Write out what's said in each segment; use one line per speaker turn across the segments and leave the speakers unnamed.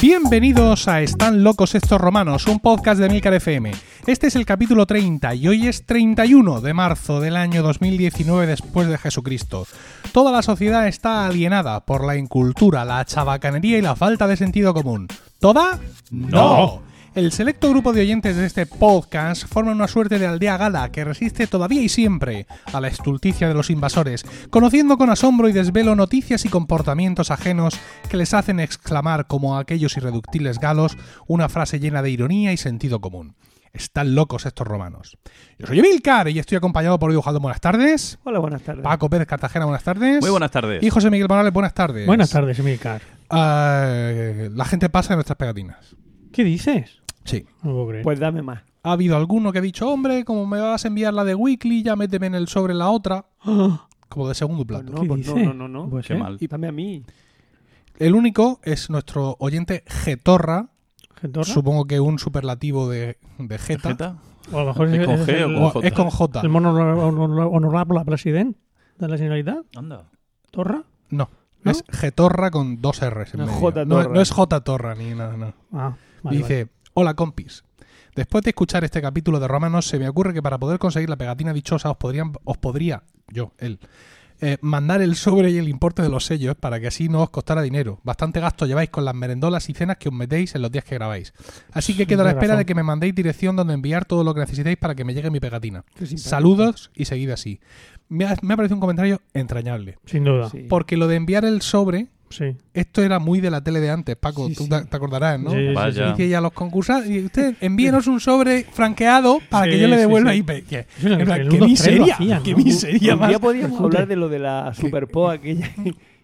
Bienvenidos a Están locos estos romanos, un podcast de Milcar FM. Este es el capítulo 30 y hoy es 31 de marzo del año 2019 después de Jesucristo. Toda la sociedad está alienada por la incultura, la chabacanería y la falta de sentido común. ¿Toda? No. El selecto grupo de oyentes de este podcast forma una suerte de aldea gala que resiste todavía y siempre a la estulticia de los invasores, conociendo con asombro y desvelo noticias y comportamientos ajenos que les hacen exclamar como aquellos irreductibles galos una frase llena de ironía y sentido común. Están locos estos romanos. Yo soy Emilcar y estoy acompañado por Diego Buenas tardes.
Hola, buenas tardes.
Paco Pérez Cartagena, buenas tardes.
Muy buenas tardes.
Y José Miguel Morales, buenas tardes.
Buenas tardes, Emilcar.
Ah, la gente pasa de nuestras pegatinas.
¿Qué dices?
Sí.
No puedo creer.
Pues dame más.
Ha habido alguno que ha dicho, hombre, como me vas a enviar la de Weekly, ya méteme en el sobre la otra. Como de segundo
Pues
plato.
no,
¿Qué
pues no, no, no, no.
Pues
Qué
sí.
mal.
Y dame a mí.
El único es nuestro oyente Getorra.
¿Getorra?
Supongo que un superlativo de, de Geta.
O a lo mejor
¿Es con G
el,
o con J?
es con J.
el mono honor- honorable presidente de la Generalitat.
Anda.
¿Torra?
No.
¿No?
Es Getorra con dos R's en
No,
medio.
J
no,
Torra.
no es J Torra ni nada, no.
Ah, vale,
Dice, hola compis. Después de escuchar este capítulo de Romanos, se me ocurre que para poder conseguir la pegatina dichosa os, podrían, os podría, yo, él, eh, mandar el sobre y el importe de los sellos para que así no os costara dinero. Bastante gasto lleváis con las merendolas y cenas que os metéis en los días que grabáis. Así que quedo a la espera
razón.
de que me mandéis dirección donde enviar todo lo que necesitéis para que me llegue mi pegatina. Saludos y seguid así. Me ha, me ha parecido un comentario entrañable.
Sin duda.
Sí.
Porque lo de enviar el sobre,
Sí.
esto era muy de la tele de antes, Paco,
Sí,
tú
sí.
te- acordarás, ¿no?
Sí, sí,
Vaya.
ella a los concursantes, y usted envíenos un sobre franqueado para
Sí,
que yo le devuelva
sí.
y pe- que- qué
1-2-3 lo
miseria,
hacían,
qué
¿no?
miseria más.
día podríamos
Joder.
hablar de lo de la Superpo aquella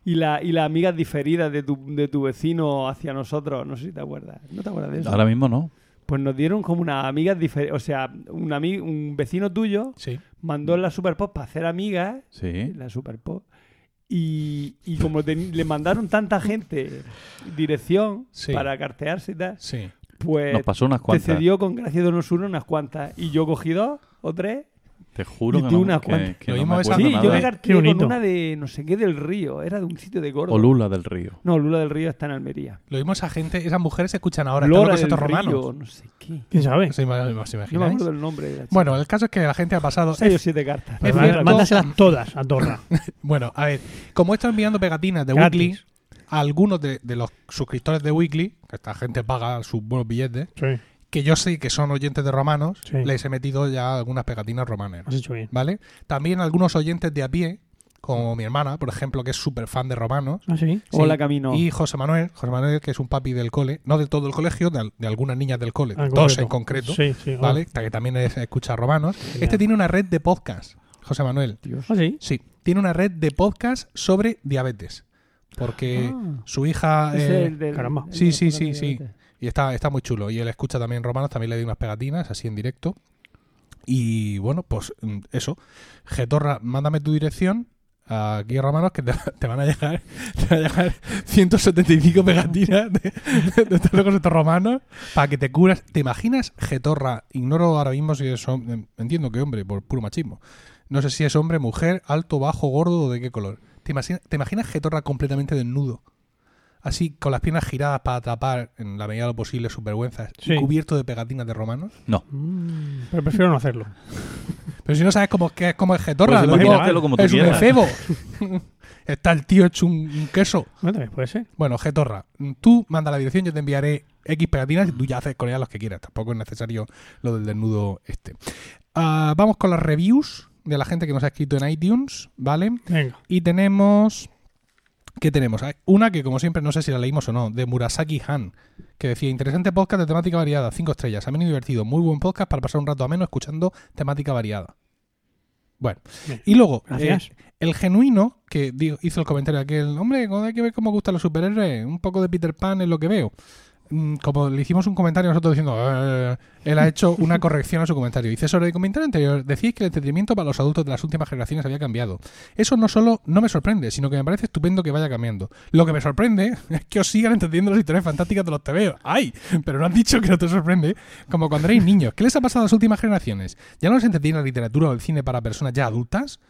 y, la, y las amigas diferidas de tu, de tu vecino hacia nosotros. No sé si te acuerdas. ¿No te acuerdas de eso?
Ahora mismo no.
Pues nos dieron como unas amigas diferentes. O sea, un, ami- un vecino tuyo
Sí.
mandó la Superpop para hacer amigas.
Sí.
La Superpop. Y, y como le mandaron tanta gente dirección
Sí.
para cartearse y tal,
Sí.
pues
Nos pasó unas
te
cuantas.
cedió con gracia de unos unas cuantas. Y yo cogí dos o tres
Te juro
Y
que
tú
no,
unas
que, que
Lo
no me
esa-
acuerdo
Sí,
nada.
yo me
Qué
carteé con una de no sé qué del río. Era de un sitio de Córdoba.
O Lula del Río.
No, Lula del Río está en Almería.
Lo mismo esa gente, esas mujeres se escuchan ahora,
Lora
estos
Río,
romanos.
no sé qué.
¿Quién sabe?
¿Se ima- ¿Os
No me acuerdo el nombre. de la chica.
Bueno, el caso es que la gente ha pasado.
seis o siete cartas.
Es cierto.
Mándaselas todas a Torra.
Bueno, a ver, como he estado enviando pegatinas de
Gratis.
Weekly a algunos de, de los suscriptores de Weekly, que esta gente paga sus buenos billetes,
Sí,
que yo sé que son oyentes de romanos,
Sí.
les he metido ya algunas pegatinas romanas.
has hecho bien.
¿Vale? También algunos oyentes de a pie, como mi hermana, por ejemplo, que es súper fan de romanos.
¿Ah, sí?
Sí.
Hola, Camino.
Y José Manuel, José Manuel, que es un papi del cole, no de todo el colegio, de, al- de algunas niñas del cole,
Ah,
dos en concreto,
Sí, sí.
¿vale? Que también es- escucha romanos. Este tiene una red de podcast, José Manuel.
Dios.
Ah, sí.
Sí, tiene una red de podcast sobre diabetes. Porque
Ah.
su hija... Eh,
es el del-
caramba.
el
Sí, sí, sí, sí.
diabetes.
Y está, está muy chulo. Y él escucha también romanos, también le di unas pegatinas así en directo. Y bueno, pues mm, eso. Getorra, mándame tu dirección aquí romanos que te, van a llegar te van a llegar 175 pegatinas de, de estos locos estos romanos para que te curas. ¿Te imaginas Getorra? Ignoro ahora mismo si es hom- entiendo que hombre, por puro machismo. No sé si es hombre, mujer, alto, bajo, gordo o de qué color. ¿Te imaginas, te imaginas Getorra completamente desnudo? Así, con las piernas giradas para tapar, en la medida de lo posible, sus vergüenzas, y cubierto de pegatinas de romanos.
No.
Mm, Pero prefiero no hacerlo.
Pero si no sabes cómo, qué, cómo es Getorra,
Pues
luego
como
es un efebo. Está el tío hecho un, un queso.
Bueno, puede ser.
Bueno, Getorra, tú manda la dirección, yo te enviaré X pegatinas y tú ya haces con ellas los que quieras. Tampoco es necesario lo del desnudo este. Ah, vamos con las reviews de la gente que nos ha escrito en iTunes, ¿vale?
Venga.
Y tenemos. ¿Qué tenemos? Hay Una que, como siempre, no sé si la leímos o no, de Murasaki Han, que decía: Interesante podcast de temática variada, cinco estrellas, ameno y divertido, muy buen podcast para pasar un rato ameno escuchando temática variada. Bueno,
Bien.
y luego, eh, el genuino que hizo el comentario aquel: Hombre, hay que ver cómo gustan los superhéroes, un poco de Peter Pan es lo que veo. Mm, Como le hicimos un comentario nosotros diciendo, "Eh", él ha hecho una corrección a su comentario. Dice, sobre el comentario anterior, decís que el entretenimiento para los adultos de las últimas generaciones había cambiado. Eso no solo no me sorprende, sino que me parece estupendo que vaya cambiando. Lo que me sorprende es que os sigan entendiendo las historias fantásticas de los TVO. ¡Ay! Pero no han dicho que no te sorprende. Como cuando erais niños. ¿Qué les ha pasado a las últimas generaciones? ¿Ya no les entretiene la literatura o el cine para personas ya adultas?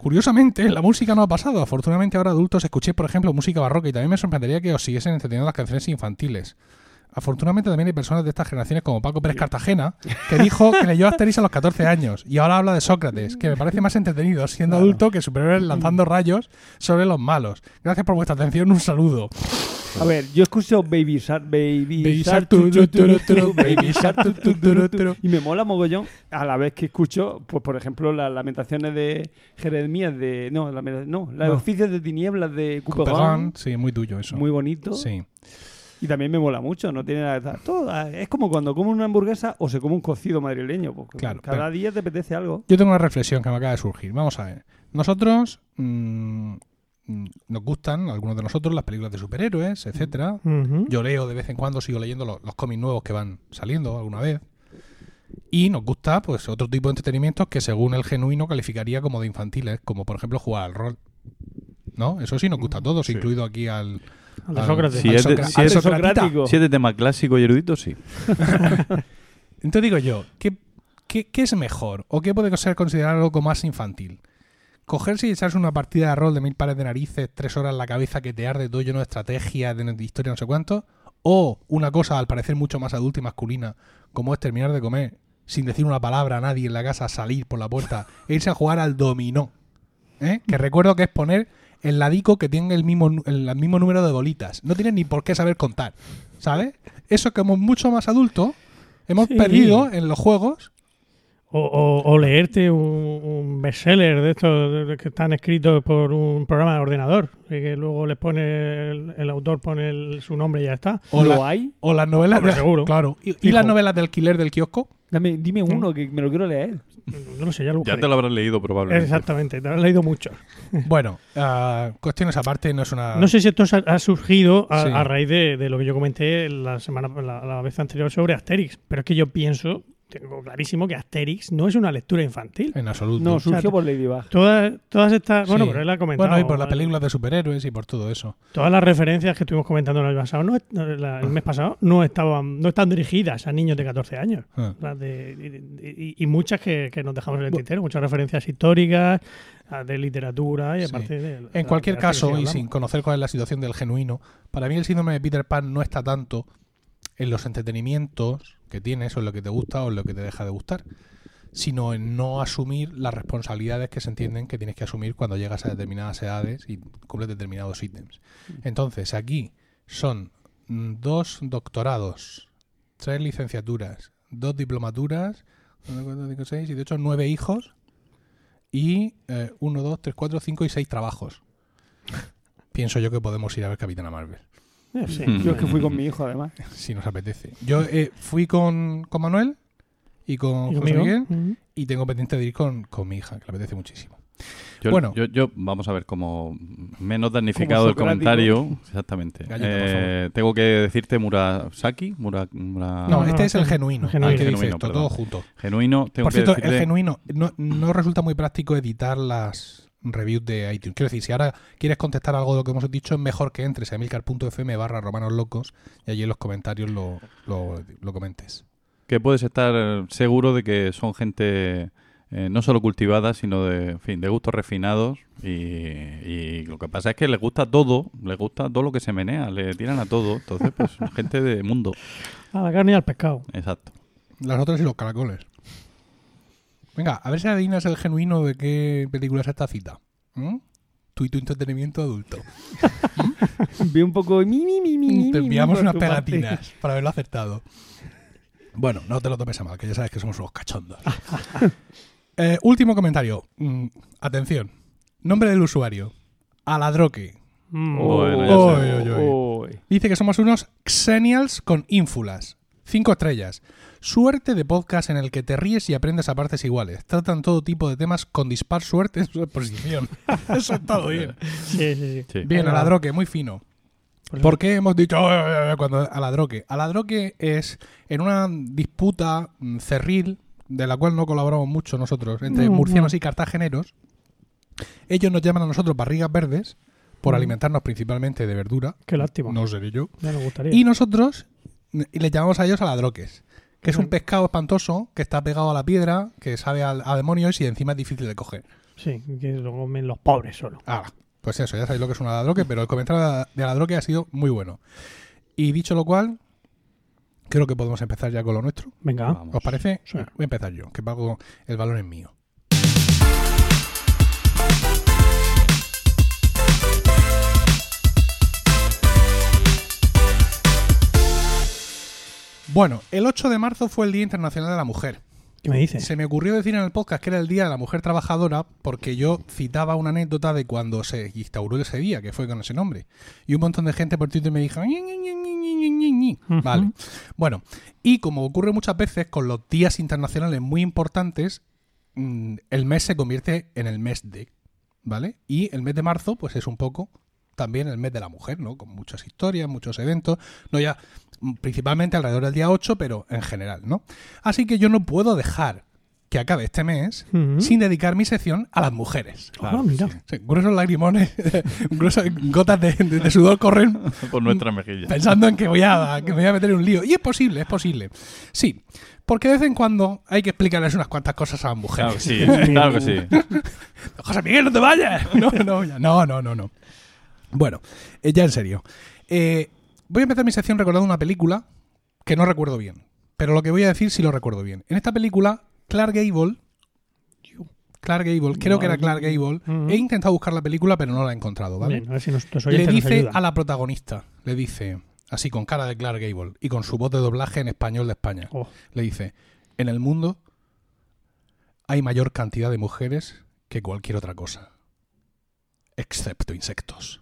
Curiosamente, la música no ha pasado. Afortunadamente ahora adultos escuchéis, por ejemplo, música barroca y también me sorprendería que os siguiesen entendiendo las canciones infantiles. Afortunadamente también hay personas de estas generaciones como Paco Pérez Cartagena que dijo que leyó Asterix a los 14 años y ahora habla de Sócrates, que me parece más entretenido siendo adulto que superhéroes lanzando rayos sobre los malos. Gracias por vuestra atención, un saludo.
A ver, yo escucho Baby Shark, Baby, Shark,
Baby
y me mola mogollón a la vez que escucho, pues por ejemplo, las lamentaciones de Jeremías de no, la, no, las
No.
oficios de tinieblas de
Couperin, sí, muy tuyo eso.
muy bonito.
Sí.
Y también me mola mucho, no tiene nada de todo, Es como cuando come una hamburguesa o se come un cocido madrileño. Porque
Claro,
cada día te apetece algo.
Yo tengo una reflexión que me acaba de surgir. Vamos a ver. Nosotros mm, mm, nos gustan, algunos de nosotros, las películas de superhéroes, etcétera. Yo leo de vez en cuando, sigo leyendo los, los cómics nuevos que van saliendo alguna vez. Y nos gusta, pues, otro tipo de entretenimientos que según el genuino calificaría como de infantiles, como por ejemplo jugar al rol. ¿No? Eso sí nos gusta a todos,
Sí.
incluido aquí al.
Al de Sócrates.
Es de- si es-.
Socrático.
Si es de tema clásico y erudito, sí.
Entonces digo yo, ¿qué, qué, qué es mejor? ¿O qué puede ser considerado algo más infantil? Cogerse y echarse una partida de rol de mil pares de narices, tres horas en la cabeza que te arde todo lleno de estrategia, de, de historia, no sé cuánto. O una cosa al parecer mucho más adulta y masculina, como es terminar de comer sin decir una palabra a nadie en la casa, salir por la puerta e irse a jugar al dominó. ¿eh? Que recuerdo que es poner el ladico que tiene el mismo, el mismo número de bolitas. No tienes ni por qué saber contar. ¿Sabes? Eso que hemos mucho más adulto, hemos
Sí.
perdido en los juegos.
O, o- o leerte un, un bestseller de estos de- de que están escritos por un programa de ordenador y que luego les pone el, el autor pone el- su nombre y ya está.
O,
¿Lo
la-
hay?
o las novelas de-
seguro.
Claro. Y, las novelas del alquiler del kiosco.
Dame, dime uno que me lo quiero leer.
No lo sé, ya lo
Ya
buscaré.
te lo habrás leído probablemente.
Exactamente, te lo has leído mucho.
Bueno, ah, cuestiones aparte, no es una.
No sé si esto ha, ha surgido a,
Sí.
a raíz de, de lo que yo comenté la semana la, la vez anterior sobre Asterix, pero es que yo pienso, tengo clarísimo que Asterix no es una lectura infantil.
En absoluto.
No,
sea,
surgió por Ladybug.
Todas, todas estas, bueno,
Sí.
pero él ha comentado.
Bueno, y por las películas de superhéroes y por todo eso.
Todas las referencias que estuvimos comentando el año pasado, no, el mes pasado, no estaban, no están dirigidas a niños de 14 años.
Ah.
Las de- y, y- y muchas que, que nos dejamos en el tintero, muchas referencias históricas, de literatura y
Sí.
aparte de.
En cualquier caso, y sin conocer cuál es la situación del genuino, para mí el síndrome de Peter Pan no está tanto en los entretenimientos que tienes o en lo que te gusta o en lo que te deja de gustar, sino en no asumir las responsabilidades que se entienden que tienes que asumir cuando llegas a determinadas edades y cumples determinados ítems. Entonces, aquí son mm, dos doctorados, tres licenciaturas, dos diplomaturas, y de hecho nueve hijos y eh, uno, dos, tres, cuatro, cinco y seis trabajos. Pienso yo que podemos ir a ver Capitana Marvel,
Eh, sí.
Mm.
Yo es que fui con mi hijo, además.
si nos apetece. Yo eh, fui con, con Manuel y con
¿Y
José
conmigo?
Miguel
Ujú.
y tengo pendiente de ir con, con mi hija, que le apetece muchísimo.
Yo,
Bueno.
yo, yo- vamos a ver, como menos damnificado el comentario, exactamente. Eh, tengo que decirte Murasaki, Mura, Mura-
no, este es el genuino,
genuino.
el
Ah, el
dice
genuino,
esto, todo junto.
genuino. Tengo
Por
que
cierto, el genuino no, no resulta muy práctico editar las reviews de iTunes. Quiero decir, si ahora quieres contestar algo de lo que hemos dicho, es mejor que entres a emilcar.fm barra romanos locos y allí en los comentarios lo, lo, lo comentes.
que puedes estar seguro de que son gente eh, no solo cultivada, sino de, en fin, de gustos refinados. Y, y lo que pasa es que les gusta todo, les gusta todo lo que se menea, le tiran a todo. Entonces, pues, gente de mundo.
A la carne y al pescado.
Exacto.
Las otras y los caracoles. Venga, a ver si adivinas el genuino de qué película es esta cita. ¿Mm? Tú y tu entretenimiento adulto.
Vi un poco. Mi, mi, mi,
Te
mi,
enviamos unas
parte.
pegatinas para haberlo acertado. Bueno, no te lo tomes a mal, que ya sabes que somos unos cachondos. Eh, último comentario. Mm, atención. Nombre del usuario. Aladroque.
Mm.
Bueno, ya
Oy,
sé.
oy, oy.
Oy.
Dice que somos unos xennials con ínfulas. Cinco estrellas. Suerte de podcast en el que te ríes y aprendes a partes iguales. Tratan todo tipo de temas con dispar suerte en su exposición. Eso ha estado bien.
Sí, sí, sí.
Bien,
Ahí va.
Aladroque, muy fino. ¿Por qué hemos dicho "Oh, eh, eh", cuando Aladroque? Aladroque es en una disputa mm, cerril, de la cual no colaboramos mucho nosotros, entre
No,
murcianos
no.
y cartageneros. Ellos nos llaman a nosotros barrigas verdes por
Mm.
alimentarnos principalmente de verdura.
Qué lástima.
No seré yo.
Ya nos gustaría.
Y nosotros y les llamamos a ellos aladroques, que es un pescado espantoso que está pegado a la piedra, que sabe a, a demonios y encima es difícil de coger.
Sí, que lo comen los pobres solo.
Ah, pues eso, ya sabéis lo que es una ladroque, pero el comentario de la droga ha sido muy bueno. Y dicho lo cual, creo que podemos empezar ya con lo nuestro.
Venga.
Vamos.
¿Os parece?
Sí.
Voy a empezar yo, que pago el balón es mío. Bueno, el 8 de marzo fue el Día Internacional de la Mujer.
¿Qué me dices?
Se me ocurrió decir en el podcast que era el Día de la Mujer Trabajadora porque yo citaba una anécdota de cuando se instauró ese día, que fue con ese nombre. Y un montón de gente por Twitter me dijo... "Ñi, Ñi, Ñi, Ñi".
Ujú.
Vale. Bueno, y como ocurre muchas veces con los días internacionales muy importantes, mm, el mes se convierte en el mes de, ¿vale? Y el mes de marzo, pues es un poco también el mes de la mujer, ¿no? Con muchas historias, muchos eventos, no ya mm, principalmente alrededor del día 8, pero en general, ¿no? Así que yo no puedo dejar que acabe este mes
Ujú.
sin dedicar mi sección a las mujeres.
Ah, mira.
Sí, gruesos lagrimones, gruesas gotas de, de- de sudor corren
Por nuestra mejilla.
pensando en que voy a que me voy a meter en un lío. Y es posible, es posible. Sí, porque de vez en cuando hay que explicarles unas cuantas cosas a las
Claro
mujeres.
que sí, claro que sí.
José Miguel, no te vayas. No, no, ya- no, no, no, no. Bueno, eh, ya en serio. Eh, voy a empezar mi sección recordando una película que no recuerdo bien. Pero lo que voy a decir sí lo recuerdo bien. En esta película, Clark Gable. Clark Gable, creo que era Clark Gable. He intentado buscar la película, pero no la he encontrado, ¿vale?
Bien, a ver si nuestros
le
nos
dice a la protagonista, le dice, así con cara de Clark Gable y con su voz de doblaje en español de España,
Oh,
le dice, en el mundo hay mayor cantidad de mujeres que cualquier otra cosa, excepto insectos.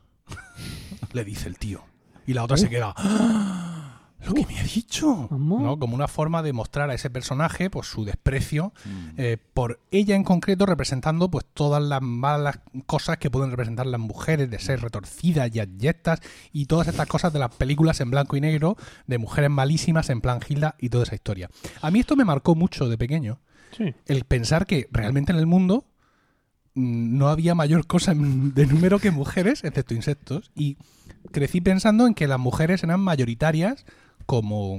Le dice el tío. Y la otra se queda, "¡Ah! lo que me ha dicho. ¿no? Como una forma de mostrar a ese personaje pues su desprecio
Mm.
eh, por ella en concreto representando pues todas las malas cosas que pueden representar las mujeres de ser retorcidas y abyectas y todas estas cosas de las películas en blanco y negro de mujeres malísimas en plan Hilda y toda esa historia. A mí esto me marcó mucho de pequeño
sí.
el pensar que realmente en el mundo no había mayor cosa de número que mujeres, excepto insectos, y crecí pensando en que las mujeres eran mayoritarias como,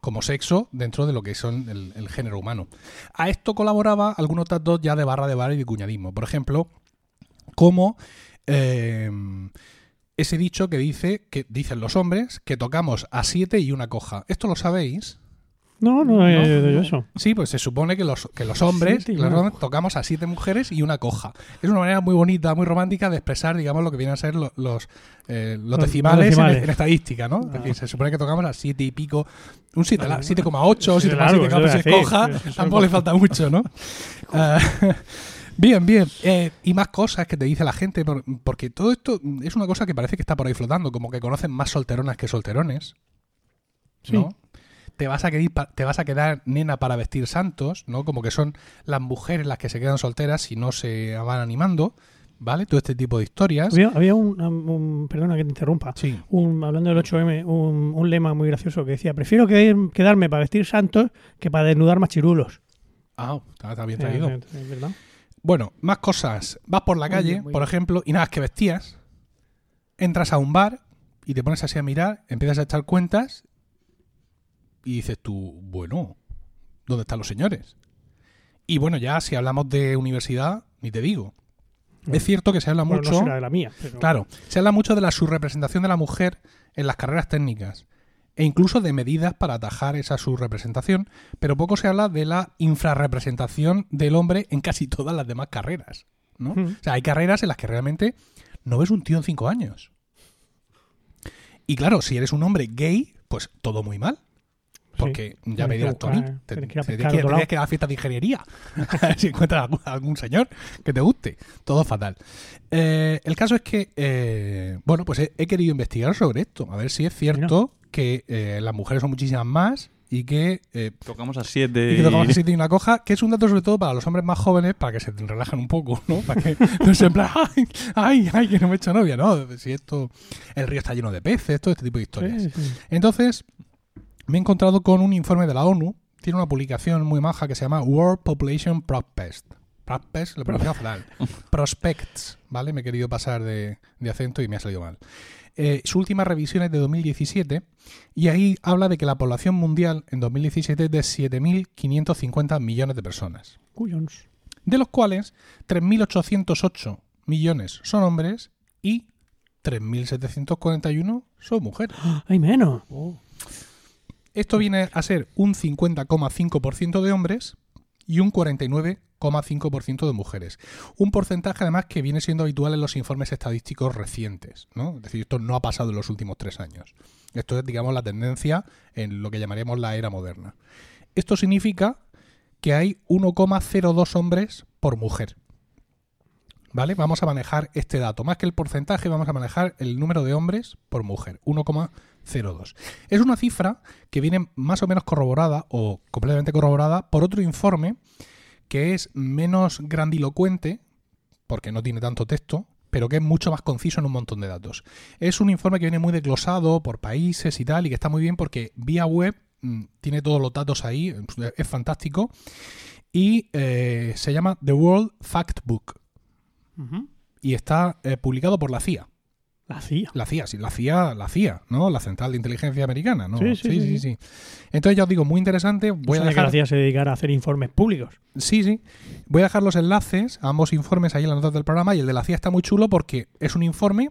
como sexo dentro de lo que son el, género humano. A esto colaboraba algunos datos ya de barra de bar y de cuñadismo. Por ejemplo, como eh, ese dicho que dice que dicen los hombres que tocamos a siete y una coja. ¿Esto lo sabéis?
No, no, he
No.
oído yo eso.
Sí, pues se supone que los, que los hombres los tocamos a siete mujeres y una coja. Es una manera muy bonita, muy romántica de expresar, digamos, lo que vienen a ser los, eh, los
Los-
decimales, en-. En, estadística, ¿no?
Ah.
se supone que tocamos a siete y pico, un siete,
Vale.
la- 7,8,
Sí,
7,7,
largo,
claro,
eso
si coja, tampoco le falta mucho, ¿no? Ah, bien, bien. Eh, y más cosas que te dice la gente, por- porque todo esto es una cosa que parece que está por ahí flotando, como que conocen más solteronas que solterones. ¿no? Te vas, a quedar, te vas a quedar nena para vestir santos, ¿no? Como que son las mujeres las que se quedan solteras y no se van animando, ¿vale? Todo este tipo de historias.
Había, había un, un- Perdona que te interrumpa.
Sí.
Un, hablando del 8M, un, un lema muy gracioso que decía: Prefiero que- quedarme para vestir santos que para desnudar machirulos.
Ah, está, está bien traído.
Eh, eh, ¿verdad?
Bueno, más cosas. Vas por la
Muy
calle,
bien,
por
bien.
ejemplo, y nada, es que vestías, entras a un bar y te pones así a mirar, empiezas a echar cuentas y dices tú, bueno, ¿dónde están los señores? Y bueno, ya si hablamos de universidad, ni te digo. Es cierto que se habla
Bueno,
mucho...
no será de la mía. Pero...
Claro, se habla mucho de la subrepresentación de la mujer en las carreras técnicas e incluso de medidas para atajar esa subrepresentación, pero poco se habla de la infrarrepresentación del hombre en casi todas las demás carreras. ¿no?
Mm.
O sea, hay carreras en las que realmente no ves un tío en cinco años. Y claro, si eres un hombre gay, pues todo muy mal. Porque ya me dirás, Tony,
tienes
te,
que ir a
te- tienes
a
que, ir a la fiesta de ingeniería. A ver si encuentras algún, algún señor que te guste. Todo fatal. Eh, el caso es que, eh, bueno, pues he, he querido investigar sobre esto. A ver si es cierto que eh, las mujeres son muchísimas más y que, eh,
Tocamos a siete.
y que tocamos así y una coja, que es un dato sobre todo para los hombres más jóvenes, para que se relajen un poco, ¿no? Para que no se en plan, ay, ay, ay, que no me he hecho novia, ¿no? Si esto, el río está lleno de peces, todo este tipo de historias.
Sí, sí.
Entonces, me he encontrado con un informe de la ONU. Tiene una publicación muy maja que se llama World Population Prospects. Prospects, lo pronuncio fatal. Prospects, ¿vale? Me he querido pasar de, de acento y me ha salido mal. Eh, su última revisión es de 2017 y ahí habla de que la población mundial en 2017 es de 7.550 millones de personas.
Cuyons.
de los cuales 3.808 millones son hombres y 3.741 son mujeres.
Hay menos.
Esto viene a ser un 50,5% de hombres y un 49,5% de mujeres. Un porcentaje además que viene siendo habitual en los informes estadísticos recientes. ¿no? Es decir, esto no ha pasado en los últimos tres años. Esto es, digamos, la tendencia en lo que llamaríamos la era moderna. Esto significa que hay 1,02 hombres por mujer. ¿Vale? Vamos a manejar este dato. Más que el porcentaje, vamos a manejar el número de hombres por mujer. 1,02. Es una cifra que viene más o menos corroborada o completamente corroborada por otro informe que es menos grandilocuente, porque no tiene tanto texto, pero que es mucho más conciso en un montón de datos. Es un informe que viene muy desglosado por países y tal, y que está muy bien porque vía web mm, tiene todos los datos ahí, es fantástico. Y eh, se llama The World Fact Book y está eh, publicado por la CIA.
La CIA.
La CIA, sí, la CIA, la CIA, ¿no? La Central de Inteligencia Americana, ¿no?
Sí, sí, sí,
sí. Entonces ya os digo, muy interesante. Voy a
que
dejar,
la CIA se dedicara a hacer informes públicos.
sí, sí. Voy a dejar los enlaces a ambos informes ahí en las notas del programa y el de la CIA está muy chulo porque es un informe,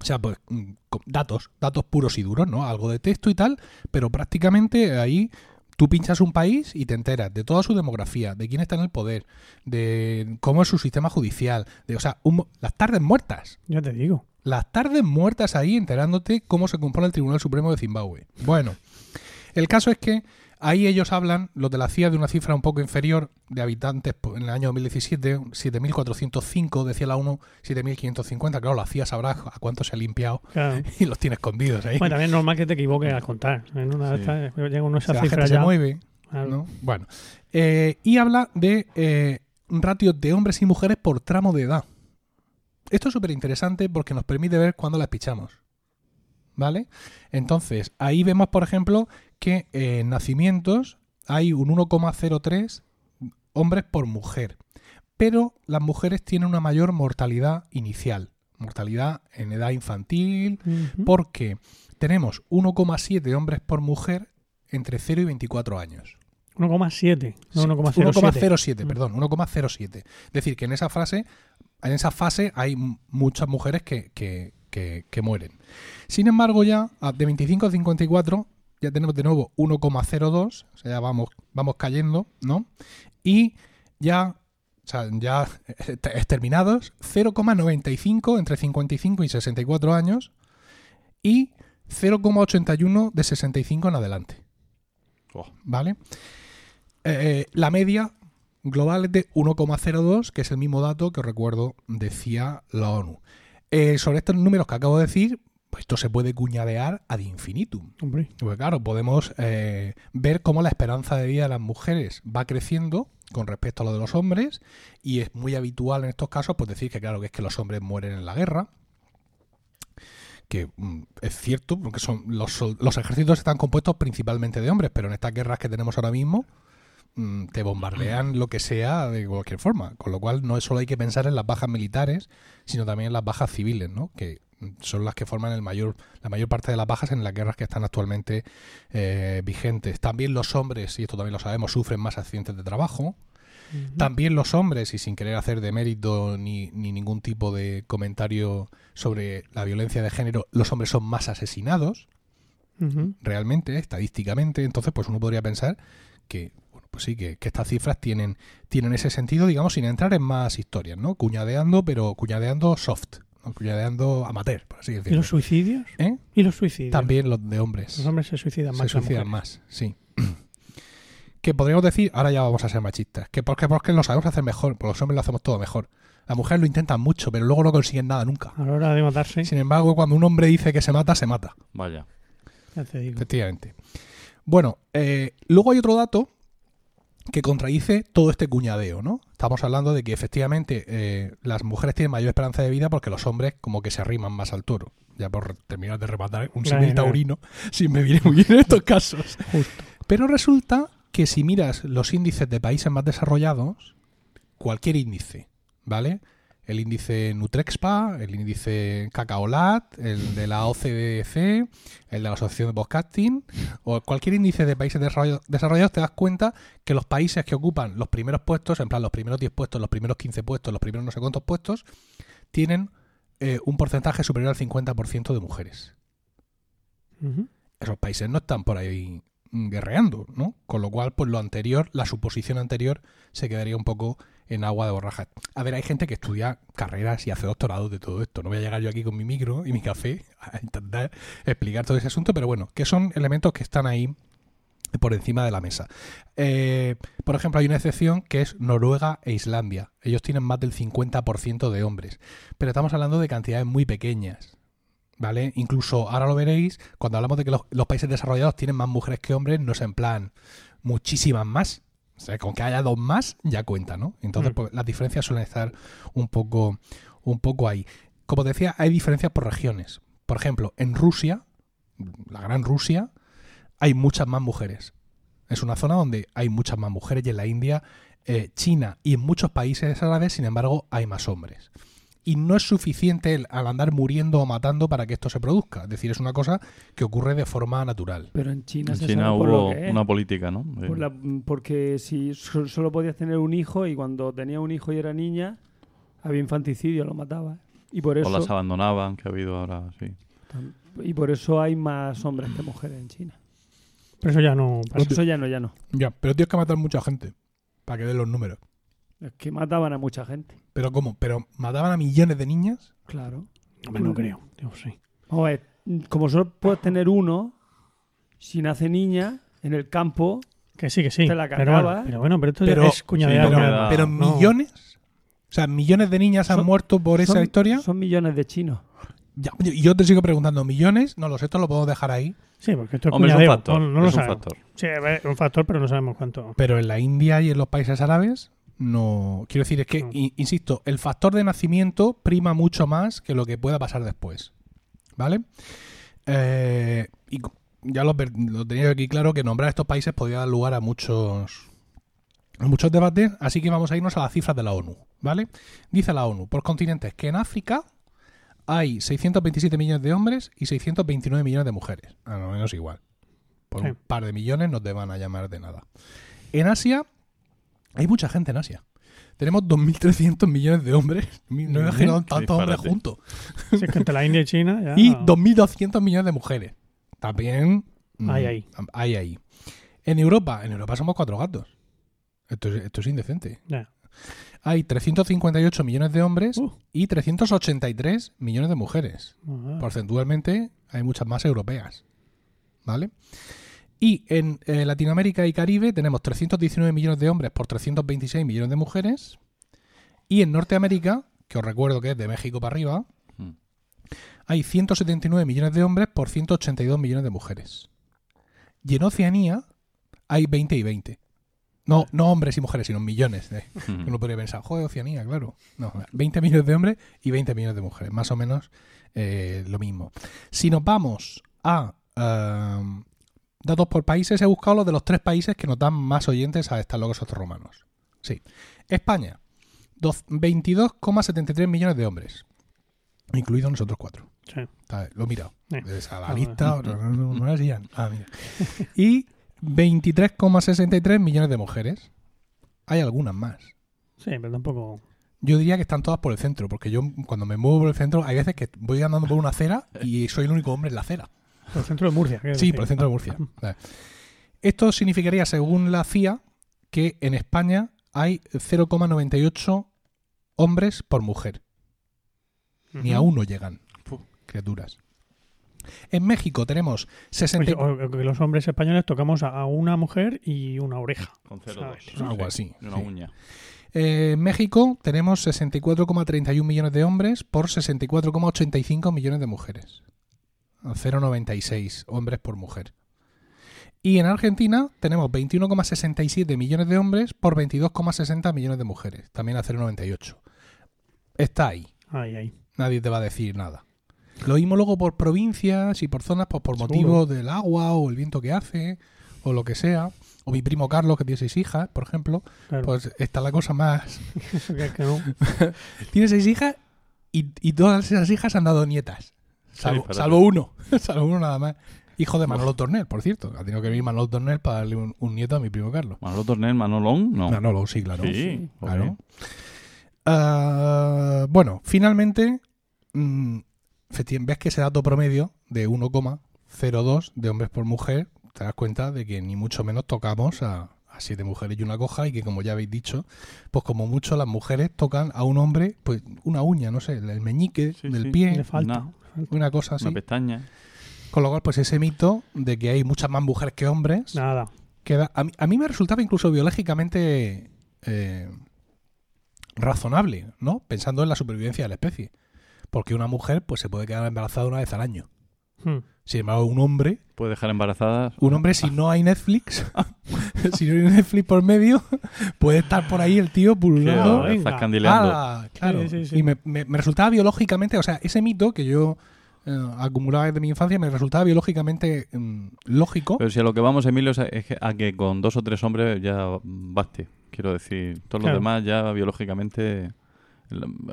o sea, pues mm, datos, datos puros y duros, ¿no? Algo de texto y tal, pero prácticamente ahí tú pinchas un país y te enteras de toda su demografía, de quién está en el poder, de cómo es su sistema judicial, de, o sea, un las tardes muertas
Ya te digo.
Las tardes muertas ahí enterándote cómo se compone el Tribunal Supremo de Zimbabue. Bueno, el caso es que ahí ellos hablan, los de la CIA, de una cifra un poco inferior de habitantes en el año 2017, 7.405, decía la 1, 7.550. Claro, la CIA sabrá a cuánto se ha limpiado
Claro.
y los tiene escondidos ahí.
Bueno, también es normal que te equivoques al contar. En una de
Sí.
estas llega uno a
O sea,
esa
la
cifra
gente se
ya.
mueve.
Claro.
¿no? Bueno, eh, y habla de eh, ratios de hombres y mujeres por tramo de edad. Esto es súper interesante porque nos permite ver cuándo las pichamos. ¿Vale? Entonces, ahí vemos, por ejemplo, que en nacimientos hay un 1,03 hombres por mujer. Pero las mujeres tienen una mayor mortalidad inicial. Mortalidad en edad infantil,
Ujú.
porque tenemos 1,7 hombres por mujer entre 0 y 24 años.
1,7. No,
Sí,
1,07.
1,07,
Mm.
perdón, 1,07. Es decir, que en esa frase, en esa fase hay muchas mujeres que, que- que- que mueren. Sin embargo, ya de 25 a 54 ya tenemos de nuevo 1,02, o sea, ya vamos, vamos cayendo, ¿no? Y ya, o sea, ya exterminados, 0,95 entre 55 y 64 años y 0,81 de 65 en adelante.
Oh.
¿Vale? Eh, la media global es de 1,02, que es el mismo dato que os recuerdo decía la ONU. Eh, sobre estos números que acabo de decir, pues esto se puede cuñadear ad infinitum.
Hombre,
Porque claro, podemos eh, ver cómo la esperanza de vida de las mujeres va creciendo con respecto a lo de los hombres y es muy habitual en estos casos pues decir que claro que es que los hombres mueren en la guerra que mm, es cierto porque son los, los ejércitos están compuestos principalmente de hombres pero en estas guerras que tenemos ahora mismo te bombardean lo que sea de cualquier forma con lo cual no solo hay que pensar en las bajas militares sino también en las bajas civiles ¿no? que mm, son las que forman el mayor la mayor parte de las bajas en las guerras que están actualmente eh, vigentes. También los hombres, y esto también lo sabemos, sufren más accidentes de trabajo. También los hombres, y sin querer hacer de mérito ni, ni ningún tipo de comentario sobre la violencia de género, los hombres son más asesinados, realmente, estadísticamente. Entonces, pues uno podría pensar que, pues sí, que, que estas cifras tienen, tienen ese sentido, digamos, sin entrar en más historias, ¿no? Cuñadeando, pero cuñadeando soft, ¿no? cuñadeando amateur, por así
¿Y
decirlo.
los suicidios?
¿Eh?
¿Y los suicidios?
También los de hombres.
Los hombres se suicidan
se
más. las
suicidan más, sí. que podríamos decir, ahora ya vamos a ser machistas, que porque, porque lo sabemos hacer mejor, porque los hombres lo hacemos todo mejor. Las mujeres lo intentan mucho, pero luego no consiguen nada nunca.
A la hora de matarse,
Sin embargo, cuando un hombre dice que se mata, se mata.
Vaya.
ya te digo.
Efectivamente. Bueno, eh, luego hay otro dato que contradice todo este cuñadeo, ¿no? Estamos hablando de que efectivamente eh, las mujeres tienen mayor esperanza de vida porque los hombres como que se arriman más al toro. Ya por terminar de rematar un símil taurino, si me viene muy bien en estos casos.
Justo.
Pero resulta que si miras los índices de países más desarrollados, cualquier índice, ¿vale? El índice Nutrexpa, el índice Cacaolat, el de la OCDC, el de la Asociación de Podcasting, o cualquier índice de países desarroll- desarrollados, te das cuenta que los países que ocupan los primeros puestos, en plan los primeros 10 puestos, los primeros 15 puestos, los primeros no sé cuántos puestos, tienen eh, un porcentaje superior al 50% de mujeres. Esos países no están por ahí guerreando, ¿no? Con lo cual, pues lo anterior, la suposición anterior, se quedaría un poco en agua de borrajas. A ver, hay gente que estudia carreras y hace doctorados de todo esto. No voy a llegar yo aquí con mi micro y mi café a intentar explicar todo ese asunto, pero bueno, que son elementos que están ahí por encima de la mesa. Eh, por ejemplo, hay una excepción que es Noruega e Islandia. Ellos tienen más del 50% de hombres, pero estamos hablando de cantidades muy pequeñas. ¿Vale? Incluso ahora lo veréis, cuando hablamos de que los, países desarrollados tienen más mujeres que hombres, no es en plan muchísimas más. O sea, con que haya dos más, ya cuenta, ¿no? Entonces,
Mm.
pues, las diferencias suelen estar un poco, un poco ahí. Como decía, hay diferencias por regiones. Por ejemplo, en Rusia, la gran Rusia, hay muchas más mujeres. Es una zona donde hay muchas más mujeres y en la India, eh, China y en muchos países árabes, sin embargo, hay más hombres. Y no es suficiente el, al andar muriendo o matando para que esto se produzca. Es decir, es una cosa que ocurre de forma natural.
Pero en China
En
se
China
sabe por lo
hubo
que
una política, ¿no? De-
Por la- porque si so- solo podías tener un hijo y cuando tenía un hijo y era niña, había infanticidio, lo mataba. Y por
o
eso,
las abandonaban, que ha habido ahora, sí.
y por eso hay más hombres que mujeres en China.
Pero eso ya no.
Eso ya no, ya no.
Ya, pero tienes que matar mucha gente para que den los números.
Es que mataban a mucha gente.
¿Pero cómo? ¿Pero mataban a millones de niñas?
Claro.
Hombre, no creo. Yo sí.
Vamos a ver, como solo puedes tener uno, si nace niña, en el campo,
Que sí, que sí.
Te la
pero, bueno,
cargabas.
pero bueno, pero esto
Pero-
es cuña
sí,
de
pero-.
Pero
No.
millones. O sea, millones de niñas han
Son-
muerto por esa
son-
historia.
Son millones de chinos.
Ya, y yo te sigo preguntando, ¿millones? No lo sé, esto lo puedo dejar ahí.
Sí, porque esto es
Hombre, es un factor.
No, no lo
es un
sabemos.
factor.
Sí, es un factor, pero no sabemos cuánto.
Pero en la India y en los países árabes, no. Quiero decir, es que, i- insisto, el factor de nacimiento prima mucho más que lo que pueda pasar después. ¿Vale? Eh, y ya lo, lo tenía aquí claro que nombrar estos países podría dar lugar a muchos. a muchos debates, así que vamos a irnos a las cifras de la ONU, ¿vale? Dice la ONU por continentes que en África hay 627 millones de hombres y 629 millones de mujeres. A lo menos igual. Por
Sí.
un par de millones no te van a llamar de nada. En Asia hay mucha gente en Asia. Tenemos 2.300 millones de hombres. No me he imaginado
Qué
tantos hombres juntos.
Si es que entre la India y China ya...
Y 2.200 millones de mujeres. También. mm,
Hay ahí.
Hay ahí. En Europa, en Europa somos cuatro gatos. Esto es, esto es indecente.
Ya.
Hay 358 millones de hombres
Uh.
y 383 millones de mujeres.
Ah,
Porcentualmente hay muchas más europeas. ¿Vale? Y en eh, Latinoamérica y Caribe tenemos 319 millones de hombres por 326 millones de mujeres. Y en Norteamérica, que os recuerdo que es de México para arriba,
Mm.
hay 179 millones de hombres por 182 millones de mujeres. Y en Oceanía hay 20 y 20. No, no hombres y mujeres, sino millones. De,
Mm.
uno podría pensar, joder, Oceanía, claro. No, 20 millones de hombres y 20 millones de mujeres. Más o menos eh, lo mismo. Si nos vamos a ehm, datos por países, he buscado los de los tres países que nos dan más oyentes a estas locos romanos. Sí. España, dos- 22,73 millones de hombres. Incluidos nosotros cuatro.
sí.
Lo he mirado. A la
Ah,
lista. No. Ah, mira. Y 23,63 millones de mujeres. Hay algunas más.
Sí, pero tampoco...
Yo diría que están todas por el centro, porque yo cuando me muevo por el centro hay veces que voy andando por una acera y soy el único hombre en la acera.
Por el centro de Murcia.
Sí,
decir.
por el centro de Murcia. Vale. Esto significaría, según la CIA, que en España hay 0,98 hombres por mujer. Ni a uno llegan, criaturas. En México tenemos 60...
Pues, o- o que los hombres españoles tocamos a, una mujer y una oreja.
Con
¿Sabes?
0,2.
Algo así,
Y una
sí.
uña.
Eh, en México tenemos 64,31 millones de hombres por 64,85 millones de mujeres. 0,96 hombres por mujer. Y en Argentina tenemos 21,67 millones de hombres por 22,60 millones de mujeres. También a 0,98. Está ahí.
Ahí, ahí.
Nadie te va a decir nada. Lo mismo luego por provincias y por zonas, pues por
Seguro.
motivo del agua o el viento que hace o lo que sea. O mi primo Carlos, que tiene seis hijas, por ejemplo.
Claro.
Pues está la cosa más... Tiene seis hijas y, y todas esas hijas han dado nietas. Salvo, uno. salvo uno nada más. Hijo de Manolo Tornel, por cierto. Ha tenido que venir Manolo Tornel para darle un, un nieto a mi primo Carlos.
Manolo Tornel, Manolón, no.
Manolo, sí, claro.
Sí,
Claro. Ah, bueno, finalmente, mm, ves que ese dato promedio de 1,02 de hombres por mujer, te das cuenta de que ni mucho menos tocamos a, a siete mujeres y una coja y que como ya habéis dicho, pues como mucho las mujeres tocan a un hombre, pues una uña, no sé, el meñique
Sí,
del
sí.
pie,
Le falta.
Una
cosa así.
Una pestaña.
Con lo cual, pues ese mito de que hay muchas más mujeres que hombres,
Nada.
queda, a, mí, a mí me resultaba incluso biológicamente eh, razonable, ¿no? Pensando en la supervivencia de la especie. Porque una mujer pues se puede quedar embarazada una vez al año.
Hmm.
Sin embargo, un hombre,
Puede dejar embarazadas.
un hombre si no hay Netflix, si no hay Netflix por medio, puede estar por ahí el tío pululando. Ah, claro.
Sí, sí, sí.
Y me, me- me resultaba biológicamente, o sea, ese mito que yo eh, acumulaba desde mi infancia me resultaba biológicamente mm, lógico.
Pero si a lo que vamos, Emilio, es a, es que- a que con dos o tres hombres ya baste. Quiero decir, todos
Claro.
los demás ya biológicamente,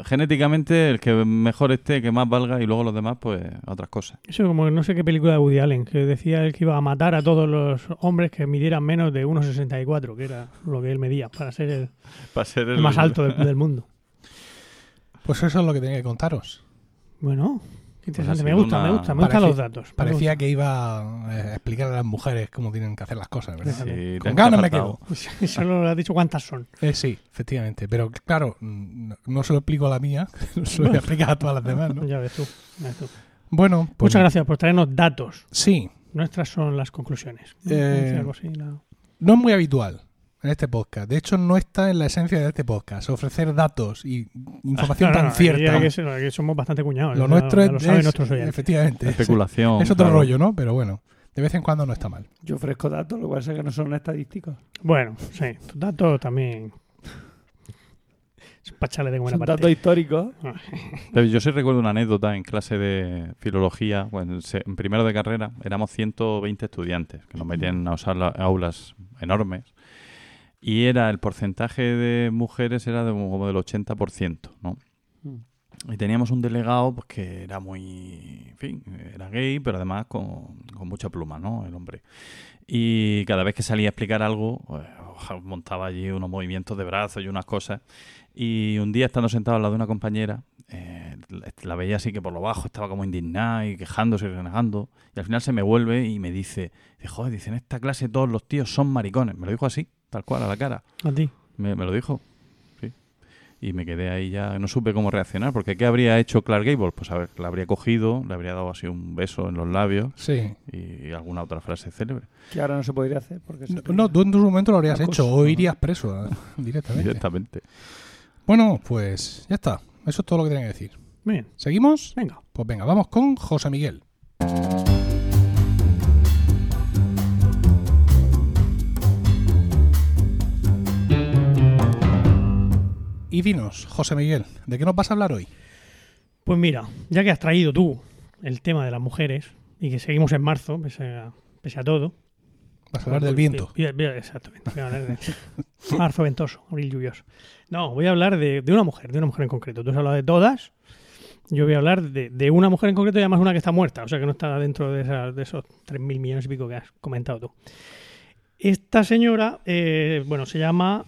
genéticamente, el que mejor esté, que más valga, y luego los demás, pues otras cosas.
Eso como no sé qué película de Woody Allen, que decía él que iba a matar a todos los hombres que midieran menos de 1,64, que era lo que él medía, para ser el,
Para ser
el más alto del, del mundo.
Pues eso es lo que tenía que contaros.
Bueno, interesante.
ha
me gusta,
una-
me gusta, me
Parecía-
gustan los datos.
Parecía que iba eh, a explicar a las mujeres cómo tienen que hacer las cosas, ¿verdad?
Sí.
Con ganas me quedo.
gusta. Solo le has dicho cuántas son.
Eh, sí, efectivamente. Pero claro, no, no se lo explico a la mía, se lo voy a explicar a todas las demás, ¿no?
Ya ves tú. ya ves tú.
Bueno, pues
Muchas gracias por traernos datos.
Sí,
Nuestras son las conclusiones. ¿no?
Eh, no es muy habitual en este podcast. De hecho, no está en la esencia de este podcast ofrecer datos y información
No, no,
tan
no,
cierta.
aquí somos bastante cuñados.
Lo
ya-
nuestro
lo
es-
nuestros oyentes.
efectivamente, es,
Especulación.
es otro
claro.
rollo, ¿no? Pero bueno, de vez en cuando no está mal.
Yo ofrezco datos, lo cual es que no son estadísticos.
Bueno, sí, tus datos también. Echarle de buena
Son
parte.
datos históricos.
Pero yo sí recuerdo una anécdota en clase de filología, bueno, en primero de carrera, éramos 120 estudiantes que nos metían unas aula- aulas enormes y era el porcentaje de mujeres era de como del 80%, ¿no? Y teníamos un delegado pues, que era muy, en fin, era gay, pero además con, con mucha pluma, ¿no? El hombre. Y cada vez que salía a explicar algo, pues, montaba allí unos movimientos de brazos y unas cosas. Y un día estando sentado al lado de una compañera, eh, la- veía así que por lo bajo estaba como indignada y quejándose y renegando. Y al final se me vuelve y me dice, dice, joder, dice, en esta clase todos los tíos son maricones. Me lo dijo así, tal cual, a la cara.
A ti.
Me, me lo dijo, sí. Y me quedé ahí ya, no supe cómo reaccionar, porque ¿qué habría hecho Clark Gable? Pues a ver, la habría cogido, le habría dado así un beso en los labios
Sí.
y alguna otra frase célebre
Que ahora no se podría hacer. Porque se
No, no, tú en su momento lo habrías hecho o irías preso eh, directamente.
directamente.
Bueno, pues ya está. Eso es todo lo que tenía que decir.
Bien,
¿Seguimos?
venga.
Pues venga, vamos con José Miguel. Y dinos, José Miguel, ¿de qué nos vas a hablar hoy?
Pues mira, ya que has traído tú el tema de las mujeres y que seguimos en marzo, pese a, pese a todo.
Vas a hablar del viento.
Exactamente. voy a hablar de marzo ventoso, abril lluvioso. No, voy a hablar de, de una mujer, de una mujer en concreto. Tú has hablado de todas. Yo voy a hablar de, de una mujer en concreto y además una que está muerta, o sea que no está dentro de, esa- de esos 3.000 millones y pico que has comentado tú. Esta señora, eh, bueno, se llama,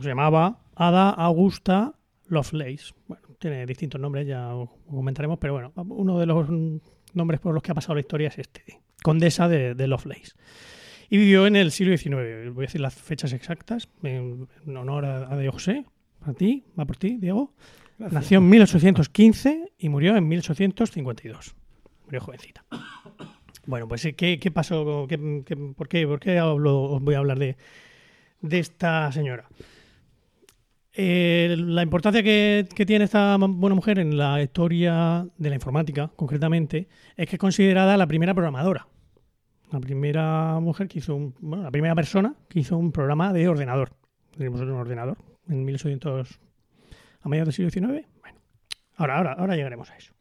se llamaba Ada Augusta Lovelace. Bueno, tiene distintos nombres, ya os comentaremos, pero bueno, uno de los nombres por los que ha pasado la historia es este, condesa de, de Lovelace. Y vivió en el siglo XIX. Voy a decir las fechas exactas, en, en honor a, a Diego José, a ti, va por ti, Diego. Nació en 1815 y murió en 1852. Murió jovencita. Bueno, pues ¿qué, qué pasó? ¿Qué, qué- por qué, por qué hablo- os voy a hablar de, de esta señora? Eh, la importancia que, tiene esta buena mujer en la historia de la informática, concretamente, es que es considerada la primera programadora. La primera mujer que hizo un, bueno, la primera persona que hizo un programa de ordenador. Tenemos un ordenador en 1800 a mediados del siglo XIX. Bueno, ahora, ahora, ahora llegaremos a eso.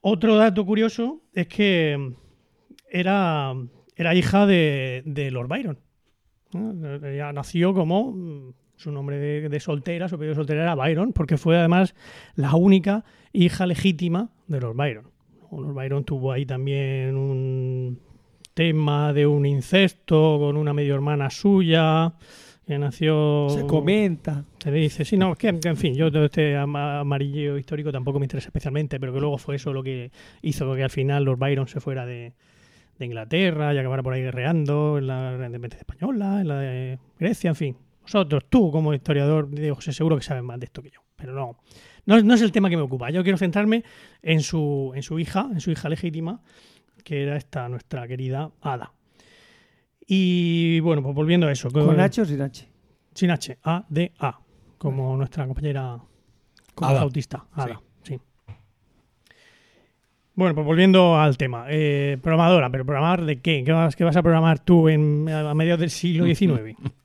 Otro dato curioso es que era, era hija de, Lord Byron. Ella nació como mm, su nombre de, de soltera, su apellido de soltera era Byron, porque fue además la única hija legítima de los Byron. Lord Byron tuvo ahí también un tema de un incesto con una medio hermana suya que nació
Se comenta.
se dice, sí, no, es que, en fin, yo todo este ama- amarillo histórico tampoco me interesa especialmente, pero que luego fue eso lo que hizo que al final Lord Byron se fuera de, de Inglaterra y acabara por ahí guerreando en la independencia española, en la de Grecia, en fin. Vosotros, tú como historiador, Diego José, seguro que sabes más de esto que yo, pero no, no, no es el tema que me ocupa. Yo quiero centrarme en su, en su hija, en su hija legítima, que era esta nuestra querida Ada. Y bueno, pues volviendo a eso.
¿Con H o sin H?
Sin H, A, D, A, como nuestra compañera como
Ada.
autista. Ada, sí. Bueno, pues volviendo al tema. Eh, programadora, pero ¿programar de qué? ¿Qué vas, qué vas a programar tú en, a mediados del siglo XIX?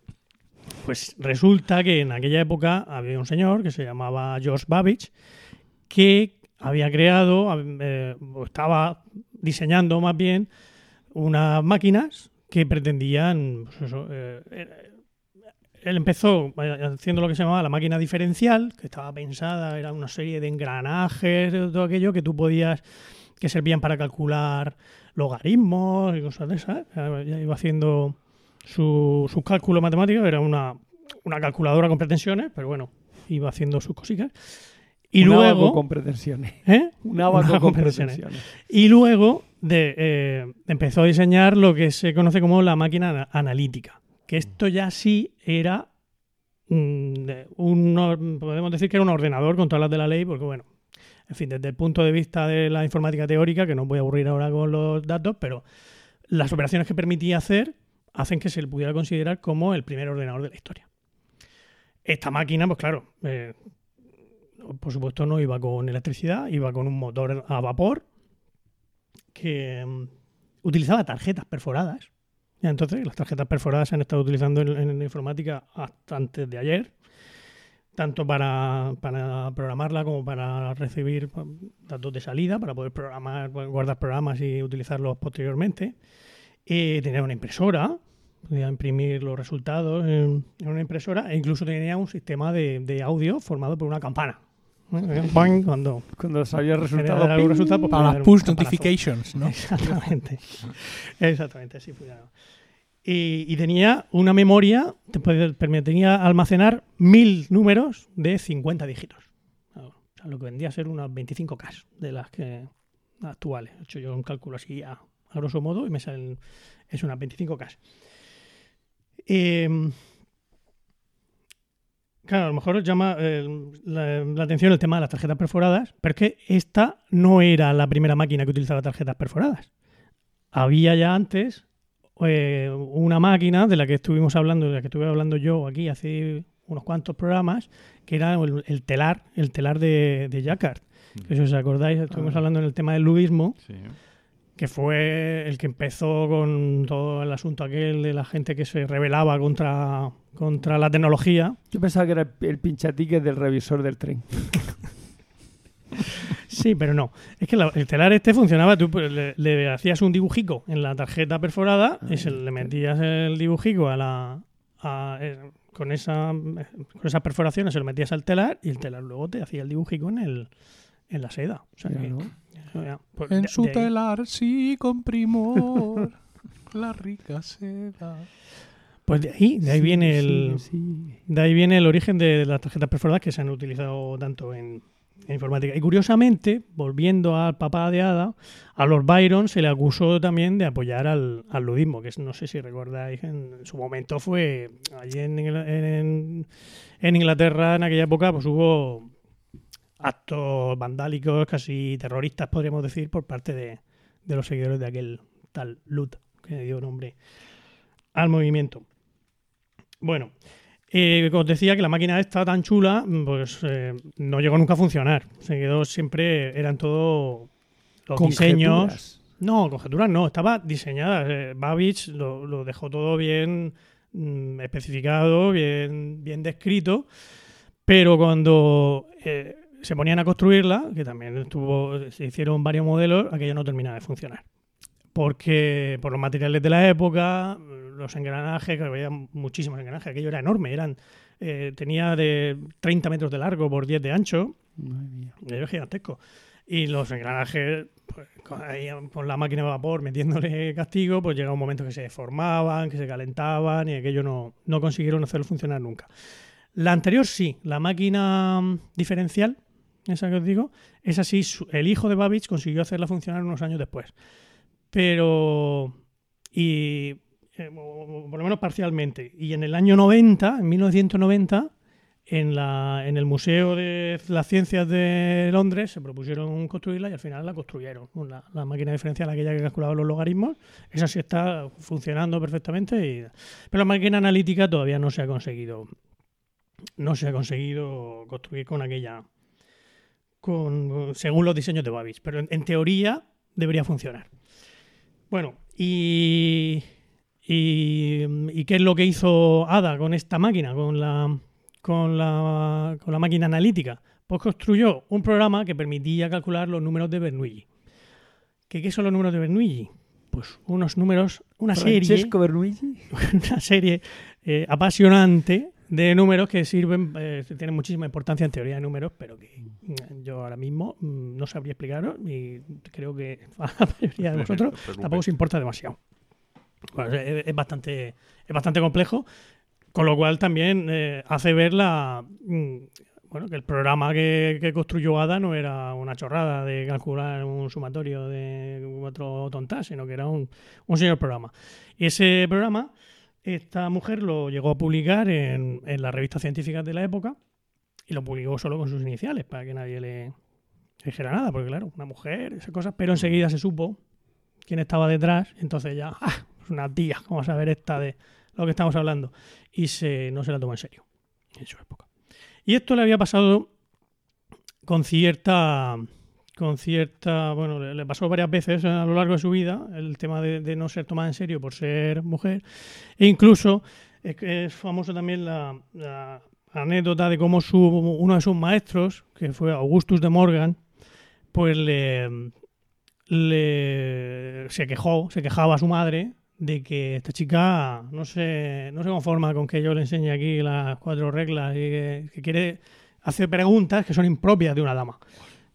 Pues resulta que en aquella época había un señor que se llamaba George Babbage que había creado, eh, o estaba diseñando más bien, unas máquinas que pretendían, pues eh, eh, él empezó haciendo lo que se llamaba la máquina diferencial, que estaba pensada, era una serie de engranajes, todo aquello que tú podías, que servían para calcular logaritmos y cosas de esas. Ya iba haciendo su- sus cálculos matemáticos, era una, una calculadora con pretensiones, pero bueno, iba haciendo sus cositas. Y
Un
luego...
con pretensiones.
¿eh?
Un abaco con
con pretensiones.
pretensiones.
Y luego de, eh, empezó a diseñar lo que se conoce como la máquina ana- analítica, que esto ya sí era mm, un, podemos decir que era un ordenador con todas las de la ley, porque bueno, en fin, desde el punto de vista de la informática teórica, que no voy a aburrir ahora con los datos, pero las operaciones que permitía hacer hacen que se le pudiera considerar como el primer ordenador de la historia. Esta máquina, pues claro, eh, por supuesto no iba con electricidad, iba con un motor a vapor que mm, utilizaba tarjetas perforadas. Ya, entonces, las tarjetas perforadas se han estado utilizando en, en informática hasta antes de ayer, tanto para, para programarla como para recibir pues, datos de salida, para poder programar, guardar programas y utilizarlos posteriormente. Eh, tenía una impresora, podía imprimir los resultados en, una impresora e incluso tenía un sistema de, de audio formado por una campana. ¿Eh? Cuando
Cuando salía el resultado.
algún resultado, pues
Para las push notifications, ¿no?
Exactamente. Exactamente, así funciona. Y, y tenía una memoria, te permitía almacenar mil números de 50 dígitos. O sea, lo que vendría a ser unas 25K de las que actuales. He hecho yo un cálculo así a, a grosso modo y me salen, es unas 25K. Eh, claro, a lo mejor os llama eh, la, la atención el tema de las tarjetas perforadas, pero es que esta no era la primera máquina que utilizaba tarjetas perforadas. Había ya antes eh, una máquina de la que estuvimos hablando, de la que estuve hablando yo aquí hace unos cuantos programas, que era el, el telar, el telar de, de Jacquard. Que si os acordáis, estuvimos
Ah.
hablando en el tema del ludismo,
Sí.
Que fue el que empezó con todo el asunto aquel de la gente que se rebelaba contra, contra la tecnología.
Yo pensaba que era el, pinchatiques del revisor del tren.
Sí, pero no. Es que la- el telar este funcionaba, tú pues, le, le hacías un dibujico en la tarjeta perforada y se le metías el dibujico a la... a- eh, con, esa, con esas perforaciones se lo metías al telar y el telar luego te hacía el dibujico en, el, en la seda. O sea que-
¿no?
Ya, pues,
En
de-
su
de
telar sí con primor la rica seda.
Pues de ahí, de ahí
Sí,
viene el...
sí.
De ahí viene el origen de las tarjetas perforadas que se han utilizado tanto en, en informática. Y curiosamente, volviendo al papá de Ada, a Lord Byron se le acusó también de apoyar al, al ludismo, que es, no sé si recordáis, en su momento fue allí en, en Inglaterra, en aquella época, pues hubo actos vandálicos, casi terroristas, podríamos decir, por parte de, de los seguidores de aquel tal Lud, que dio nombre al movimiento. Bueno, eh, os decía que la máquina esta tan chula, pues eh, no llegó nunca a funcionar. Se quedó siempre, eran todo los diseños.
Conjeturas.
No, conjeturas no, estaba diseñada. Eh, lo, lo dejó todo bien mm, especificado, bien, bien descrito, pero cuando eh, se ponían a construirla, que también estuvo, se hicieron varios modelos, aquello no terminaba de funcionar. Porque por los materiales de la época, los engranajes, que había muchísimos engranajes, aquello era enorme, eran eh, tenía de 30 metros de largo por 10 de ancho, era gigantesco. Y los engranajes, pues, con, ahí, con la máquina de vapor metiéndole castigo, pues llega un momento que se deformaban, que se calentaban y aquello no, no consiguieron hacerlo funcionar nunca. La anterior sí, la máquina diferencial, esa que os digo, esa sí, el hijo de Babbage consiguió hacerla funcionar unos años después. Pero. Y. eh, por lo menos parcialmente. Y en el año 90, en 1990, en, la, en el Museo de las Ciencias de Londres se propusieron construirla y al final la construyeron. La, la máquina diferencial, aquella que calculaba los logaritmos, esa sí está funcionando perfectamente. pero la máquina analítica todavía no se ha conseguido. No se ha conseguido construir con aquella. Con, según los diseños de Babbage. Pero en, en teoría debería funcionar. Bueno, y, y, y qué es lo que hizo Ada con esta máquina, con la, con la, con la máquina analítica? Pues construyó un programa que permitía calcular los números de Bernoulli. ¿Qué, qué son los números de Bernoulli? Pues unos números, una serie,
Francesco Berluigi.
una serie eh, apasionante de números que sirven, eh, tienen muchísima importancia en teoría de números, pero que mm, yo ahora mismo mm, no sabría explicaros y creo que a la mayoría de
te
vosotros
preocupes.
tampoco os importa demasiado. Bueno, es, es bastante, es bastante complejo, con lo cual también eh, hace ver la, mm, bueno, que el programa que, que construyó Ada no era una chorrada de calcular un sumatorio de cuatro tontas, sino que era un, un señor programa. Y ese programa, esta mujer lo llegó a publicar en, las revistas científicas de la época y lo publicó solo con sus iniciales para que nadie le dijera nada, porque claro, una mujer, esas cosas, pero enseguida se supo quién estaba detrás, entonces ya, ¡ah! Es una tía, vamos a ver esta de lo que estamos hablando. Y se, no se la tomó en serio en su época. Y esto le había pasado con cierta con cierta, bueno, le, pasó varias veces a lo largo de su vida el tema de, no ser tomada en serio por ser mujer. E incluso es, es famoso también la, la anécdota de cómo su, uno de sus maestros, que fue Augustus de Morgan, pues le, le se quejó, se quejaba a su madre de que esta chica no se, no se conforma con que yo le enseñe aquí las cuatro reglas y que, que quiere hacer preguntas que son impropias de una dama.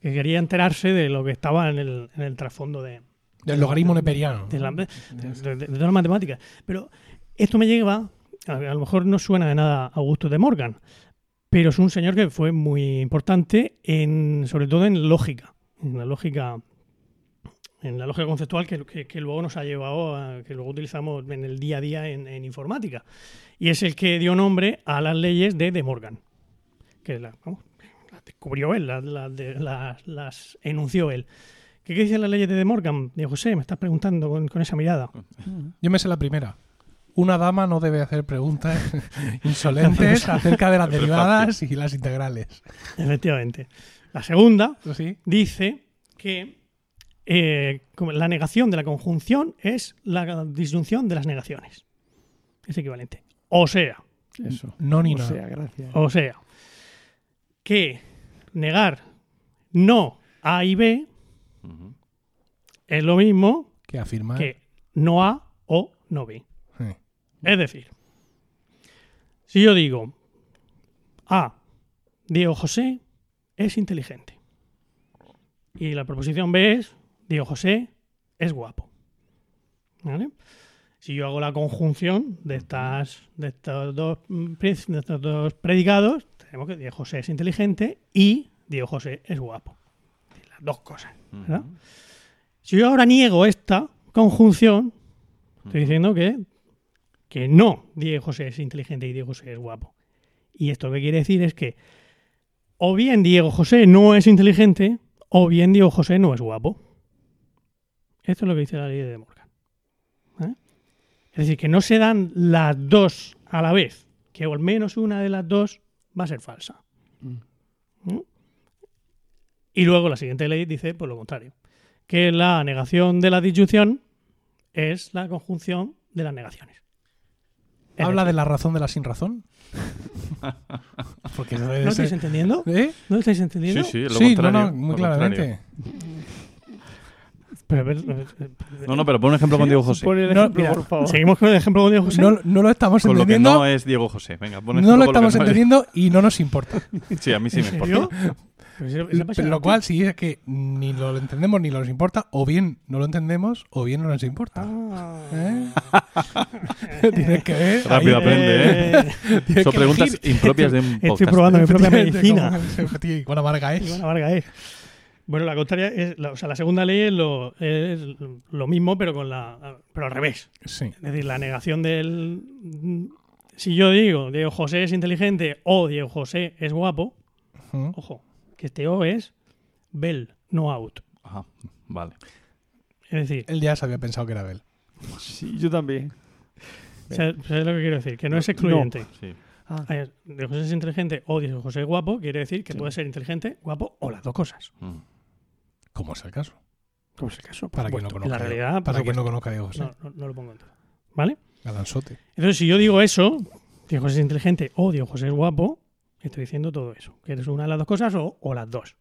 Que quería enterarse de lo que estaba en el, en el trasfondo de,
Del logaritmo neperiano.
de, la- de- de- todas las matemáticas. Pero esto me lleva, a, a lo mejor no suena de nada a Augusto de Morgan, pero es un señor que fue muy importante, en, sobre todo en lógica, en la lógica, en la lógica conceptual que, que- que luego nos ha llevado, a, que luego utilizamos en el día a día en, en informática. Y es el que dio nombre a las leyes de De Morgan, que la- vamos, las descubrió él, las, las de- las- las enunció él. ¿Qué, qué dicen las leyes de De Morgan? Digo, José, me estás preguntando con, con esa mirada.
Yo me sé la primera. Una dama no debe hacer preguntas insolentes acerca de las derivadas y las integrales.
Efectivamente. La segunda dice que eh, la negación de la conjunción es la disyunción de las negaciones. Es equivalente. O sea,
Eso.
No ni
o
nada.
sea, gracias.
o sea, que negar no A y B es lo mismo
Que afirma.
que no A o no B.
Sí.
Es decir, si yo digo A, Diego José es inteligente. Y la proposición B es Diego José es guapo. ¿Vale? Si yo hago la conjunción de estas de estos dos mm, de estos dos predicados, tenemos que Diego José es inteligente y Diego José es guapo. Las dos cosas. Si yo ahora niego esta conjunción, estoy diciendo que, que no Diego José es inteligente y Diego José es guapo. Y esto lo que quiere decir es que o bien Diego José no es inteligente o bien Diego José no es guapo. Esto es lo que dice la ley de Morgan. Es decir, que no se dan las dos a la vez, que al menos una de las dos va a ser falsa.
Mm.
¿Mm? Y luego la siguiente ley dice por lo contrario, que la negación de la disyunción es la conjunción de las negaciones. Es
¿Habla de la razón de la sin razón? Porque
¿No
ser-
estáis entendiendo?
¿Eh?
¿No estáis entendiendo?
Sí, sí, lo
Sí, no, no, muy
lo
claramente.
contrario.
Pero, a ver, eh,
No, no, pero pon un ejemplo con Diego José.
Pon el
No,
ejemplo,
mira,
por favor.
Seguimos con el ejemplo con Diego José.
No, no lo estamos
Con lo que
entendiendo.
no es Diego José. Venga, pon
No
ejemplo
lo estamos
que no es.
entendiendo y no nos importa.
Sí, a mí sí me
¿En
importa.
Pero
Pero lo cual sí es que ni lo entendemos ni nos importa, o bien no lo entendemos, o bien no nos importa.
Ah.
¿Eh? Tienes que ver.
Rápido
ahí,
aprende, ¿eh?
Eh,
Son preguntas impropias de un podcast.
Estoy probando mi propia medicina.
Cuán amarga es.
Iván Vargas es. Bueno, la contraria es, la, o sea, la segunda ley es lo, es lo mismo, pero con la, pero al revés.
Sí.
Es decir, la negación del. Si yo digo Diego José es inteligente o Diego José es guapo, ojo, que este O es Bell, no out.
Ajá, vale.
Es decir,
Él ya se había pensado que era Bel.
Sí, yo también.
¿sabes sabes lo que quiero decir? Que no es excluyente.
Sí.
Ah,
ver, Diego José es inteligente o Diego José es guapo, quiere decir que
Sí.
puede ser inteligente, guapo o las dos cosas.
Mm.
¿Cómo es el caso?
Como es el caso.
Para quien no conozca.
La realidad, por
para quien no conozca a Diego José.
no, no, no lo pongo en duda. ¿Vale?
Galanzote.
Entonces, si yo digo eso, Diego José es inteligente o Diego José es guapo, estoy diciendo todo eso. Que eres una de las dos cosas o, o las dos.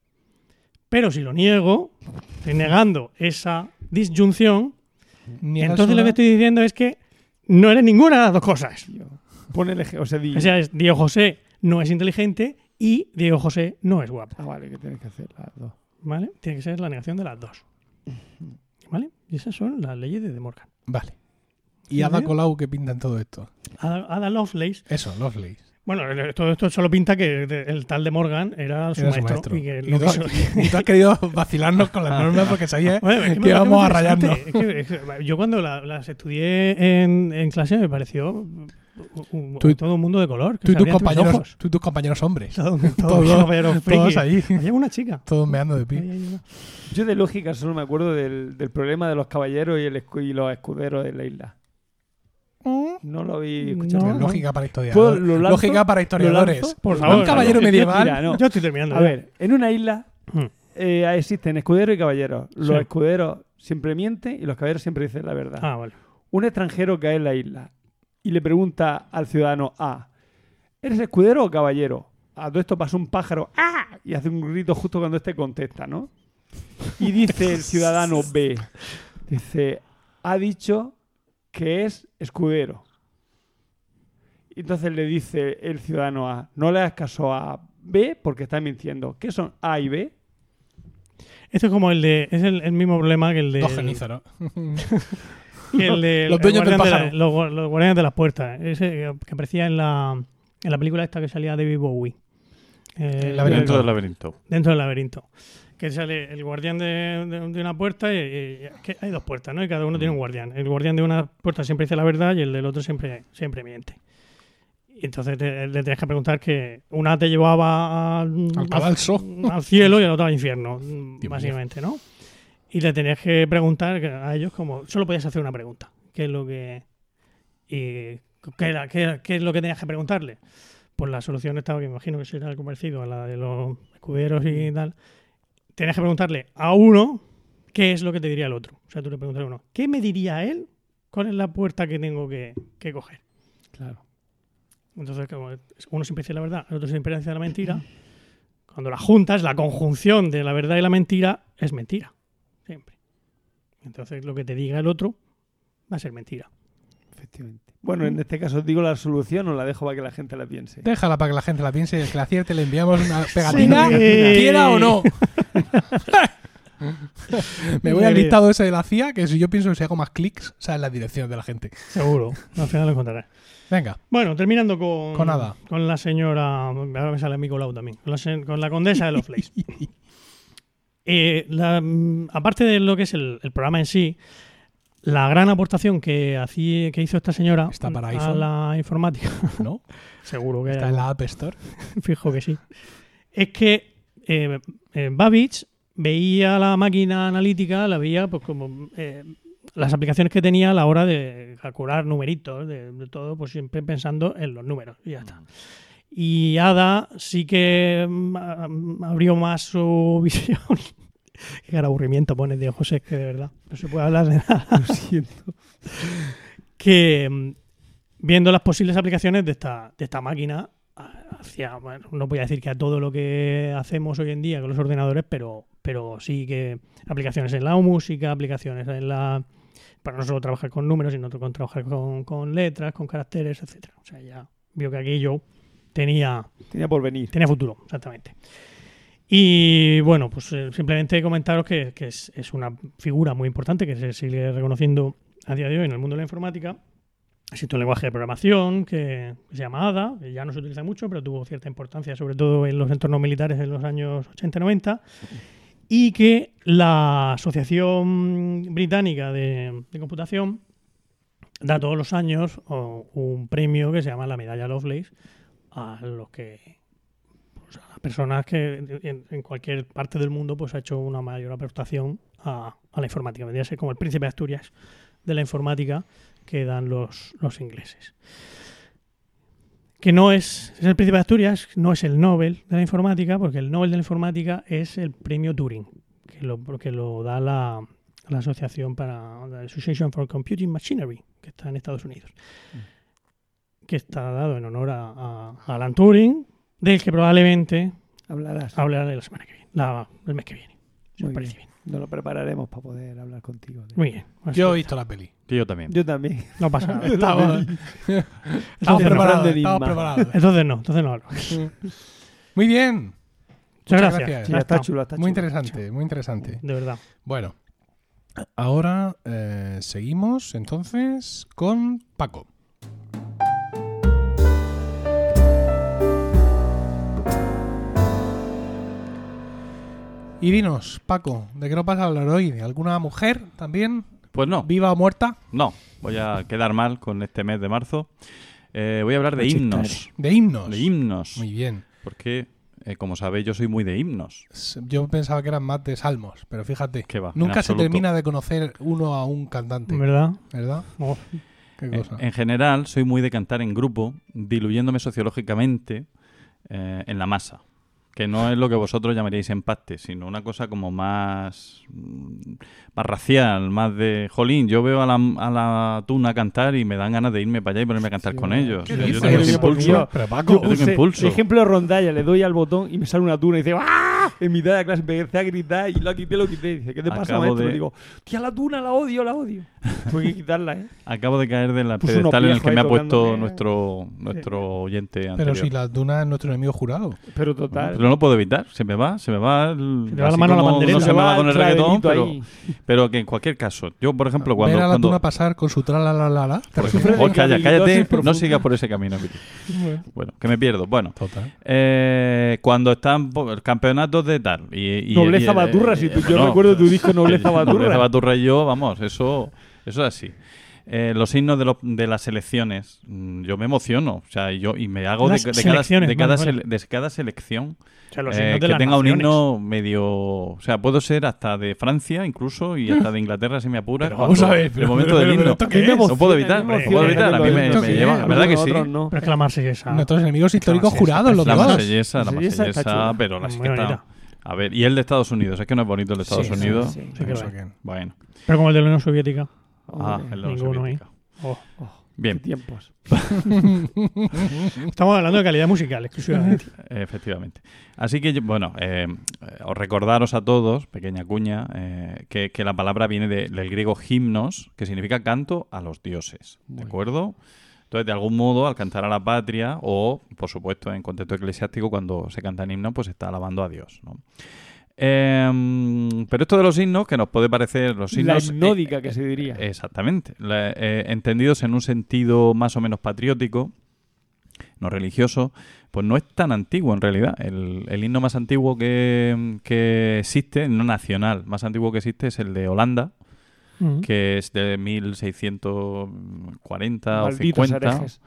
Pero si lo niego, estoy negando esa disyunción, entonces lo que estoy diciendo es que no eres ninguna de las dos cosas.
tío. Pon el ejemplo. O sea, di-
O sea, es Diego José no es inteligente y Diego José no es guapo.
Ah, vale, que tienes que hacer las dos.
¿Vale? Tiene que ser la negación de las dos. ¿Vale? Y esas son las leyes de De Morgan.
Vale. ¿Y
¿Sí,
Ada? Colau qué pinta en todo esto?
Ada, Ada Lovelace
Eso, Lovelace.
Bueno, el- todo esto solo pinta que el tal de Morgan era su,
Era su
maestro. Y que
Y tú,
quiso-
y tú has querido vacilarnos con las normas porque sabías
Bueno, es
que, íbamos a rayarnos.
interesante. Es que- es que yo cuando la- las estudié en, en clase me pareció un- un-
Tú y-
todo un mundo de color. que
Tú y, tus compañeros, tú y tus compañeros hombres.
Todos,
Todos-
todos, compañeros
Todos ahí.
Había una chica.
Todos meando de pie.
ahí, ahí.
Yo de lógica solo me acuerdo del, del problema de los caballeros y, el escu- y los escuderos de la isla. No lo vi escuchado.
No.
Lógica para
¿Puedo-
historiadores.
lanzo?
Lógica para historiadores.
lanzo?
Por
Un
favor.
caballero
Yo- yo-
medieval.
mira, no.
Yo estoy terminando.
A
ya.
ver, en una isla
Hmm.
eh, existen escuderos y caballeros. Los
Sí.
escuderos siempre mienten y los caballeros siempre dicen la verdad.
Ah, vale.
Un extranjero cae en la isla y le pregunta al ciudadano A, ¿eres escudero o caballero? A todo esto pasa un pájaro ¡ah! y hace un grito justo cuando este contesta, ¿no? Y dice el ciudadano B, dice, ha dicho que es escudero. Y entonces le dice el ciudadano A, no le hagas caso a B porque está mintiendo. ¿Qué son A y B?
Esto es como el de. Es el, el mismo problema que el de.
Dos genízaros.
el de
Los
el
dueños del
de la- los, los guardianes de las puertas. Ese que aparecía en la, en la película esta que salía David Bowie. Eh,
El laberinto.
Dentro del laberinto.
dentro del laberinto. Que sale el guardián de, de- de una puerta y, y- que hay dos puertas, ¿no? Y cada uno tiene un guardián. El guardián de una puerta siempre dice la verdad y el del otro siempre, siempre miente. Y entonces te- le tienes que preguntar que una te llevaba al,
Al cadalso.
al cielo y la otra al infierno, básicamente, ¿no? Y le tenías que preguntar a ellos como... Solo podías hacer una pregunta. ¿Qué es lo que... Y, ¿qué, era- qué- qué es lo que tenías que preguntarle? Pues la solución estaba, que me imagino que será algo parecido a la de los escuderos y tal. Tenías que preguntarle a uno qué es lo que te diría el otro. O sea, tú le preguntas a uno, ¿qué me diría él? ¿Cuál es la puerta que tengo que, que coger?
Claro.
Entonces, como uno siempre dice la verdad, el otro siempre dice la mentira. Cuando la juntas, la conjunción de la verdad y la mentira es mentira. Entonces, lo que te diga el otro va a ser mentira.
Efectivamente. Bueno, en este caso digo la solución o la dejo para que la gente la piense.
Déjala para que la gente la piense y el que la acierte le enviamos una pegatina,
Sí.
quiera o no. Me voy al listado ese de la CIA, que si yo pienso que si hago más clics, salen las direcciones de la gente.
Seguro. Al final lo encontrarás.
Venga,
Bueno, terminando con,
Con Ada.
con la señora. Ahora me sale mi Colau también. Con la, se- con la condesa de Lovelace. Eh, la- mm, aparte de lo que es el, el programa en sí, la gran aportación que, hacía, que hizo esta señora
Está para
a
iPhone.
la informática,
¿no?
seguro que
Está en la App Store.
Fijo que sí. Es que eh, Babbage veía la máquina analítica, la veía pues como eh, las aplicaciones que tenía a la hora de calcular numeritos, de, de todo, pues siempre pensando en los números y ya está. Y Ada sí que mm, mm, abrió más su visión. Qué gran aburrimiento pone Diego José, que de verdad no se puede hablar de nada. Lo siento. Que mm, viendo las posibles aplicaciones de esta, de esta máquina, hacia, bueno, no voy a decir que a todo lo que hacemos hoy en día con los ordenadores, pero, pero sí que aplicaciones en la música, aplicaciones en la para no solo trabajar con números, sino con trabajar con, con letras, con caracteres, etcétera. O sea, ya vio que aquello tenía
Tenía por venir.
Tenía futuro, exactamente. Y bueno, pues eh, simplemente comentaros que, que es, es una figura muy importante que se sigue reconociendo a día de hoy en el mundo de la informática. Existe un lenguaje de programación que, que se llama ADA, que ya no se utiliza mucho, pero tuvo cierta importancia, sobre todo en los entornos militares en los años 80-90. Y que la Asociación Británica de, de Computación da todos los años un premio que se llama la Medalla Lovelace a los que pues, a las personas que en, cualquier parte del mundo pues ha hecho una mayor aportación a, la informática. Vendría a ser como el príncipe de Asturias de la informática que dan los, los ingleses. Que no es, es el príncipe de Asturias, no es el Nobel de la informática, porque el Nobel de la informática es el premio Turing, que lo, que lo da la, la asociación para la Association for Computing Machinery, que está en Estados Unidos, que está dado en honor a, a- a Alan Turing, del que probablemente
Hablarás.
hablaré la semana que viene, la- el mes que viene. Si os
Muy
parece
bien.
bien.
Nos lo prepararemos para poder hablar contigo.
Muy bien.
Yo he visto la peli.
Que yo también.
Yo también.
No pasa nada.
Estaba, estaba
Entonces no.
preparado.
de
Estaba
Enigma.
preparado.
Entonces no, entonces no hablo.
Muy bien.
Muchas
Muchas
gracias.
gracias.
Sí, está
está.
chulo, está
Muy
chulo.
interesante, muy interesante.
De verdad.
Bueno, ahora eh, seguimos entonces con Paco. Y dinos, Paco, ¿de qué nos vas a hablar hoy? ¿De alguna mujer también?
Pues no,
¿Viva o muerta?
no. Voy a quedar mal con este mes de marzo. Eh, voy a hablar de
Machista
himnos.
¿De himnos?
De himnos.
Muy bien.
Porque, eh, como sabéis, yo soy muy de himnos.
Yo pensaba que eran más de salmos, pero fíjate,
Que va,
nunca se termina de conocer uno a un cantante,
¿Verdad?
¿verdad?
Oh,
Qué
En, en general, soy muy de cantar en grupo, diluyéndome sociológicamente eh, en la masa. Que no es lo que vosotros llamaríais empate, sino una cosa como más, mm, más racial, más de... Jolín, yo veo a la, a la tuna cantar y me dan ganas de irme para allá y ponerme a cantar
Sí,
con ellos.
¿Qué
Yo tengo impulso.
Yo
Yo tengo impulso.
ejemplo de rondalla, le doy al botón y me sale una tuna y dice ¡Ah! En mitad de la clase empecé a gritar y lo quité, lo quité. Dice, ¿qué te pasa,
Acabo
maestro?
de-
Le digo, tía, la tuna, la odio, la odio. Tuve que quitarla, ¿eh?
Acabo de caer del pedestal en el que me ha puesto
tocándome.
nuestro, nuestro oyente
pero
anterior.
si la duna es nuestro enemigo jurado.
Pero total.
Pero no lo puedo evitar, se me va, se me va el,
Se te va la mano a la
como
pandereta.
No se me va con el reggaetón, pero, pero que en cualquier caso, yo por ejemplo cuando...
Ver a la
cuando
tuna pasar con su tralalalala. ¿te
por
refieres?
Sufre de
ejemplo, oh, calla, cállate, no sigas por ese camino. Bueno, que me pierdo. Bueno,
Total.
eh, cuando están po- campeonatos de tal y, y-
Nobleza
y-
Baturra,
eh,
si tú- yo
bueno,
recuerdo tu disco Nobleza
el-
Baturra.
Nobleza Baturra y yo, vamos, eso, eso es así. Eh, los himnos de, los- de las selecciones, mm, yo me emociono, o sea, y yo y me hago de, de cada, de, cada sele- de cada selección
O sea, los
eh,
himnos de
que
las
tenga un
naciones.
himno medio, o sea, puedo ser hasta de Francia incluso y hasta de Inglaterra si me apuras.
Pero vamos
cuando-
a ver,
el
pero-
momento
pero-
del
pero
himno.
¿esto
A
qué
mí me
es?
No puedo evitar, no puedo evitar, a mí me,
¿Esto
me lleva,
es?
¿verdad que sí?
No.
Pero es que la marsellesa...
Nuestros enemigos históricos jurados, los
La
dos.
marsellesa, la
La marsellesa
pero la que está-
bonita.
A ver, y el de Estados Unidos, es que no es bonito el de Estados
Sí, sí,
Unidos.
sí.
Sí que
Bueno,
Pero como el de la Unión Soviética.
ah, el de la
ninguno ahí.
Soviética.
Oh.
oh,
Bien,
tiempos.
Estamos hablando de calidad musical exclusivamente.
efectivamente. Así que, bueno, eh, eh, os recordaros a todos, pequeña cuña, eh, que, que la palabra viene de- del griego himnos, que significa canto a los dioses. ¿De acuerdo? Entonces, de algún modo, al cantar a la patria, o, por supuesto, en contexto eclesiástico, cuando se cantan himnos, pues se está alabando a Dios. ¿no? Em, pero esto de los himnos, que nos puede parecer los
La
himnos...
hipnódica
eh,
que se diría.
Exactamente. La- eh, entendidos en un sentido más o menos patriótico, no religioso, pues no es tan antiguo en realidad. El, el himno más antiguo que, que existe, no nacional, más antiguo que existe es el de Holanda,
Mm.
que es de 1640 o
Malditos
50
herejes.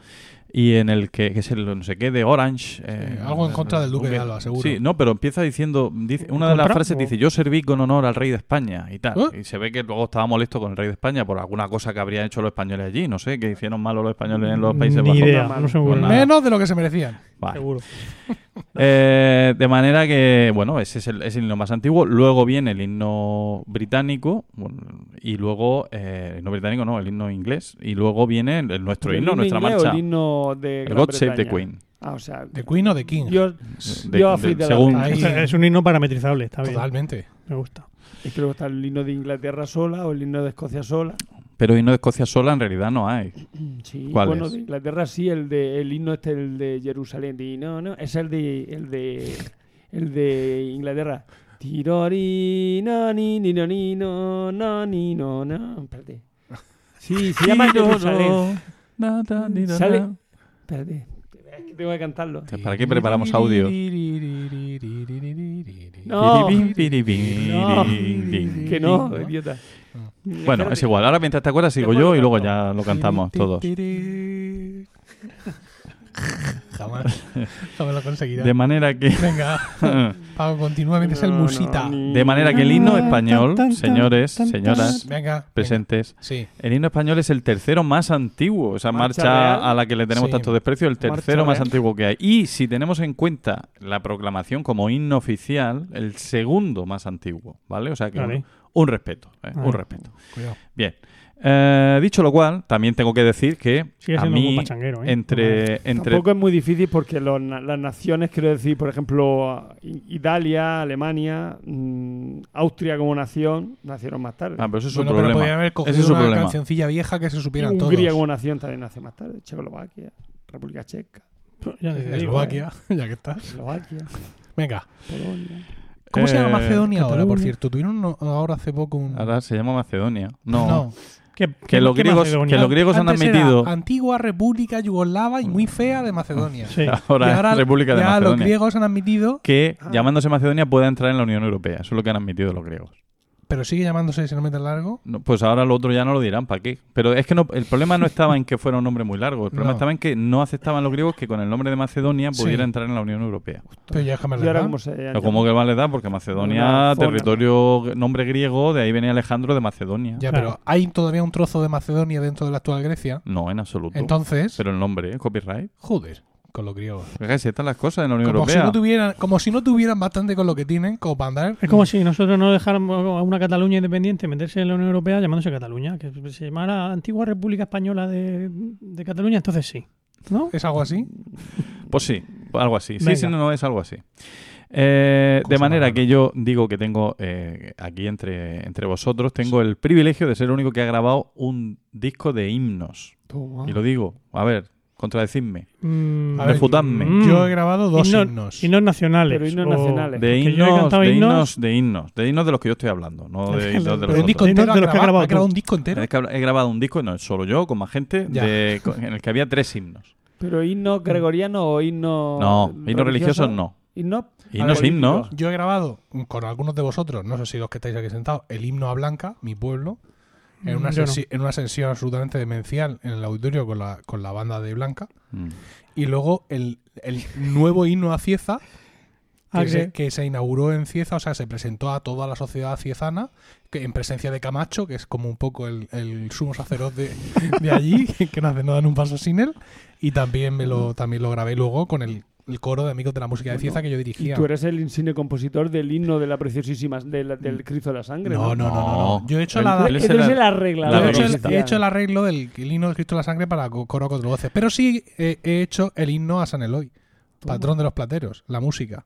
y en el que, que es el no sé qué de Orange eh,
algo en contra del Duque de Alba, seguro.
sí no pero empieza diciendo dice,
¿En
una de las frases
¿O?
dice yo serví con honor al rey de España y tal
¿Eh?
y se ve que luego estaba molesto con el rey de España por alguna cosa que habrían hecho los españoles allí no sé que hicieron malo los españoles en los Países
Ni
Bajos
idea, no.
Menos de lo que se merecían.
Vale.
Seguro.
Eh, de manera que, bueno, ese es el, es el himno más antiguo. Luego viene el himno británico. bueno, y luego, eh, el himno británico no, el himno inglés. Y luego viene el, el nuestro
¿El
himno, nuestra marcha.
El himno de
El God Save the? Queen.
Ah, o sea,
¿De Queen o de King?
yo,
De-
yo
de-
de la
según-.
Ahí-
Es, un himno parametrizable, está bien.
Totalmente.
Me gusta.
Es que luego está el himno de Inglaterra sola o el himno de Escocia sola.
Pero himno de Escocia sola en realidad no hay.
Sí,
¿Cuál
bueno,
es?
de Inglaterra sí, el de el himno este el de Jerusalén, no, no, es el de el de el de Inglaterra. Tirori no ni ni no ni no no ni no no. Espérate. Sí, se llama Jerusalén.
Na, na, ni,
Sale-. Espérate. Es que tengo que cantarlo.
¿Para qué preparamos audio?
No. No. Que no, idiota.
Bueno, es igual. Ahora mientras te acuerdas sigo yo y luego ya lo cantamos todos.
Jamás. Jamás lo conseguirá.
De manera que...
Venga, Pablo, continúa mientras el musita.
De manera que el himno español, señores, señoras
Venga.
presentes,
venga. Sí.
el himno español es el tercero más antiguo, esa
Marcha
a la que le tenemos
Sí.
tanto desprecio, el
Marcha
tercero más
real.
antiguo que hay. Y si tenemos en cuenta la proclamación como himno oficial, el segundo más antiguo, ¿vale? O sea que
Vale.
Un, respeto, ¿eh?
Vale.
un respeto.
Cuidado.
Bien. Eh, dicho lo cual, también tengo que decir que
Sigue
a mí,
¿eh?
entre, entre
Tampoco es muy difícil porque los na- las naciones, quiero decir, por ejemplo, Italia, Alemania, mm, Austria como nación, nacieron más tarde.
Ah, pero eso es
Bueno,
problema.
podría haber cogido
es
una
problema.
cancioncilla vieja que se supieran todos.
Hungría como nación también nace más tarde. Checoslovaquia, República Checa,
Ya
Eslovaquia, ya que estás.
Eslovaquia,
Venga.
Polonia.
¿Cómo se llama
Eh,
Macedonia ahora, por cierto? Tuvieron ahora hace poco un...
Ahora se llama Macedonia. No,
¿Qué-
que los
qué
griegos,
Macedonia?
que los griegos han
era
admitido
Antigua República Yugoslava y muy fea de Macedonia.
Sí.
ahora,
Y ahora
República de
ya los
Macedonia.
griegos han admitido,
que
Ah.
llamándose Macedonia pueda entrar en la Unión Europea. Eso es lo que han admitido los griegos.
Pero sigue llamándose, si no mete largo.
No, pues ahora lo otro ya no lo dirán, ¿para qué? Pero es que no, el problema no estaba en que fuera un nombre muy largo, el problema
No.
estaba en que no aceptaban los griegos que con el nombre de Macedonia
Sí.
pudiera entrar en la Unión Europea.
Pero ya déjame
¿Y ahora
la
cómo se
Pero ¿Cómo que vale da? Porque Macedonia,
zona.
territorio, nombre griego, de ahí venía Alejandro de Macedonia.
Ya,
Claro.
pero hay todavía un trozo de Macedonia dentro de la actual Grecia.
No, en absoluto.
Entonces,
Pero el nombre, ¿eh? copyright.
joder, con los griegos.
Fíjate, si están las cosas en la Unión
Como si,
Europea.
no tuvieran, como si no tuvieran bastante con lo que tienen, como para andar.
Es como si nosotros no dejáramos a una Cataluña independiente meterse en la Unión Europea llamándose Cataluña, que se llamara Antigua República Española de, de Cataluña, entonces sí. ¿No?
¿Es algo así?
Pues sí, algo así. Sí,
Venga.
sí, no, no, es algo así. Eh, de manera que yo digo que tengo eh, aquí entre, entre vosotros, tengo el privilegio de ser el único que ha grabado un disco de himnos.
Toma.
Y lo digo, a ver, contradecidme.
Mm,
ver,
Refutadme.
mm,
Yo he grabado dos
himnos,
himnos.
himnos nacionales.
Pero himnos
o-
nacionales.
De
yo he
himnos,
cantado
de
himnos-
himnos, de himnos, de himnos de los que yo estoy hablando, no de de los
Pero un disco
otros.
de-
entero.
de los que
grabado-
grabado
ha grabado
tú.
un disco entero.
He grabado un disco, no solo yo, con más gente, de- en el que había tres himnos.
Pero himnos gregorianos o himnos.
No, himnos religiosos no.
Himnos.
Himnos, himnos.
Yo he grabado con algunos de vosotros, no sé si los que estáis aquí sentados, el himno a Blanca, mi pueblo, en una,
Mm, yo no.
en una sesión absolutamente demencial en el auditorio con la, con la banda de Blanca.
Mm.
Y luego el, el nuevo himno a Cieza, que,
Ah,
se,
que-
que se inauguró en Cieza, o sea, se presentó a toda la sociedad ciezana, que en presencia de Camacho, que es como un poco el, el sumo sacerdote de allí, que no, hace, no dan un paso sin él. Y también me lo, también lo grabé luego con el, el coro de amigos de la música de
Bueno,
Cieza que yo
Y
dirigía.
tú eres el insigne compositor del himno de la preciosísima de la- del Cristo de la Sangre.
No, no, no, no, no.
No.
Yo he hecho
Él-
la,
él es el-
el arreglador.
yo he hecho el, he hecho el arreglo del el himno del Cristo de la Sangre para co- coro cuatro voces. Pero sí he, he hecho el himno a San Eloy, patrón de los plateros, la música.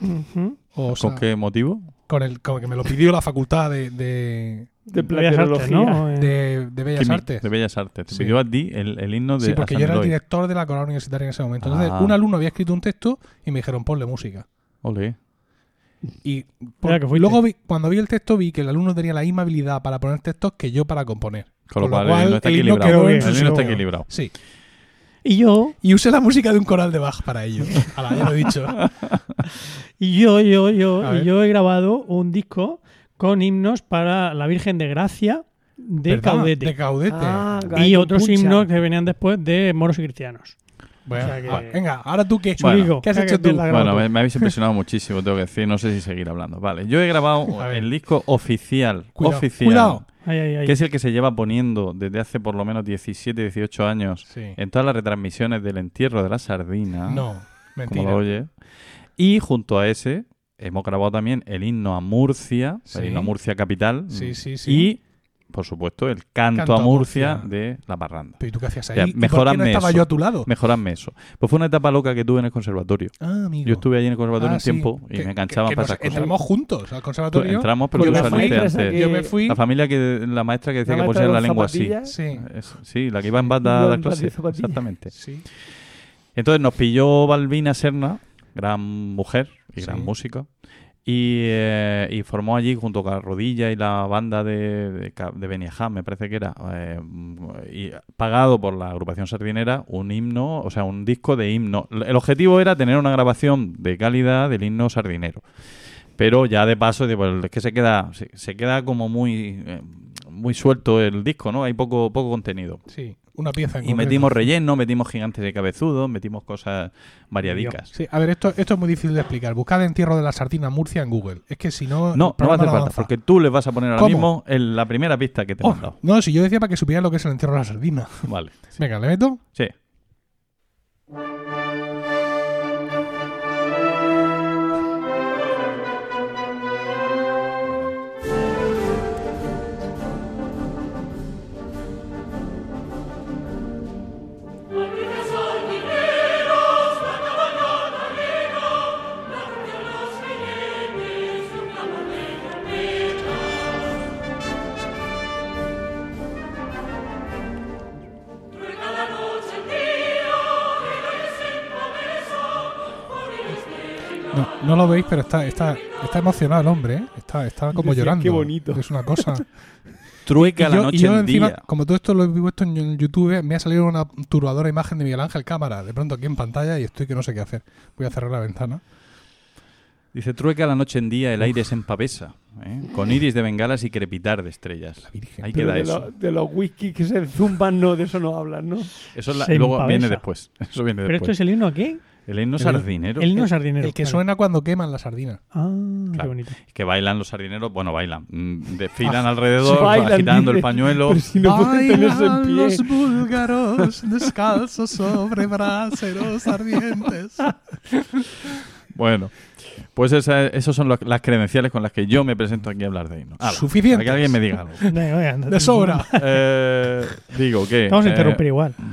Ujú.
O sea,
¿Con qué motivo?
Con el con que me lo pidió la facultad de, de,
De
Bellas Artes. ¿no?
De- de Bellas
Quimi-
Artes.
De Bellas Artes. Te
Sí.
pidió a ti el, el himno de
Sí, porque yo era el director de la coral universitaria en ese momento. Entonces,
Ah.
un alumno había escrito un texto y me dijeron, ponle música.
Ole.
Y por-
Mira que fuiste.
luego, vi- cuando vi el texto, vi que el alumno tenía la misma habilidad para poner textos que yo para componer.
Con lo cual, el himno está
el himno
equilibrado.
quedó
El himno está equilibrado.
Sí.
Y yo,
Y usé la música de un coral de Bach para ello. Ahora, ya lo he dicho.
y yo, yo, yo, y yo he grabado un disco con himnos para la Virgen de Gracia de
¿Verdad?
Caudete.
De Caudete.
Ah,
y otros
Pucha.
himnos que venían después de moros y cristianos.
Bueno,
o sea que-
va, venga, ahora tú qué.
Bueno,
¿qué has hecho tú?
Bueno, me, me habéis impresionado muchísimo, tengo que decir. No sé si seguir hablando. Vale, yo he grabado el disco oficial.
Cuidado,
oficial.
cuidado.
Ay, ay, ay.
Que es el que se lleva poniendo desde hace por lo menos 17, 18 años
Sí.
en todas las retransmisiones del entierro de la sardina.
No,
como
mentira.
lo oye. Y junto a ese hemos grabado también el himno a Murcia,
Sí.
el himno a Murcia capital.
Sí, sí, sí.
Y por supuesto, el canto,
Canto
a Murcia,
Murcia.
de la parranda.
Pero ¿y tú qué hacías ahí?
Ya,
¿Y por qué
mejoradme
no estaba
eso.
yo a tu lado?
Mejoradme eso. Pues fue una etapa loca que tuve en el conservatorio.
Ah, amigo.
Yo estuve allí en el conservatorio
Ah,
un
sí.
tiempo y
Que-
me enganchaban
que- que
para esas cosas.
Entramos juntos al
Tú-
conservatorio.
Entramos, pero
Yo
tú
me
saliste
fui,
esa
antes.
que-
yo me fui.
La familia que la maestra que decía
La
que
de
la lengua así.
Sí,
sí, la que iba en bata a dar clases. Exactamente.
sí.
Entonces nos pilló Balbina Serna, gran mujer y
Sí.
gran música, y, eh, y formó allí junto con la Rodilla y la banda de, de, me parece que era, eh, y pagado por la agrupación sardinera, un himno, o sea, un disco de himno. El objetivo era tener una grabación de calidad del himno sardinero. Pero ya de paso, pues, es que se queda, se, se queda como muy, eh, muy suelto el disco, ¿no? Hay poco, poco contenido.
Sí, una pieza en
Y
concreto.
metimos relleno, metimos gigantes de cabezudos, metimos cosas variadicas.
Sí, a ver, esto, esto es muy difícil de explicar. Buscad entierro de la sardina Murcia en Google. Es que si no.
No, no va a hacer falta, porque tú les vas a poner ahora
¿Cómo?
mismo en la primera pista que te he
Oh,
mandado.
no, si yo decía para que supieran lo que es el entierro de la sardina.
Vale.
Venga, ¿le meto?
Sí.
No, lo veis, pero está, está, está emocionado el hombre, ¿eh? Está, está como
Decía,
llorando.
"Qué bonito".
Es una cosa.
Trueca
Y
la
yo- y
noche
yo
en
encima,
día.
como todo esto lo he puesto en YouTube, me ha salido una turbadora imagen de Miguel Ángel Cámara, de pronto aquí en pantalla, y estoy que no sé qué hacer. Voy a cerrar la ventana.
Dice, trueca la noche en día, el aire se empavesa, ¿eh? con iris de bengalas y crepitar de estrellas.
La Virgen.
Ahí
Pero
queda
de,
eso.
lo- de los whisky que se zumban, no, de eso no hablan, ¿no?
Eso es la- luego
empavesa.
viene después. Eso viene
¿Pero esto
después.
es el himno aquí?
El himno
El-
sardinero.
El himno sardinero.
El que suena cuando queman la sardina.
Ah, qué
Claro.
bonito.
Que bailan los sardineros, bueno, bailan, mm, desfilan
Ah,
alrededor,
bailan,
agitando el pañuelo.
Pero si no pueden tenerse en
Bailan
pie.
los búlgaros descalzos sobre braseros ardientes.
Bueno, pues esa, esos son los- las credenciales con las que yo me presento aquí a hablar de himno. Hala,
Suficientes.
para que alguien me diga algo.
Venga, anda.
De sobra.
Eh, digo que...
Vamos a
eh,
interrumpir igual.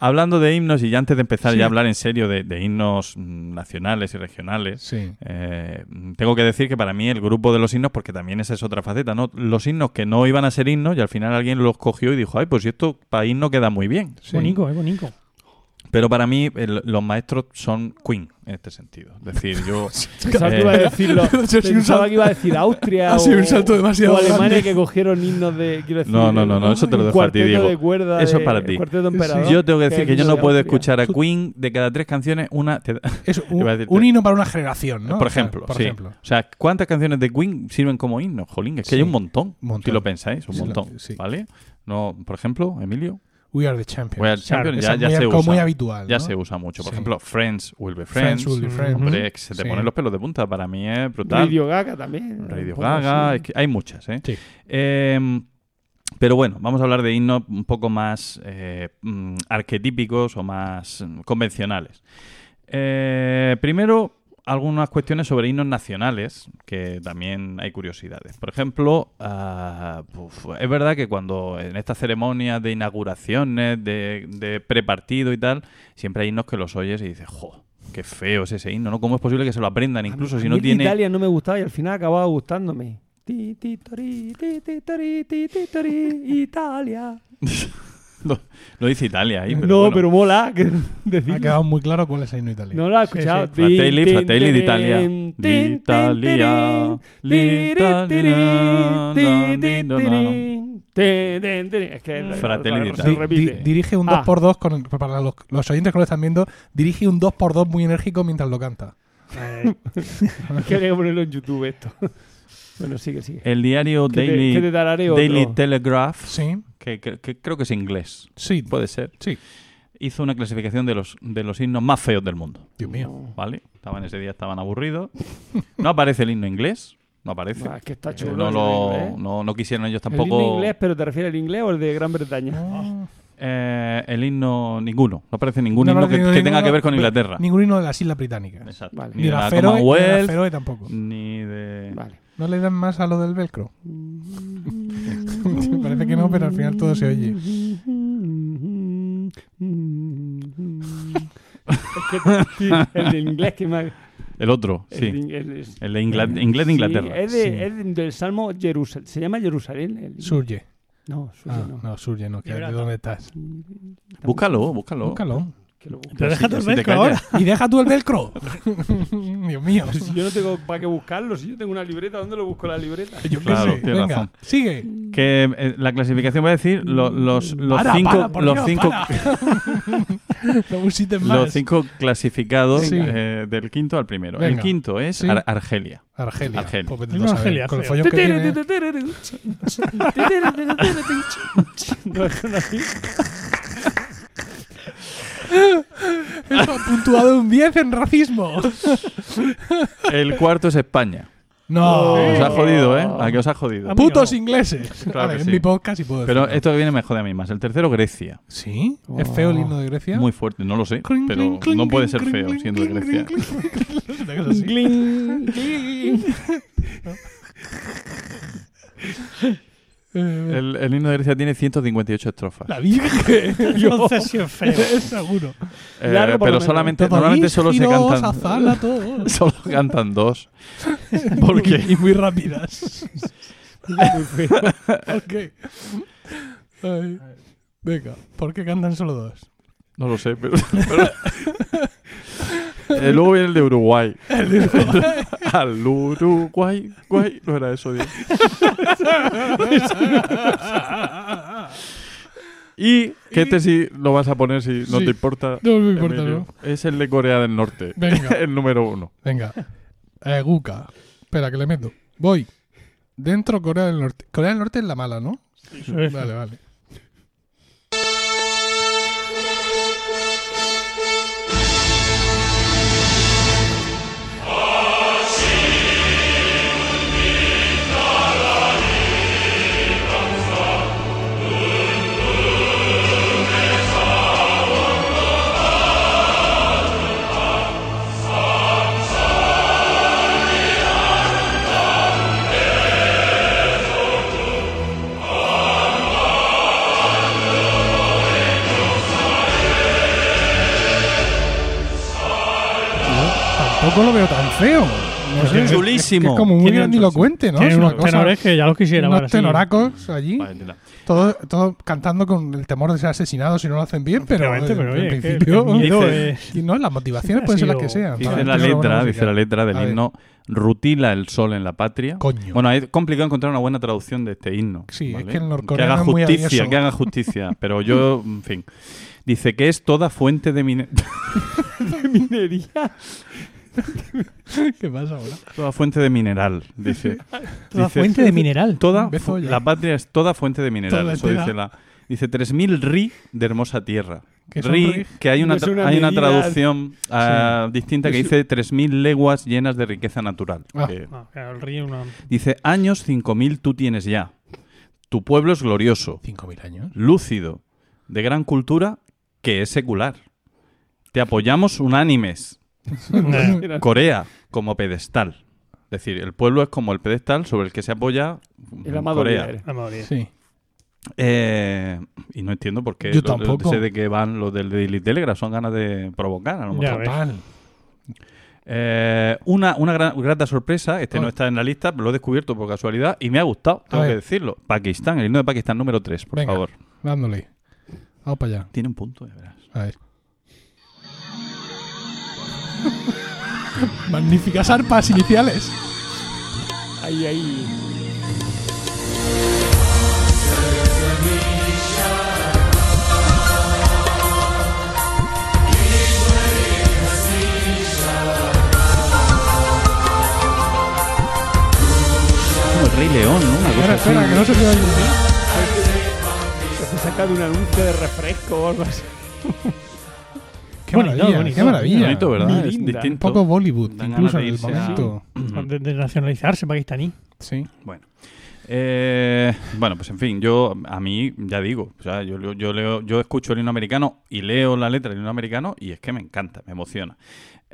Hablando de himnos y ya antes de empezar
Sí.
ya a hablar en serio de, de himnos nacionales y regionales,
Sí.
eh, tengo que decir que para mí el grupo de los himnos, porque también esa es otra faceta, ¿no? Los himnos que no iban a ser himnos y al final alguien los cogió y dijo, ay, pues si esto para himno queda muy bien.
Sí.
Bonito, es bonito.
Pero para mí el- los maestros son Queen en este sentido. Es decir, yo...
Pensaba que
Eh,
iba a decirlo.
Sido un
Pensaba que iba a decir Austria
Ha sido
o,
un salto demasiado
o Alemania
grande.
que cogieron himnos de. Quiero decir,
No, no, no, no, eso te lo dejo a ti, Diego.
de cuerda
Eso es para ti. Yo tengo que decir que yo no puedo
Austria.
escuchar a Queen de cada tres canciones una... te da-
Es un, himno para una generación, ¿no?
por
O sea,
ejemplo,
por
sí.
ejemplo.
O sea, ¿cuántas canciones de Queen sirven como himno? Jolín, es que
Sí,
hay un montón. Si lo pensáis, un montón.
sí.
¿Vale? No, por ejemplo, Emilio.
We are the champions.
We Are Champions
Esa
ya, se usa.
muy habitual.
Ya
¿no?
se usa mucho. Por
Sí.
ejemplo, Friends will be
Friends
Friends.
will be friends.
Hombre, se te
Sí.
ponen los pelos de punta. Para mí es brutal.
Radio Gaga también.
Radio Gaga, es que hay muchas, ¿eh?
Sí.
Eh, pero bueno, vamos a hablar de himnos un poco más eh, mm, arquetípicos o más mm, convencionales. Eh, primero, algunas cuestiones sobre himnos nacionales, que también hay curiosidades. Por ejemplo, uf, es verdad que cuando en estas ceremonias de inauguraciones, de, de prepartido y tal, siempre hay himnos que los oyes y dices, ¡jo! Qué feo es ese himno, ¿no? ¿Cómo es posible que se lo aprendan? Incluso
A
si
mí
no
el de
tiene...
Italia no me gustaba y al final acababa gustándome. Ti, ti, tori, ti, ti, tori, ti, ti, tori, Italia.
Lo, lo dice Italia ahí, pero
no,
bueno.
pero mola. Que
Ha quedado muy claro cuál es el himno italiano.
No lo has escuchado.
sí.
Fratelli,
Tin,
fratelli
tin,
d'Italia.
tin. Es que
Fratelli
se
d'Italia.
Di- dirige un
Ah.
2x2 con, para los, los oyentes que lo están viendo, dirige un 2x2 muy enérgico mientras lo canta.
Eh,
Es que habría que ponerlo en YouTube esto. Bueno, sigue, sigue.
El diario Daily,
te
Daily. Telegraph,
Sí,
que, que- que creo que es inglés,
sí,
puede ser,
sí.
hizo una clasificación de los, de los himnos más feos del mundo.
Dios mío.
¿Vale? Estaban ese día, estaban aburridos. No aparece el himno inglés, no aparece.
Ah, es que está
Eh,
chulo.
no,
el
lo,
inglés.
no, no quisieron ellos
El
tampoco.
himno inglés, pero ¿te refieres al inglés o el de Gran Bretaña?
Ah.
Eh, el himno, ninguno. No aparece ningún
No,
himno
no,
que, tenga que ver con Inglaterra.
Ningún himno de las Islas Británicas.
Exacto.
Vale.
Ni,
Ni
de
la
la
Feroe, ni de la
Commonwealth,
Feroe tampoco.
ni de...
Vale.
¿No le dan más a lo del velcro? Parece que no, pero al final todo se oye.
el de inglés que más.
El otro,
el
sí.
de- el- es-
El de Ingla- inglés de Inglaterra.
Sí, es, de-
Sí.
es del Salmo Jerusalén. ¿Se llama Jerusalén? El-
Surge.
No, Surge
Ah,
no.
no, Surge no. que ¿De dónde estás?
Búscalo, búscalo.
Búscalo.
Que lo busque.
Pero deja tu
si te
velcro ahora.
Y deja tú el velcro. Dios mío.
Si yo no tengo para qué buscarlo, si yo tengo una libreta, ¿dónde lo busco la libreta?
Yo qué
Claro,
sé.
tienes
Venga,
razón.
sigue.
Que eh, la clasificación va a decir lo- los, los
Para,
cinco,
para, por
los
Dios,
cinco,
para. no busites más.
los cinco clasificados
Sí.
eh, del quinto al primero.
Venga.
El quinto es
Sí.
Ar- Argelia.
Argelia.
Argelia.
Pues vete
No,
tú a saber,
Argelia,
Con el
feo.
follón que tiene.
No, es una así.
Puntuado un 10 en racismo.
El cuarto es España.
No.
Os ha jodido, ¿eh? ¿A qué os ha jodido?
Putos ingleses.
Claro
vale,
que
en
sí.
mi podcast sí puedo
Pero
decirlo.
esto que viene me jode a mí más. El tercero, Grecia.
¿Sí? ¿Es feo el himno de Grecia?
Muy fuerte, no lo sé,
Cling,
pero
cling, cling,
no puede ser
cling,
feo
cling,
siendo de
cling,
Grecia.
cling, cling, cling. Cosa así.
Gling, gling.
Eh,
El, el himno de Grecia tiene 158 estrofas.
La Virgen.
Entonces sí es feo.
Seguro.
Eh,
Largo
pero solamente, normalmente solo se cantan
azálatos.
solo cantan dos. Porque
Y muy rápidas.
Muy feo.
ok. Ay. Venga, ¿por qué cantan solo dos?
no lo sé, pero, pero- Eh, luego viene el de Uruguay. Al Uruguay, guay. No era eso, Dios. y que este sí lo vas a poner si no
Sí.
te importa.
No me importa,
Emilio.
¿no?
Es el de Corea del Norte.
Venga.
el número uno.
Venga. Eh, Guka. Espera, que le meto. Voy. Dentro Corea del Norte. Corea del Norte es la mala, ¿no? Vale, vale. Tampoco lo veo tan feo. No sé,
Es chulísimo.
Es, que como muy grandilocuente, ¿no?
Tiene unos tenores que ya los quisiera.
unos tenoracos allí.
Vale, tela.
Todo, todo cantando con el temor de ser asesinados si no lo hacen bien, pero, en,
que
principio. Y no, las motivaciones pueden ser las que sean.
Dice la letra, dice la letra del himno, rutila el sol en la patria.
Coño.
Bueno, es complicado encontrar una buena traducción de este himno.
Sí, es que el
que
norcoreano
haga
es muy
justicia, que haga justicia. Pero yo, en fin, dice que es toda fuente de mine-
Minería.
¿Qué pasa ahora?
toda fuente de mineral. Dice.
Toda
Dice,
fuente de mineral.
Toda
Bezoya.
la patria es toda fuente de mineral.
Toda
Eso dice la. Dice 3000 ri de hermosa tierra.
¿Qué son
Ri,
ri?
que hay una, hay una traducción ah, distinta que
Es-
dice 3000 leguas llenas de riqueza natural.
Ah.
Que-
Ah, claro, el río una...
Dice, años 5000 tú tienes ya. Tu pueblo es glorioso,
5.000 años.
lúcido, de gran cultura, que es secular. Te apoyamos unánimes. Corea como pedestal. Es decir, el pueblo es como el pedestal sobre el que se apoya
El
Corea.
líder.
la mayoría.
Sí.
Eh, y no entiendo por qué
Yo
lo-
tampoco.
sé de qué van los del Daily Telegraph. Son ganas de provocar, a lo mejor.
Total.
Eh, una una gran- grata sorpresa, este no
Ah.
está en la lista, pero lo he descubierto por casualidad y me ha gustado, tengo que decirlo. Pakistán, el himno de Pakistán número 3, por
Venga.
favor.
Dándole. Vamos para allá.
Tiene un punto, ya verás.
A ver. Magníficas arpas iniciales.
Ahí, ahí.
Como el Rey León, ¿no? Una cosa
Espera,
así.
espera, que no se te oye.
Que se saca de un anuncio de refresco o algo así.
Qué
Bonito,
maravilla,
bonito,
qué maravilla.
Bonito, ¿verdad? Es distinto.
poco Bollywood,
Dan
incluso en el momento.
De, de nacionalizarse pakistaní.
Sí.
Bueno. Eh, bueno, pues en fin, yo a mí ya digo, o sea, yo, leo- yo leo, yo escucho el himno americano y leo la letra del himno americano y es que me encanta, me emociona.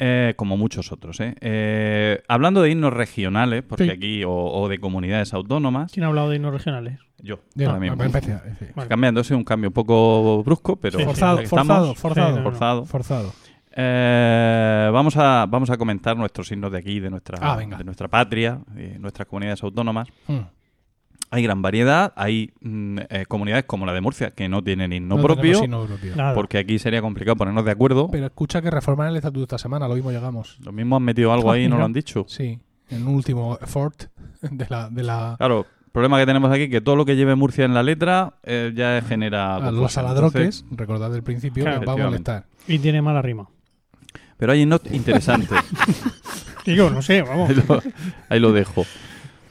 Eh, como muchos otros. ¿eh? Eh, hablando de himnos regionales, porque
Sí.
aquí, o, o de comunidades autónomas,
¿Quién ha hablado de himnos regionales?
yo,
Ya,
ahora mismo.
me parece- sí.
Vale.
Cambiando, ese es un cambio un poco brusco, pero
Sí.
Forzado, forzado, forzado,
Sí, no, no.
forzado.
forzado.
Eh, vamos, a, vamos a comentar nuestros himnos de aquí, de nuestra,
Ah,
de nuestra patria, de nuestras comunidades autónomas.
Mm.
Hay gran variedad, hay mm, eh, comunidades como la de Murcia que no tienen himno
No
propio,
tenemos himno propio.
Nada.
porque aquí sería complicado ponernos de acuerdo.
Pero escucha que reforman el estatuto esta semana, lo mismo llegamos.
Lo mismo han metido algo
Ah,
ahí y no lo han dicho.
Sí, en un último effort de la... De la
Claro, problema que tenemos aquí que todo lo que lleve Murcia en la letra eh, ya genera...
a los saladroques,
Entonces,
recordad del principio,
Claro,
que va a molestar.
Y tiene mala rima.
Pero hay himnos interesantes.
Digo, no sé, vamos.
ahí, lo, ahí lo dejo.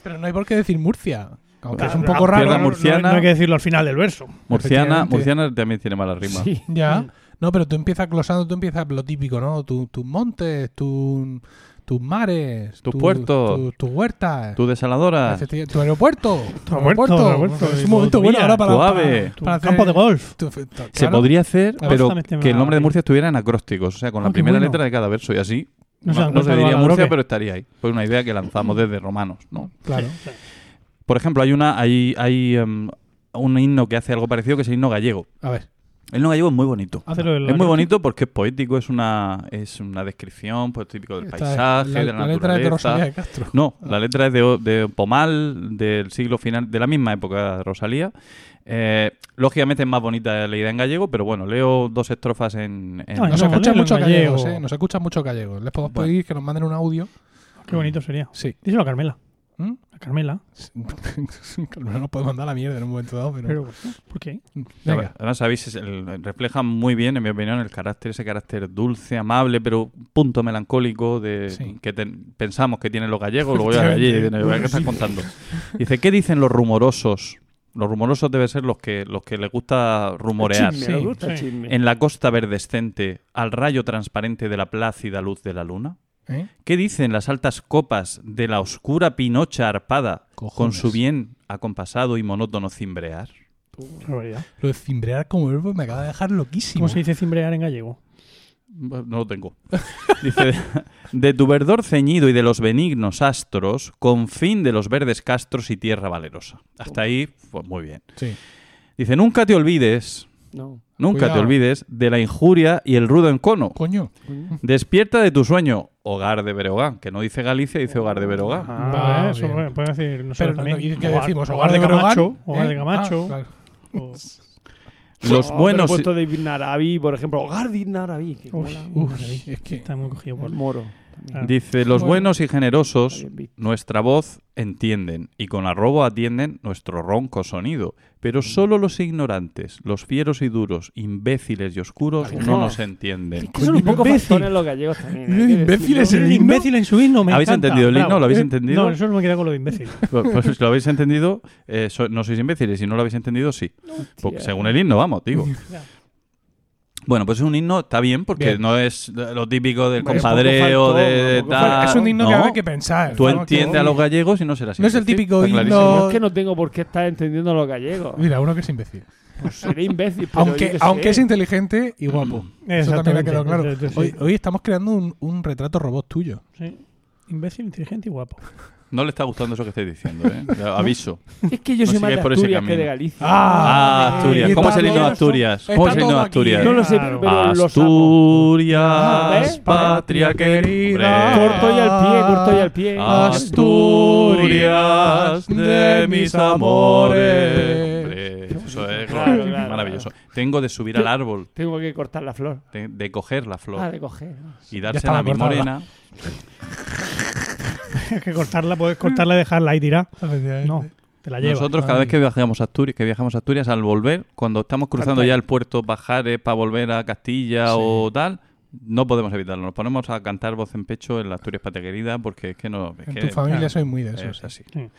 Pero no hay por qué decir Murcia, aunque es un
Ah,
poco raro.
no,
murciana.
No, hay que decirlo al final del verso.
Murciana. Murciana también tiene mala rima.
Sí.
Ya. No, pero tú empiezas glosando, tú empiezas lo típico, ¿no? Tu- tus montes, tu- tus mares,
Tus
tu-
puertos.
tu- tus huertas,
Tu desaladora,
tu aeropuerto. Tu
aeropuerto, aeropuerto,
Es un momento
tu
bueno ahora para,
tu
para-
ave.
Tu
para hacer-
campo de golf.
tu- tu-
se
claro.
podría hacer,
Ah,
pero que el nombre de. Murcia estuviera en acrósticos, o sea, con
Ah,
la
qué
primera
bueno.
letra de cada verso y así.
No
No,
se
no diría Murcia, pero estaría ahí. Fue una idea que lanzamos desde romanos, ¿no?
Claro.
Por ejemplo, hay una hay, hay em, un himno que hace algo parecido que es el himno gallego.
A ver.
El himno gallego es muy bonito.
Hazlo del
Es muy bonito porque es poético, es una es una descripción pues típico del
Esta-
paisaje,
la,
de la,
la letra es de
naturaleza.
Rosalía de Castro.
No, la letra es de, de Pomal, del siglo final, de la misma época de Rosalía. Eh, lógicamente es más bonita leída en gallego, pero bueno, leo dos estrofas en... en-
Ay,
Nos
no,
escuchan mucho
gallego.
gallegos, ¿eh? Nos escuchan mucho gallegos. Les podemos
Bueno.
pedir que nos manden un audio.
Qué bonito sería.
Sí.
Díselo a Carmela.
¿Mm?
A Carmela.
no nos podemos mandar la mierda en un momento dado, pero...
Pero, ¿por qué?
Venga.
Además, sabéis, refleja muy bien, en mi opinión, el carácter, ese carácter dulce, amable, pero un punto melancólico de
Sí.
que ten- pensamos que tienen los gallegos, luego ya allí y dicen, ¿qué estás contando? Dice, ¿qué dicen los rumorosos? Los rumorosos deben ser los que, los que les gusta rumorear.
Chisme,
sí,
gusta
sí.
chisme.
En la costa verdescente, al rayo transparente de la plácida luz de la luna.
¿Eh?
¿Qué dicen las altas copas de la oscura pinocha arpada con
Cojones.
su bien acompasado y monótono cimbrear?
Lo de cimbrear como verbo me acaba de dejar loquísimo.
¿Cómo se dice cimbrear en gallego?
No lo tengo. Dice, de tu verdor ceñido y de los benignos astros, con fin de los verdes castros y tierra valerosa. Hasta ahí, pues muy bien.
Sí.
Dice, nunca te olvides,
No.
nunca
Cuidado.
te olvides de la injuria y el rudo encono.
Coño.
Despierta de tu sueño, hogar de Berogán, que no dice Galicia, dice hogar de Berogán.
Ah,
Vale, eso
bien.
puede- decir nosotros
Pero,
también.
¿y qué
Hogar-
decimos?
Hogar de Camacho. Hogar
¿Eh?
de Camacho.
Ah, claro.
Los
Oh,
buenos...
he puesto de Ibn Arabi, por ejemplo. Hogar de
Maravilla.
es que...
Está muy cogido por
El moro.
Ah.
Dice, los
Bueno.
buenos y generosos nuestra voz entienden y con arrobo atienden nuestro ronco sonido. Pero solo los ignorantes, los fieros y duros, imbéciles y oscuros no
no.
nos entienden.
Que son un poco
imbécil.
faltones los gallegos también. Hay que
imbéciles
decirlo.
el himno?
imbécil en su himno, me
¿Habéis
encanta.
entendido el himno?
Bravo.
¿Lo habéis
Eh,
entendido?
No, eso me queda con lo de imbécil.
Pues, pues si lo habéis entendido, eh, so- no sois imbéciles. Si no lo habéis entendido, sí. Porque según el himno, vamos, digo. Bueno, pues es un himno, está bien, porque
Bien.
no es lo típico del
poco
compadreo, de tal.
es un himno que hay que pensar.
Tú
¿no?
entiendes
Que-
a los gallegos y no serás
No es el típico
Está
himno-.
No es que no tengo por qué estar entendiendo a los gallegos.
Mira, uno que es imbécil.
Pues seré imbécil, pero
Aunque,
sé.
es inteligente y guapo. Eso también me ha quedado claro. Hoy estamos creando un, un retrato robot tuyo.
Sí. Imbécil, inteligente y guapo.
No le está gustando eso que estáis diciendo, ¿eh? Aviso.
Es que yo
No
soy más de
por ese
Asturias que de Galicia.
Ah,
Ah,
Asturias. ¿Cómo es el
está
himno de Asturias? ¿Cómo es el himno de Asturias?
No lo sé, pero.
Asturias, patria querida.
Corto y al pie, corto y al pie.
Ah, Asturias de mis amores. Eso es
Claro, claro,
maravilloso. Tengo de subir al árbol,
Tengo que cortar la flor.
de, de coger la
Ah,
flor
de coger.
y dársela a mi morena.
Hay que cortarla, puedes cortarla y dejarla ahí tirada. No, te la llevas.
Nosotros cada
Ay.
vez que viajamos a Asturias, que viajamos a Asturias, al volver, cuando estamos cruzando
Canta.
ya el puerto Pajares para volver a Castilla
Sí.
o tal, no podemos evitarlo. Nos ponemos a cantar voz en pecho en la Asturias Patria Querida porque es que no... es
En
que-
tu familia
claro.
soy muy de eso.
es
sí.
así.
Sí.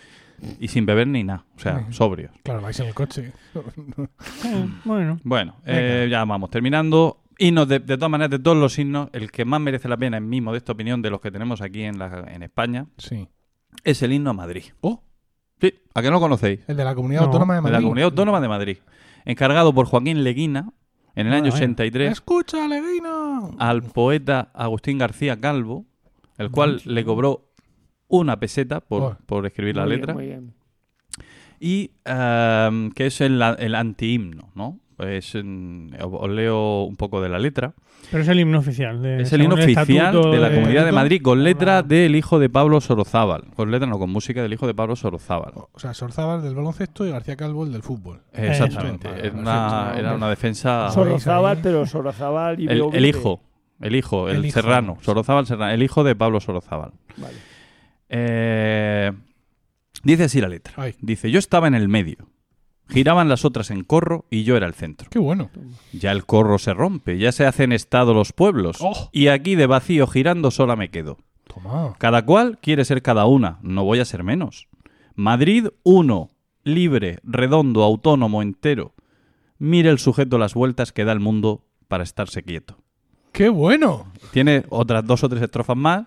Y sin beber ni nada, o sea,
Sí.
sobrios.
Claro, vais en el coche.
Eh, bueno,
Bueno, eh, ya vamos terminando. Himnos, de, de todas maneras, de todos los himnos, el que más merece la pena, en mi modesta opinión, de los que tenemos aquí en, la, en España,
Sí.
es el himno a Madrid.
Oh,
Sí, ¿a que no lo conocéis?
el de la comunidad
No,
autónoma de
De
Madrid.
la Comunidad Autónoma de Madrid. Encargado por Joaquín Leguina, en el
Ah,
año
vaya.
83
Escucha, Leguina.
al poeta Agustín García Calvo, el cual le cobró una peseta por,
Oh.
por escribir la
bien,
letra.
muy bien.
y em, que es el, el antihimno, ¿no? En- os leo un poco de la letra.
Pero es el himno oficial. de-
Es el himno oficial de la Comunidad de. Madrid con letra
Ah.
del hijo de Pablo Sorozábal. Con letra, no, con música del hijo de Pablo Sorozábal.
O sea, Sorzábal del baloncesto y García Calvo el del fútbol.
Exactamente. Era una,
perfecto.
era una defensa...
Sor-
Sorozábal, pero Sorozábal y
El, hijo. El hijo, el,
El hijo.
serrano. Sorozábal serrano. El hijo de Pablo Sorozábal.
Vale.
Eh, dice así la letra.
Ay.
Dice, yo estaba en el medio. Giraban las otras en corro y yo era el centro.
Qué bueno.
Ya el corro se rompe, ya se hacen estado los pueblos.
Oh.
Y aquí de vacío girando sola me quedo.
Toma.
Cada cual quiere ser cada una, no voy a ser menos. Madrid uno, libre, redondo, autónomo, entero. Mire el sujeto las vueltas que da el mundo para estarse quieto.
Qué bueno.
Tiene otras dos o tres estrofas más.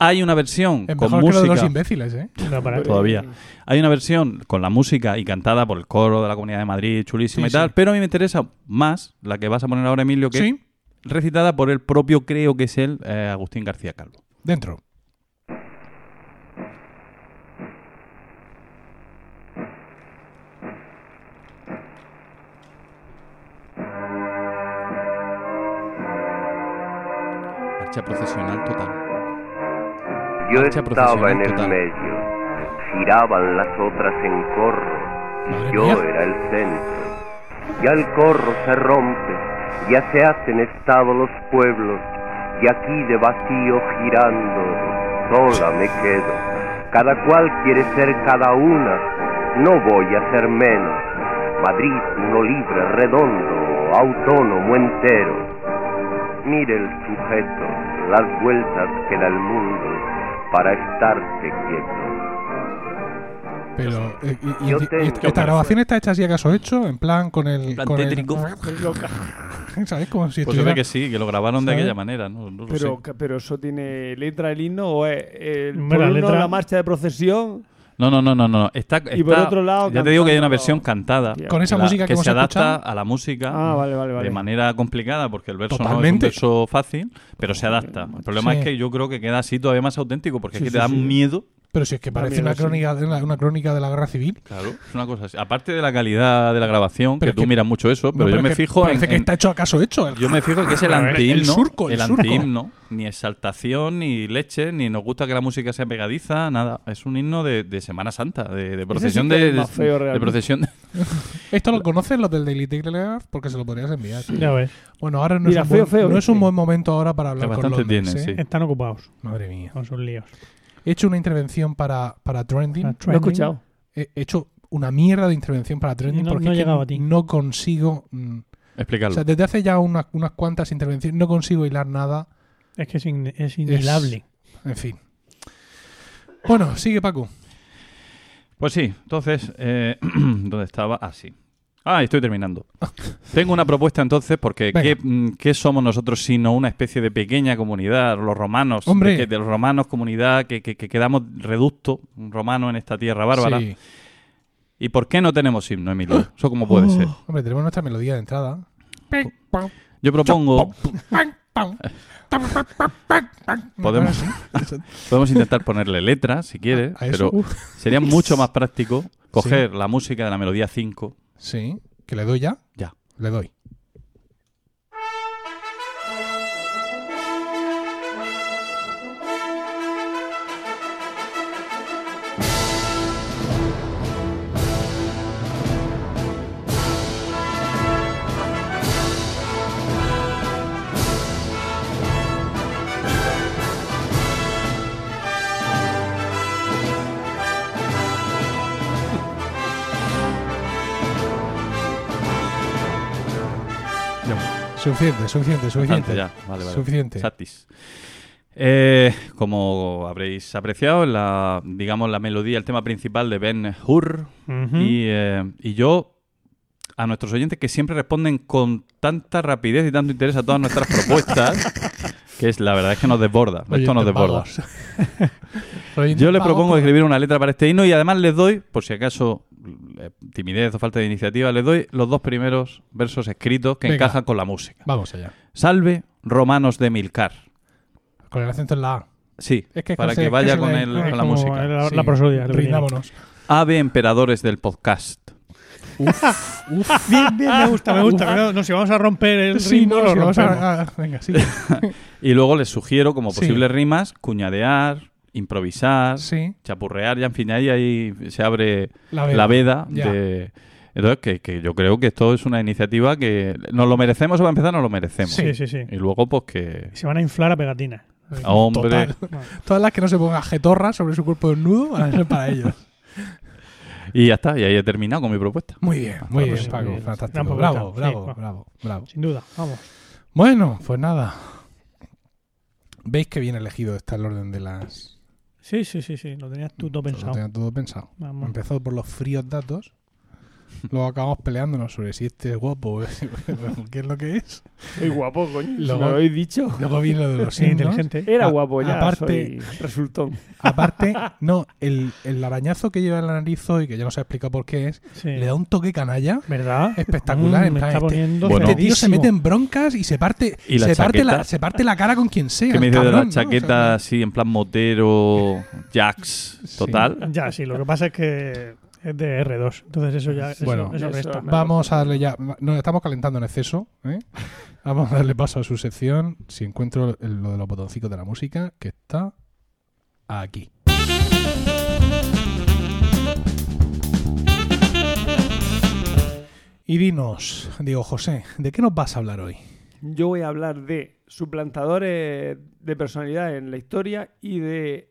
Hay una versión
Es
con
mejor que lo de los imbéciles, ¿eh?
No, para-
Todavía. Hay una versión con la música y cantada por el coro de la Comunidad de Madrid, chulísima
Sí,
y tal,
sí.
pero a mí me interesa más la que vas a poner ahora, Emilio, que
Sí.
recitada por el propio, creo que es él, eh, Agustín García Calvo.
Dentro.
Marcha procesional total.
Yo estaba en el
total.
medio, giraban las otras en corro,
Madre
yo
mía.
era el centro. Ya el corro se rompe, ya se hacen estado los pueblos, y aquí de vacío girando, sola me quedo. Cada cual quiere ser cada una, no voy a ser menos. Madrid, uno libre, redondo, autónomo, entero. Mire el sujeto, las vueltas que da el mundo para estarse quieto.
Pero, eh, y- y-
Yo
y-
tengo-
esta, esta grabación está hecha así acaso hecho, en plan con el.
plan
con el-
tétrico.
¿Sabes? Como si
Pues se
estuviera.
ve que sí, que lo grabaron de aquella manera, ¿no? No lo
Pero,
sé.
pero eso tiene letra el himno o es el,
la
uno,
letra-
la marcha de procesión
No, no, no, no, no. Está,
Y por otro lado,
ya te digo que hay una versión cantada.
Con esa
la-
música que, hemos
se adapta
escuchado.
a la música
Ah, vale, vale, vale.
de manera complicada porque el verso no es un verso fácil, pero se adapta. El problema
Sí.
es que yo creo que queda así todavía más auténtico porque
Sí,
es que
sí,
te da
sí.
miedo.
Pero si es que parece una crónica, de una, una crónica de la guerra civil.
Claro, es una cosa así. Aparte de la calidad de la grabación,
Pero
que tú
que-
miras mucho eso, pero
No,
yo me
que
fijo en,
Parece que está hecho acaso hecho. el-
Yo me fijo que es el
A ver, el
antihimno.
surco, el surco.
antihimno. Ni exaltación, ni leche, ni nos gusta que la música sea pegadiza, nada. Es un himno de, de Semana Santa, de, de procesión
es
de,
el
de-
feo
de
realmente.
procesión. de-
Esto lo conocen los del Daily Telegraph porque se lo podrías enviar.
Ya ves.
Bueno, ahora no,
Mira,
es, un
feo,
buen,
feo,
no es un buen momento ahora para hablar
Que
con los mails,
tiene,
¿eh?
sí.
Están ocupados
Madre mía.
con sus líos.
He hecho una intervención para, para Trending.
Lo he escuchado.
He hecho una mierda de intervención para Trending
no-
porque
no a ti.
no consigo... mm, o
Explícalo.
sea, desde hace ya unas, unas cuantas intervenciones no consigo hilar nada.
Es que es, in- es inhilable.
En fin. Bueno, sigue Paco.
Pues sí, entonces, eh, ¿dónde estaba? Ah, sí. Ah, estoy terminando. Tengo una propuesta entonces, porque
Venga.
¿qué, mm, qué somos nosotros sino una especie de pequeña comunidad? Los romanos,
Hombre.
de, que- de los romanos, comunidad, que, que, que quedamos reducto, un romano en esta tierra bárbara.
Sí.
¿Y por qué no tenemos himno, Emilio? ¿Eso cómo puede ser?
Hombre, tenemos nuestra melodía de entrada.
Yo propongo, Podemos-
Podemos.
intentar ponerle letras, si quieres, pero sería mucho más práctico coger la música de la melodía 5.
Sí, que le doy ya.
Ya.
Le doy. Suficiente, suficiente, suficiente.
Ya, vale, vale.
Suficiente.
Satis. Eh, como habréis apreciado, la, digamos la melodía, el tema principal de Ben Hur y, eh, y yo a nuestros oyentes que siempre responden con tanta rapidez y tanto interés a todas nuestras propuestas, que es la verdad es que nos desborda, esto nos desborda. Yo
vagos
propongo escribir una letra para este himno y además les doy, por si acaso timidez o falta de iniciativa, le doy los dos primeros versos escritos que
Venga.
encajan con la música.
Vamos allá.
Salve, romanos de Milcar.
Con el acento en la A.
Sí,
Es que
para que vaya
que se
con, el- la música.
La,
Sí,
la prosodia.
Rindámonos.
Ave, emperadores del podcast.
Bien, bien, me gusta, me gusta. pero no, si vamos a romper el
Sí,
ritmo,
no,
lo
vamos a, a- Venga, sí.
Y luego les sugiero como
Sí.
posibles rimas cuñadear, improvisar,
Sí.
chapurrear, ya en fin, ahí, ahí se abre
La veda.
la veda
Ya.
de... Entonces, que, que yo creo que esto es una iniciativa que nos lo merecemos o va a empezar, nos lo merecemos.
Sí, sí, sí.
Y luego, pues que...
Se van a inflar a pegatinas.
Hombre,
Total. Todas las que no se pongan jetorras sobre su cuerpo desnudo van a ser para ellos.
y ya está, y ahí he terminado con mi propuesta.
Muy bien, muy bien, Paco.
muy bien.
Fantástico. Bravo,
Sí,
bravo,
va.
bravo, bravo.
Sin duda, vamos.
Bueno, pues nada. ¿Veis que bien elegido está el orden de las...
Sí, sí, sí, sí. Lo tenías tú todo
Lo
pensado.
tenía todo pensado.
Vamos.
Empezó por los fríos datos. Luego acabamos peleándonos sobre si este es guapo qué es lo que es.
Soy guapo, coño.
Luego-
¿Me lo habéis dicho?
Luego viene lo de los signos.
inteligente.
Era guapo ya.
aparte-
soy resultón.
Aparte, no, el, el arañazo que lleva en la nariz hoy, que ya no se ha explicado por qué es,
Sí.
le da un toque canalla
¿Verdad?
espectacular.
Mm,
en
me
plan,
está
este-
Bueno.
este tío se mete en broncas y se parte,
Y la
se parte, la, se parte la cara con quien sea.
¿Qué me dice de la
¿no?
chaqueta
O sea,
así en plan motero, Jax,
Sí.
total?
Ya, sí, lo que pasa es que es de R2. Entonces eso ya eso,
Bueno.
eso resta.
Vamos a darle ya. Nos estamos calentando en exceso. ¿eh? Vamos a darle paso a su sección. Si encuentro lo de los botoncitos de la música, que está aquí. Y dinos, digo José, ¿de qué nos vas a hablar hoy?
Yo voy a hablar de suplantadores de personalidad en la historia y de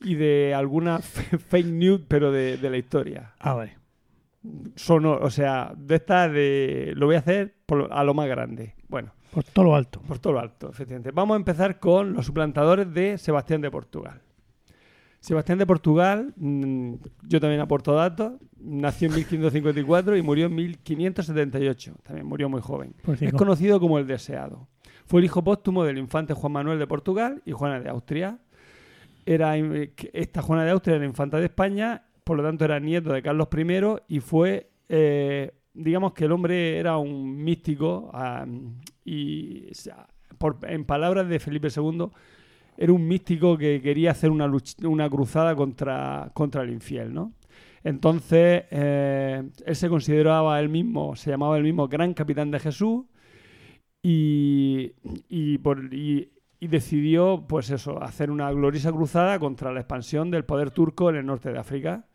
y de alguna fake news, pero de, de la historia.
Ah, vale.
Son, o sea, de esta de lo voy a hacer por a lo más grande. Bueno,
Por todo lo alto.
por todo lo alto, efectivamente. Vamos a empezar con los suplantadores de Sebastián de Portugal. Sebastián de Portugal, mm, yo también aporto datos, nació en 1554 y murió en 1578. También murió muy joven.
Por
Es conocido como el deseado. Fue el hijo póstumo del infante Juan Manuel de Portugal y Juana de Austria. Era, eh, esta Juana de Austria era infanta de España, por lo tanto era nieto de Carlos I y fue, eh, digamos que el hombre era un místico y, en palabras de Felipe II, era un místico que quería hacer una, luch- una cruzada contra, contra el infiel, ¿no? Entonces, eh, él se consideraba él mismo, se llamaba él mismo Gran Capitán de Jesús y, y, por- y- y decidió, pues eso, hacer una gloriosa cruzada contra la expansión del poder turco en el norte de África.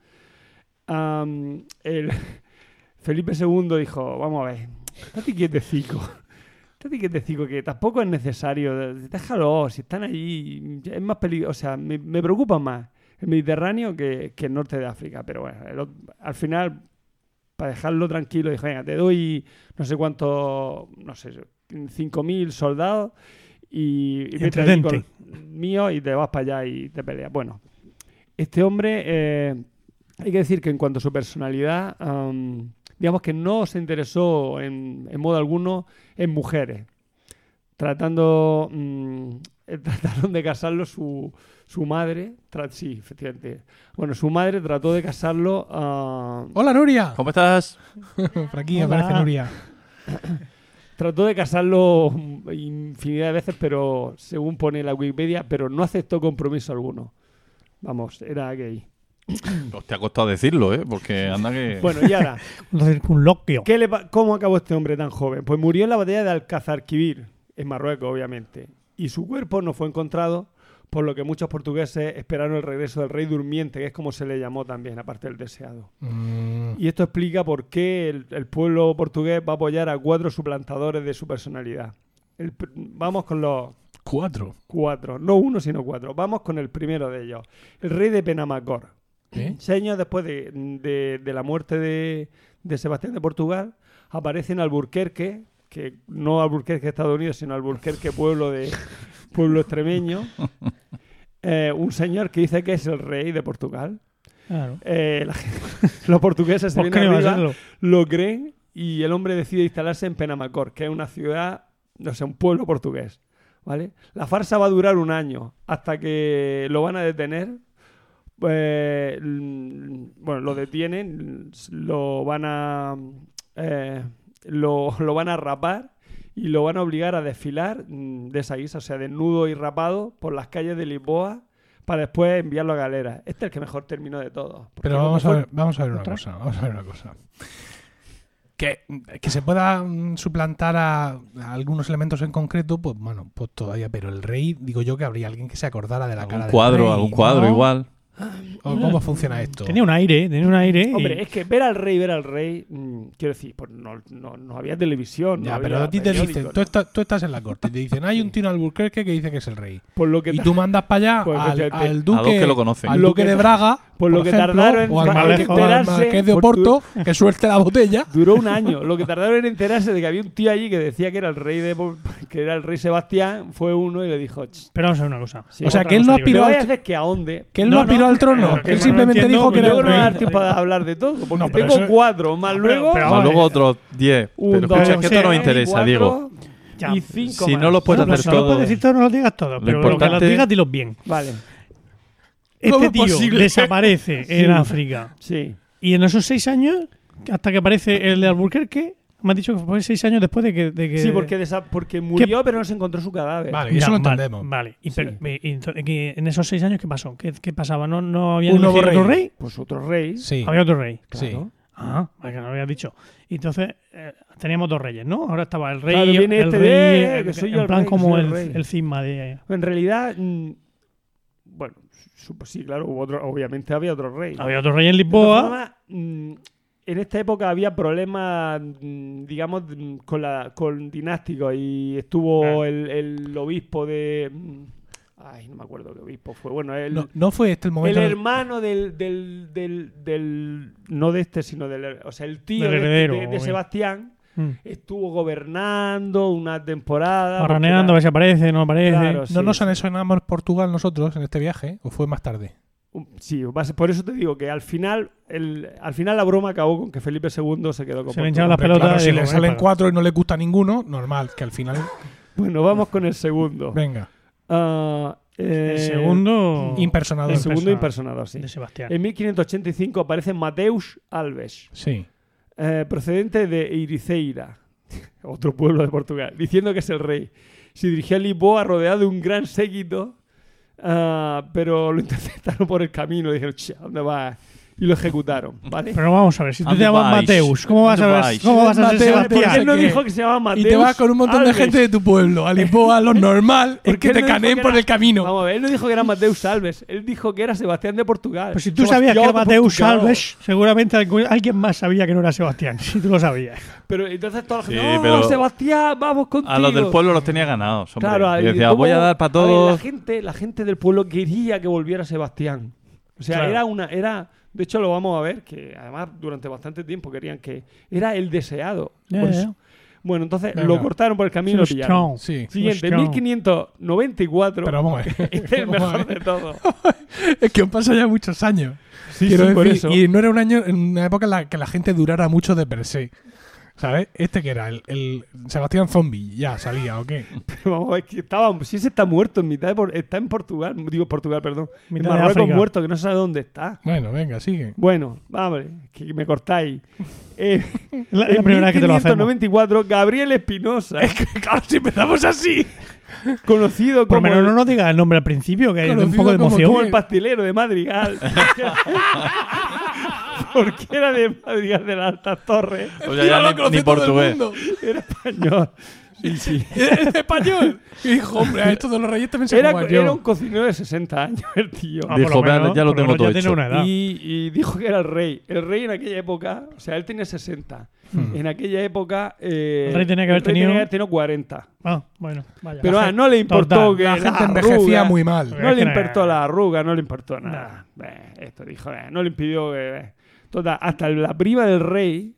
El- Felipe II dijo, vamos a ver, estate quietecico, estate quietecico, que tampoco es necesario, déjalo, si están allí, es más peligroso, o sea, me, preocupa más el Mediterráneo que, que el norte de África, pero bueno, al final, para dejarlo tranquilo, dijo, venga, te doy no sé cuánto, no sé, 5.000 soldados y, y vete allí con mío y te vas para allá y te peleas. Bueno, este hombre, eh, hay que decir que en cuanto a su personalidad, am, digamos que no se interesó en, en modo alguno en mujeres. Tratando, mm, eh, trataron de casarlo su, su madre, sí, efectivamente. Bueno, su madre trató de casarlo ah,
¡Hola, Nuria!
¿Cómo estás?
Por aquí
Hola.
aparece Nuria.
Trató de casarlo infinidad de veces, pero según pone la Wikipedia, pero no aceptó compromiso alguno. Vamos, era gay.
Pues te ha costado decirlo, ¿eh? Porque anda que...
Bueno, y ahora,
Un circunloquio.
¿qué le pa- ¿cómo acabó este hombre tan joven? Pues murió en la batalla de Alcazarquivir, en Marruecos, obviamente. Y su cuerpo no fue encontrado, por lo que muchos portugueses esperaron el regreso del rey durmiente, que es como se le llamó también, aparte del deseado.
Mm,
Y esto explica por qué el, el pueblo portugués va a apoyar a cuatro suplantadores de su personalidad. El vamos con los
cuatro.
cuatro, no uno, sino cuatro. Vamos con el primero de ellos, el rey de Penamacor.
¿Eh?
Seis años después de, de- de la muerte de, de Sebastián de Portugal, aparece en Alburquerque, que no Alburquerque, Estados Unidos, sino Alburquerque, pueblo de pueblo extremeño, eh, un señor que dice que es el rey de Portugal.
Claro.
Eh, la- los portugueses se
¿Por qué
vienen
no iba a
arriba,
serlo?
lo creen y el hombre decide instalarse en Penamacor, que es una ciudad, no sé, un pueblo portugués. ¿Vale? La farsa va a durar un año hasta que lo van a detener eh, l- bueno, lo detienen, lo van a eh, lo, lo van a rapar y lo van a obligar a desfilar mm, de esa guisa, o sea, desnudo y rapado por las calles de Lisboa para después enviarlo a galera. Este es el que mejor terminó de todos.
Pero vamos a ver, vamos a ver una
¿Otra?
cosa, vamos a ver una cosa. Que, que se pueda mm, suplantar a, a algunos elementos en concreto, pues bueno, pues todavía, pero el rey, digo yo que habría alguien que se acordara de la cara del
cuadro,
rey,
algún
¿no?
cuadro igual.
¿O ¿Cómo funciona esto?
Tenía un aire, tenía un aire. y-
Hombre, es que ver al rey, ver al rey, mm, quiero decir, pues no, no, no había televisión.
Ya,
no
pero
había
a ti te dicen,
¿no?
tú, estás- tú estás en la corte y te dicen, hay un tío en Albuquerque que dice que es el rey.
Por lo que
Y tú mandas para allá
Pues
al, al
A
duque,
que lo conocen.
al
Lo
duque
que
de Braga,
por lo que tardaron
o al
en
o al
enterarse,
marqués de
por
Oporto, que suelte la botella.
Duró un año. Lo que tardaron en enterarse de que había un tío allí que decía que era el rey de que era el rey Sebastián, fue uno y le dijo, "Ch,
Pero vamos a ver una cosa.
Sí.
O sea, que él no aspiró al
que ahonde.
Que él
No,
no aspiró
no,
al trono,
pero
que él
no
simplemente
entiendo,
dijo que era
Yo
el
no me va a
rey.
dar tiempo a hablar de todo, porque
No,
tengo
eso-
cuatro, más
pero-
luego
pero
Más luego otros 10.
un,
Pero escucha, que esto nos
tres,
interesa, Diego.
Y cinco
Si
más.
no lo puedes hacer
si no lo
todo.
puedes decir todo, no lo digas todo. Pero lo que lo digas, dilos bien.
Vale,
Este
¿Cómo
tío
posible?
desaparece
Sí.
en África.
sí.
Y en esos seis años, hasta que aparece el de Albuquerque, me has dicho que fue seis años después de que. de que-
Sí, porque, desa- porque murió, pero no se encontró su cadáver.
Vale,
Ya,
eso lo
vale,
entendemos.
Vale. Y,
Sí.
pero- y- y en esos seis años, ¿qué pasó? ¿Qué, qué pasaba? ¿No, no habían
Un nuevo
elegido otro
rey.
Pues otro rey.
Sí,
Había otro rey.
sí.
claro.
Ah, vale, que no lo habías dicho. Y entonces eh, teníamos dos reyes, ¿no? Ahora estaba el rey.
Claro, viene
el
este
rey,
de,
eh,
que soy
en
yo el
plan
rey,
como
soy el
el,
rey.
el cisma de.
En realidad, mm, bueno, su- pues sí, claro, hubo otro, obviamente había otro rey.
Había otro rey en Lisboa.
mm, en esta época había problemas, mm, digamos, mm, con la con dinásticos y estuvo
Ah.
el, el obispo de... Ay, no me acuerdo qué obispo fue. Bueno, el,
No, no fue este el momento. en el-
hermano del, del, del, del- No de este, sino del... O sea, el tío
Del
de-
heredero,
de, de
obvio.
Sebastián
Mm.
estuvo gobernando una temporada... porque
Barraneando, a ver si aparece, no aparece.
Claro,
¿No
sí,
nos
sí.
anexionamos Portugal nosotros en este viaje? ¿O fue más tarde?
Sí, por eso te digo que al final, el, al final la broma acabó con que Felipe II se quedó con
Se le hincharon las pelotas
claro,
y
si le
"Ven
salen cuatro y no le gusta ninguno, normal, que al final.
Bueno, vamos con el segundo.
Venga,
Ah, eh,
El segundo.
impersonador.
el segundo
impersonador.
impersonador, sí.
de Sebastián.
En 1585 aparece Mateus Alves,
Sí.
Eh, procedente de Iriceira, otro pueblo de Portugal, diciendo que es el rey. Se dirigió a Lisboa rodeado de un gran séquito, ah, pero lo interceptaron por el camino. Dijeron, "Che, ¿a dónde vas? Y lo ejecutaron, ¿vale?
Pero vamos a ver, si tú te
¿Dónde
llamas? Mateus, ¿cómo vas a
¿Dónde
ver? ¿Cómo vas a ser
Mateus,
Porque él
Sebastián?
no dijo que se llamaba Mateus
Y te vas con un montón de
Alves.
gente de tu pueblo. A Lisboa, lo normal es
Porque
que
él
te
no dijo
caneen
que
por
era-
el camino.
Vamos a ver, él no dijo que era Mateus Alves, él dijo que era Sebastián de Portugal.
Pues si tú sabías que
Sebastián
era Mateus. Alves, seguramente algu- alguien más sabía que no era Sebastián, si tú lo sabías.
Pero entonces toda la
Sí,
gente, ¡Oh,
pero
Sebastián, vamos contigo!
A los del pueblo los tenía ganados. Hombre.
Claro,
y decía,
cómo-
voy a dar para
ver,
todos.
la, gente, la gente del pueblo quería que volviera Sebastián. O sea,
Claro.
era una... era De hecho, lo vamos a ver, que además durante bastante tiempo querían que... Era el deseado. Eso. Bueno, entonces
Venga.
lo cortaron por el camino y lo pillaron.
Sí.
Siguiente,
Strong.
1594.
Pero vamos a ver.
este es el
Vamos a
mejor
ver.
de todos.
Es que han pasado ya muchos años.
Sí, sí, por eso.
Y no era un año, en una época en la que la gente durara mucho de per se. ¿Sabes? Este que era, el, el Sebastián Zombie, ya salía, ¿o qué?
Pero vamos ver, que estaba, si ese está muerto en mitad de Por- está en Portugal, digo Portugal, perdón, en Marruecos muerto, que no sabe dónde está.
Bueno, venga, sigue.
Bueno, vamos, que me cortáis. Eh,
La, la primera vez que te lo hacemos.
1594, Gabriel Espinosa,
claro, si empezamos así.
conocido
Por
como,
menos
el,
no nos digas el nombre al principio, que hay un poco de emoción.
como el pastelero de Madrigal. Porque era de Madrigal de las Altas Torres,
O sea, ya ni, ni portugués.
era español. Sí, sí.
Es español. Y dijo, hombre, a esto de los reyes también se
Era,
juega yo.
era un cocinero de 60 años el tío.
Ah,
Dijo,
menos,
"Vean, ya lo tengo todo hecho".
una edad.
Y, y dijo que era el rey. El rey en aquella época, o sea, él tenía 60.
Hmm.
En aquella época. eh,
El rey tenía que haber tenido-
que haber tenido 40.
Ah, bueno, vaya.
Pero
La
ah,
gente-
no le importó
Total.
que.
La
la
gente envejecía
arruga-
muy mal.
No le importó la arruga, no le importó nada. Eh, esto dijo, eh, no le impidió que. eh. Total, hasta la prima del rey.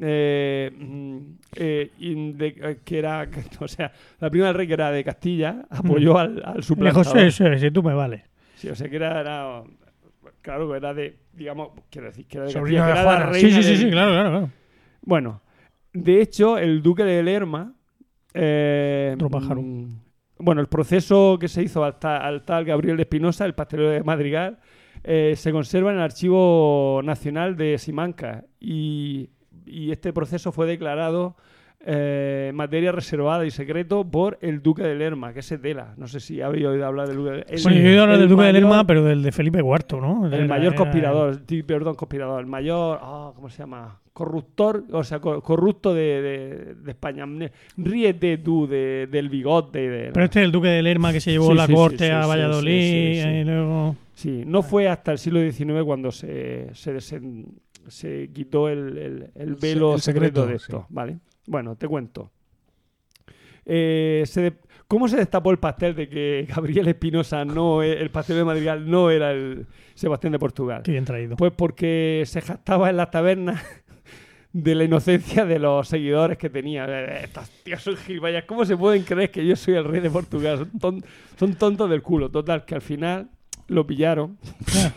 eh, mm, eh, de- eh, que era, o sea, la prima del rey que era de Castilla apoyó al, al
Le dijo,
suplantador.
sí, sí, sí, tú me vales.
Sí, o sea que era, era- claro, era de, digamos, quiero decir, que era de
Sobrino
Castilla,
de
que era la
Juana.
Sí,
reina
sí, sí,
del-
sí, claro, claro, claro.
Bueno, de hecho, el duque de Lerma, eh, mm, bueno, el proceso que se hizo al, ta- al tal Gabriel de Espinosa, el pastelero de Madrigal, eh, se conserva en el Archivo Nacional de Simancas. Y, y este proceso fue declarado eh, materia reservada y secreto por el Duque de Lerma, que es Tela. No sé si habéis oído hablar del Duque de Lerma.
Bueno, yo he oído hablar del Duque de
mayor-
Lerma, pero del de Felipe IV, ¿no?
El mayor
era-
conspirador, perdón, conspirador, el mayor, ah, ¿cómo se llama? Corruptor, o sea, co- corrupto de, de- de España. Ríete tú de- del bigote. De,
Pero este es el Duque de Lerma que se llevó
Sí,
la
sí,
corte
sí,
a Valladolid y luego...
Sí, no fue hasta el siglo XIX cuando se, se, desen- se quitó el, el- el
Se-
velo
el
secreto,
secreto,
de esto, ¿vale? Bueno, te cuento. Eh, se de- ¿Cómo se destapó el pastel de que Gabriel Espinosa no, e- el pastel de Madrigal no era el Sebastián de Portugal?
Qué bien traído.
Pues porque se jactaba en las tabernas de la inocencia de los seguidores que tenía. Eh, Estos tíos son gilipollas. ¿Cómo se pueden creer que yo soy el rey de Portugal? Son, ton- son tontos del culo. Total, que al final lo pillaron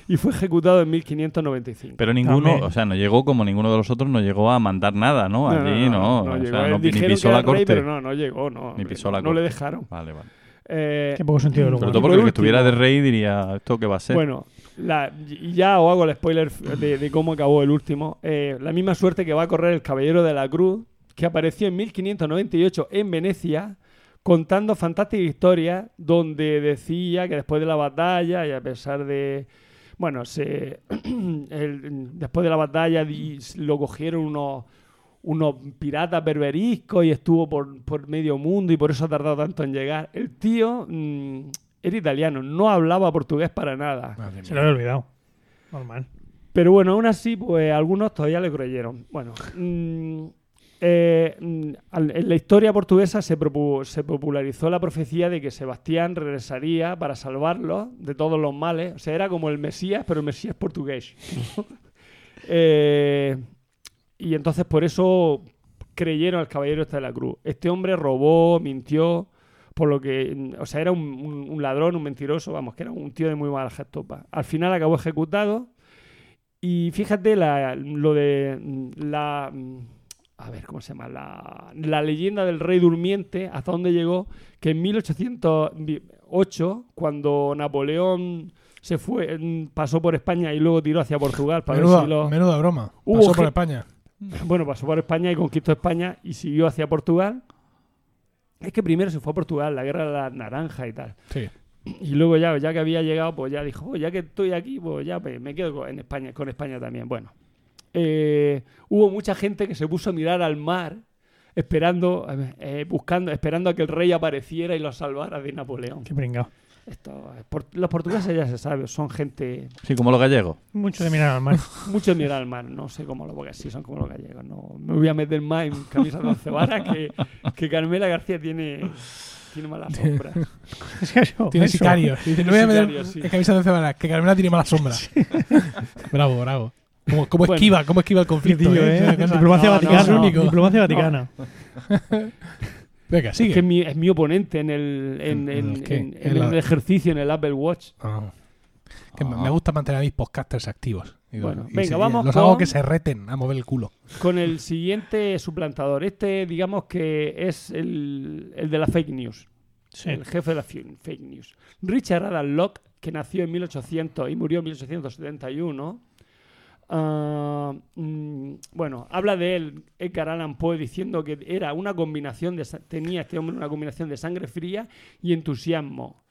y fue ejecutado en 1595.
Pero ninguno, o sea, no llegó como ninguno de los otros, no llegó a mandar nada, ¿no? Allí no, o
llegó.
sea, no, ni pisó la
rey,
corte.
pero no, no llegó. No,
Ni pisó
le dejaron.
Vale, vale.
Eh,
Qué poco sentido
Sobre
humor.
todo porque
por
el que estuviera de rey diría, ¿esto qué va a ser?
Bueno, la- y ya os hago el spoiler de, de cómo acabó el último. Eh, la misma suerte que va a correr el Caballero de la Cruz, que apareció en 1598 en Venecia, contando fantásticas historias donde decía que después de la batalla y a pesar de... Bueno, se, el- después de la batalla lo cogieron unos, unos piratas berberiscos y estuvo por, por medio mundo y por eso ha tardado tanto en llegar. El tío mm, era italiano, no hablaba portugués para nada.
Madre
Se
mía.
lo había olvidado. Normal.
Pero bueno, aún así, pues algunos todavía le creyeron. Bueno, mm, eh, en la historia portuguesa se, se popularizó la profecía de que Sebastián regresaría para salvarlos de todos los males. O sea, era como el Mesías, pero el Mesías portugués. Eh, y entonces por eso creyeron al caballero este de la cruz. Este hombre robó, mintió, por lo que, o sea, era un, ladrón, un mentiroso, vamos, que era un tío de muy mala gestopa. Al final acabó ejecutado y fíjate la- lo de la... A ver, ¿cómo se llama? La, la leyenda del rey durmiente, hasta dónde llegó, que en 1808, cuando Napoleón se fue, mm, pasó por España y luego tiró hacia Portugal para ver
Menuda,
si los...
menuda broma.
Hubo
Pasó por España.
Bueno, pasó por España y conquistó España y siguió hacia Portugal. Es que primero se fue a Portugal, la guerra de la naranja y tal.
Sí.
Y luego ya, ya que había llegado, pues ya dijo, "Oh, ya que estoy aquí, pues ya pues, me quedo en España, con España también. Bueno, eh, hubo mucha gente que se puso a mirar al mar, esperando, eh, buscando, esperando a que el rey apareciera y los salvara de Napoleón.
Qué pringado.
Esto, es por- los portugueses ya se sabe, son gente
Sí, como los gallegos.
Mucho de mirar al mar.
mucho mirar al mar, no sé cómo lo, porque sí son como los gallegos. No me voy a meter más en camisa de once varas que, que Carmela García tiene, tiene malas sombras.
Es que eso,
Tiene
eso.
sicarios. Dice, no voy a meter
sí.
en camisa de cebada, que Carmela tiene mala sombra. bravo, bravo. ¿Cómo, cómo
Bueno.
esquiva, cómo esquiva el conflicto?
tío,
eh?
¿eh? Diplomacia
No, no,
vaticana.
único.
Diplomacia vaticana.
Venga,
Es que es mi, es mi oponente en el, en,
¿En-
en-
en el la-
ejercicio, en el Apple Watch.
Ah. Que me-
Ah.
me gusta mantener a mis podcasters activos.
Bueno, venga,
se-
vamos
Los
con-
hago que se reten a mover el culo.
Con el siguiente suplantador. Este, digamos que es el, el de la fake news.
Sí.
El jefe de la fake news. Richard Adam Locke, que nació en 1800 y murió en 1871. Ah, mm, bueno, habla de él Edgar Allan Poe diciendo que era una combinación de tenía este hombre una combinación de sangre fría y entusiasmo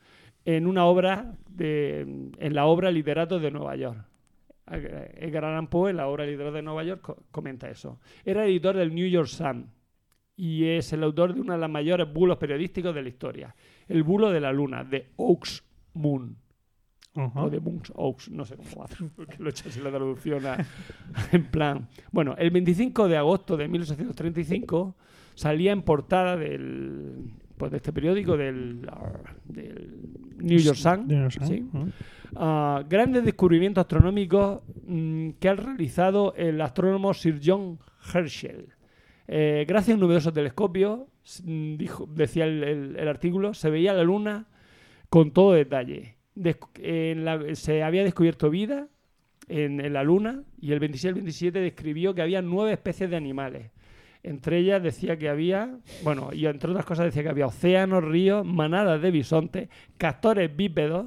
en una obra de en la obra Literato de Nueva York. Edgar Allan Poe en la obra Literato de Nueva York co- comenta eso. Era editor del New York Sun y es el autor de uno de los mayores bulos periodísticos de la historia, el bulo de la luna, de Oaks Moon, O de Moon's Oaks, no sé cómo va, porque lo he hecho así la traducción a- en plan. Bueno, el 25 de agosto de 1835 salía en portada del, pues de este periódico, del, del New York Sun. Ah, grandes descubrimientos astronómicos mm, que ha realizado el astrónomo Sir John Herschel. Eh, gracias a un novedoso telescopio, mm, dijo, decía el, el- el artículo, se veía la Luna con todo detalle. Descu- en la- se había descubierto vida en, en la Luna y el 26 27 describió que había nueve especies de animales. Entre ellas decía que había, bueno, y entre otras cosas decía que había océanos, ríos, manadas de bisontes, castores bípedos,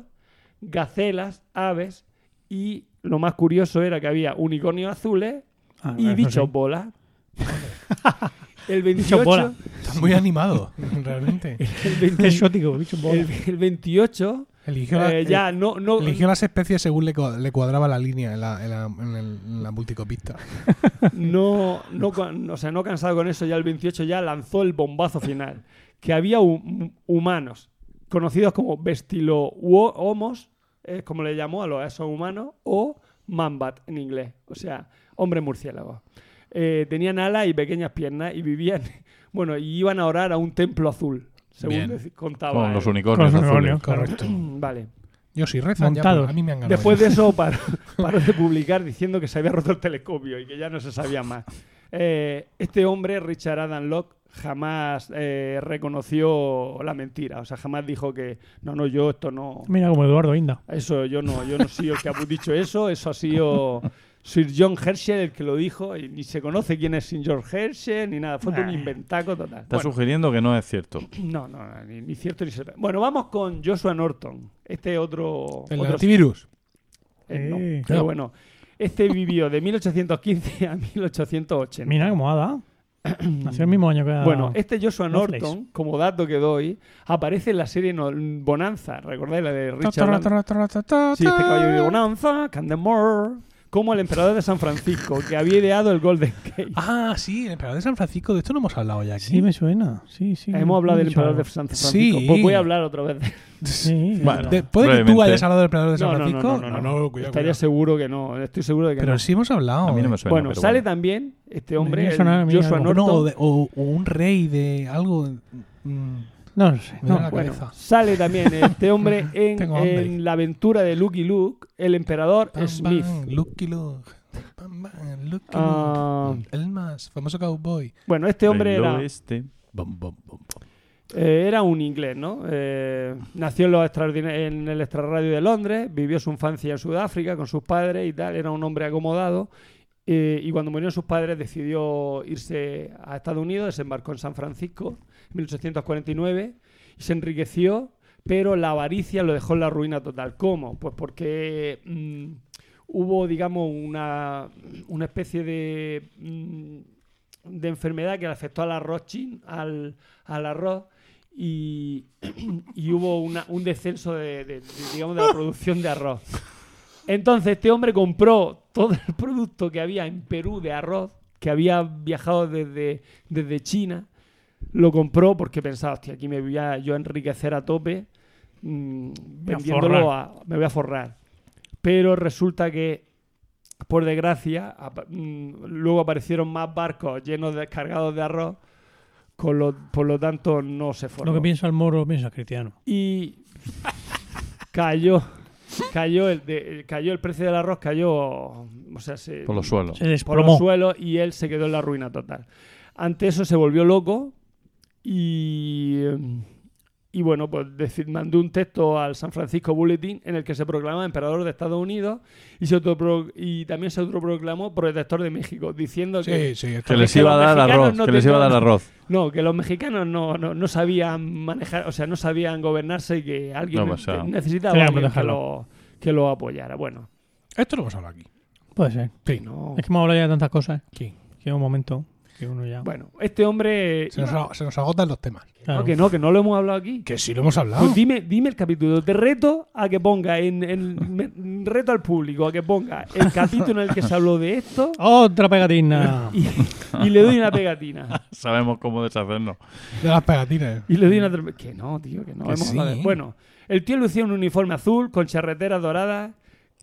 gacelas, aves Y lo más curioso era que había unicornios azules
Ah,
y bichos
sí.
bolas. el
Bichos
28,
bola.
Está muy animado, realmente.
el 20
Qué exótico, bicho bola.
el, el 28
Eligió,
eh, ya no, no
eligió las especies según le, cua- le cuadraba la línea en la, en la, en el- en la multicopista.
no, no, o sea, no cansado con eso, ya el 28 ya lanzó el bombazo final. Que había hu- humanos, conocidos como Vestilohomos, es como le llamó a los esos humanos, o Mambat en inglés, o sea, hombres murciélagos. Eh, tenían alas y pequeñas piernas y vivían, bueno, y iban a orar a un templo azul, según
Bien.
contaba.
Con
él.
los unicornios
Con los
azules.
unicornios.
Correcto.
Vale.
Yo sí rezan, ya,
Montados.
pero a mí me han ganado.
Después de eso paró, paró de publicar diciendo que se había roto el telescopio y que ya no se sabía más. Eh, este hombre, Richard Adam Locke, jamás eh, reconoció la mentira. O sea, jamás dijo que no, no, yo esto no.
Mira como Eduardo Inda.
Eso yo no, yo no soy el que ha dicho eso. Eso ha sido Sir John Herschel el que lo dijo y ni se conoce quién es Sir John Herschel ni nada. Fue un inventaco total.
Está
Bueno,
sugiriendo que no es cierto.
no, no, no, ni, ni cierto ni cierto. Bueno, vamos con Joshua Norton. Este otro.
El
otro
antivirus.
eh, no,
Eh.
pero
No.
bueno, este vivió de 1815 a 1880.
Mira cómo ha dado. Nació el mismo año que
Bueno, este Joshua. Norton, como dato que doy, aparece en la serie Bonanza. ¿Recordáis la de Richard Sí, este caballero de Bonanza, Candemore, como el emperador de San Francisco, que había ideado el Golden Gate.
Ah, sí, el emperador de San Francisco. De esto no hemos hablado ya aquí.
Sí, me suena. Sí, sí.
Hemos hablado del emperador de. San Francisco.
Sí.
Pues voy a hablar otra vez. de-
Sí,
Bueno,
de-
De- ¿Puede que tú hayas hablado del emperador de San
No, no, no,
Francisco?
no, no, no.
cuidado,
Estaría
cuidado.
seguro que no. Estoy seguro de que
Pero
no.
sí hemos hablado.
A mí no me suena.
bueno,
pero
sale
bueno.
también este hombre, Joshua Norton.
de- o, o un rey de algo. mm,
no lo sé.
Me
no.
da la
Bueno,
cabeza.
sale también este hombre en, la aventura de Lucky Luke, el emperador
Bam,
Smith.
bam, Lucky Luke. Bam, bam, Lucky
Ah.
Luke. El más famoso cowboy.
Bueno, este hombre era,
oeste.
Bam.
eh, era un inglés, ¿no? Eh, nació en, los en el extrarradio de Londres, vivió su infancia en Sudáfrica con sus padres y tal, era un hombre acomodado. eh, y cuando murieron sus padres decidió irse a Estados Unidos, desembarcó en San Francisco 1849 y se enriqueció, pero la avaricia lo dejó en la ruina total. ¿Cómo? Pues porque mm, hubo, digamos, una, una especie de, mm, de enfermedad que le afectó al arroz chin, al, al arroz, y, hubo una- un descenso de, de- de, digamos, de la producción de arroz. Entonces este hombre compró todo el producto que había en Perú de arroz, que había viajado desde, desde China, lo compró porque pensaba, hostia, aquí me voy a yo a enriquecer a tope, mm, vendiéndolo a, me voy a forrar. Pero resulta que, por desgracia, mm, luego aparecieron más barcos llenos de cargados de arroz, con lo, por lo tanto no se forró
Lo que piensa el moro, piensa el cristiano.
y cayó cayó el de- cayó el precio del arroz cayó o sea se,
Por los suelos.
Se
por los
desplomó.
suelos y él se quedó en la ruina total ante eso se volvió loco y y bueno pues deci- mandó un texto al San Francisco Bulletin en el que se proclama emperador de Estados Unidos y se y también se autoproclamó protector de México diciendo que
Sí,
les
que
iba a dar arroz.
no
Que les iba a dar arroz.
no, que los mexicanos no, no, no sabían manejar, o sea, no sabían gobernarse y que alguien
No, o sea,
necesitaba alguien
que
lo, que lo apoyara. Bueno,
Esto lo hemos hablado aquí.
Puede ser.
Sí.
no.
Es que hemos hablado ya de tantas cosas
Sí.
que un momento que uno ya.
Bueno, este hombre.
Se, nos, ag- se nos agotan los temas.
Claro.
No, que no, que no lo hemos hablado aquí.
Que sí lo hemos hablado.
Pues dime, dime el capítulo. Te reto a que ponga en, en- me- reto al público a que ponga el capítulo en el que se habló de esto
Otra pegatina.
y, y le doy una pegatina.
Sabemos cómo deshacernos.
De las pegatinas.
Y le doy una Que no, tío, que no.
Que
hemos
sí.
hablado de- Bueno, el tío lucía un uniforme azul con charreteras doradas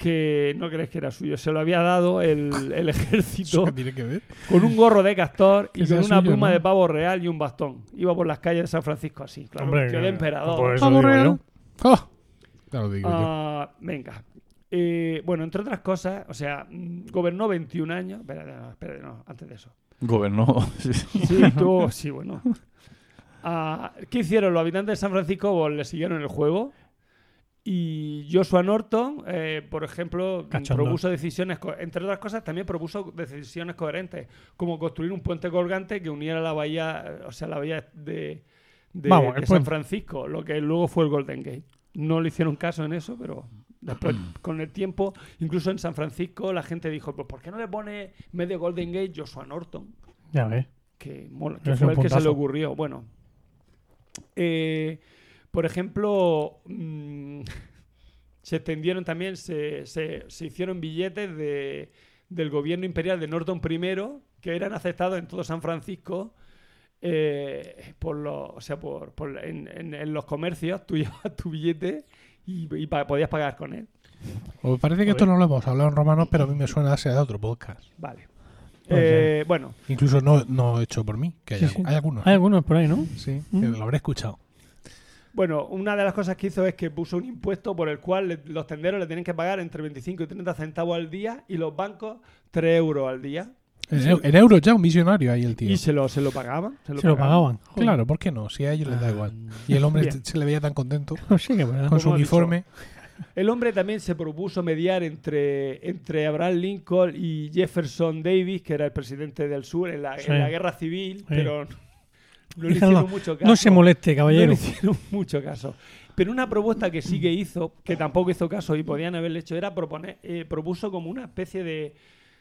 que no crees que era suyo. Se lo había dado el, el
¿Eso
ejército
qué tiene que ver?
con un gorro de castor y
Que
con una
suyo,
pluma
¿no?
de pavo real y un bastón. Iba por las calles de San Francisco así, claro.
Hombre,
un tío de emperador.
por eso
Pavo real.
yo.
¡Oh! Ya lo digo yo.
Ah, venga. Eh, bueno, entre otras cosas, o sea, mm, gobernó 21 años. Espérate, no, espérate, no, antes de eso.
Gobernó.
Sí, tuvo, sí, bueno. Ah, ¿Qué hicieron los habitantes de San Francisco? Pues le siguieron el juego. Y Joshua Norton, eh, por ejemplo,
Cachondo.
propuso decisiones, entre otras cosas, también propuso decisiones coherentes, como construir un puente colgante que uniera la bahía, o sea, la bahía de, de-
Vamos,
de
el
San. Francisco, lo que luego fue el Golden Gate. No le hicieron caso en eso, pero Después, con el tiempo, incluso en San Francisco, la gente dijo, pues ¿por qué no le pone medio Golden Gate Joshua Norton?
Ya ves.
que, mola, que fue el que se le ocurrió. Bueno, eh, por ejemplo, mm, se extendieron también, se, se- se hicieron billetes de, del gobierno imperial de Norton I que eran aceptados en todo San Francisco. eh, por los, o sea, por, por- en, en- en los comercios, tú llevabas tu billete y, y pa- podías pagar con él.
O parece que esto no lo hemos hablado en romanos, pero a mí me suena a ser de otro podcast.
Vale. Eh, bueno,
Incluso no, no hecho por mí, que hay,
Sí,
algu-
sí.
hay algunos.
Hay algunos por ahí, ¿no?
Sí,
Mm.
lo habré escuchado.
Bueno, una de las cosas que hizo es que puso un impuesto por el cual le- los tenderos le tienen que pagar entre 25 y 30 centavos al día y los bancos 3 euros al día.
En, eu- en euros ya, un visionario ahí el tío.
Y se lo, se lo pagaban. Se lo,
Se pagaban. Joder.
Claro, ¿por qué no? Si a ellos les da igual. Y el hombre
Bien.
se le veía tan contento
Sí, verdad.
con su uniforme.
El hombre también se propuso mediar entre, entre Abraham Lincoln y Jefferson Davis, que era el presidente del sur en la, en
Sí.
la guerra civil, pero no le
Díganlo,
hicieron mucho caso.
No se moleste,
No
caballero.
le hicieron mucho caso. Pero una propuesta que sí que hizo, que tampoco hizo caso y podían haberle hecho, era proponer, eh, propuso como una especie de,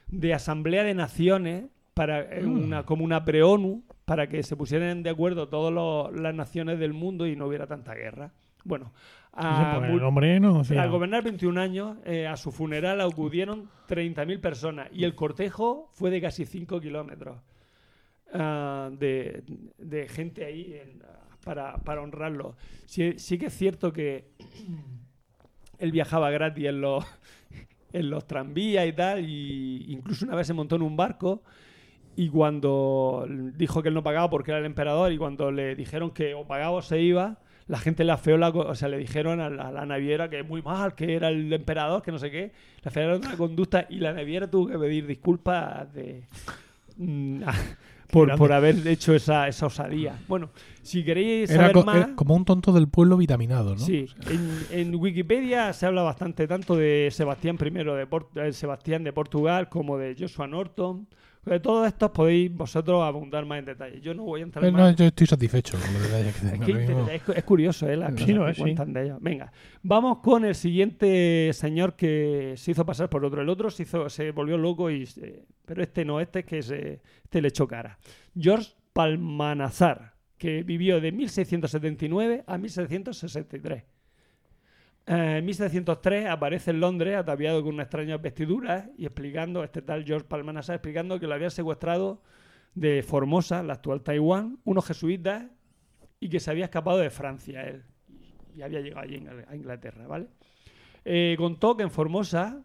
de asamblea de naciones para eh, una, como una pre-ONU para que se pusieran de acuerdo todas las naciones del mundo y no hubiera tanta guerra. Bueno, a
pues no.
al gobernar 21 años, eh, a su funeral acudieron 30.000 personas y el cortejo fue de casi 5 kilómetros ah, de, gente ahí en- para, honrarlo. Sí, sí que es cierto que él viajaba gratis en los, en los tranvías y tal, y incluso una vez se montó en un barco y cuando dijo que él no pagaba porque era el emperador y cuando le dijeron que o pagaba o se iba, la gente le afeó la... O sea, le dijeron a la, a la naviera que muy mal, que era el emperador, que no sé qué. Le afearon la conducta y la naviera tuvo que pedir disculpas de... mm, por, por haber hecho esa, esa osadía. Bueno, si queréis
Era,
saber
co-
más...
era como un tonto del pueblo vitaminado, ¿no?
Sí, en, en Wikipedia se habla bastante tanto de Sebastián I de Port- eh, Sebastián de Portugal como de Joshua Norton. De todos estos podéis vosotros abundar más en detalle. Yo no voy a entrar más.
no, yo estoy satisfecho con los detalles que
Es,
tengo
que es, es curioso, ¿eh? Las
Sí,
lo
que
es, sí.
cuentan de ellos. Venga, vamos con el siguiente señor que se hizo pasar por otro. El otro se, hizo, se volvió loco, y se- pero este no, este es que se, este le echó cara. George Palmanazar, que vivió de 1679 a 1763. Eh, en 1703 aparece en Londres ataviado con unas extrañas vestiduras y explicando, este tal George Palmanazar, explicando que lo habían secuestrado de Formosa, la actual Taiwán, unos jesuitas y que se había escapado de Francia él y había llegado allí a Inglaterra, ¿vale? Eh, contó que en Formosa,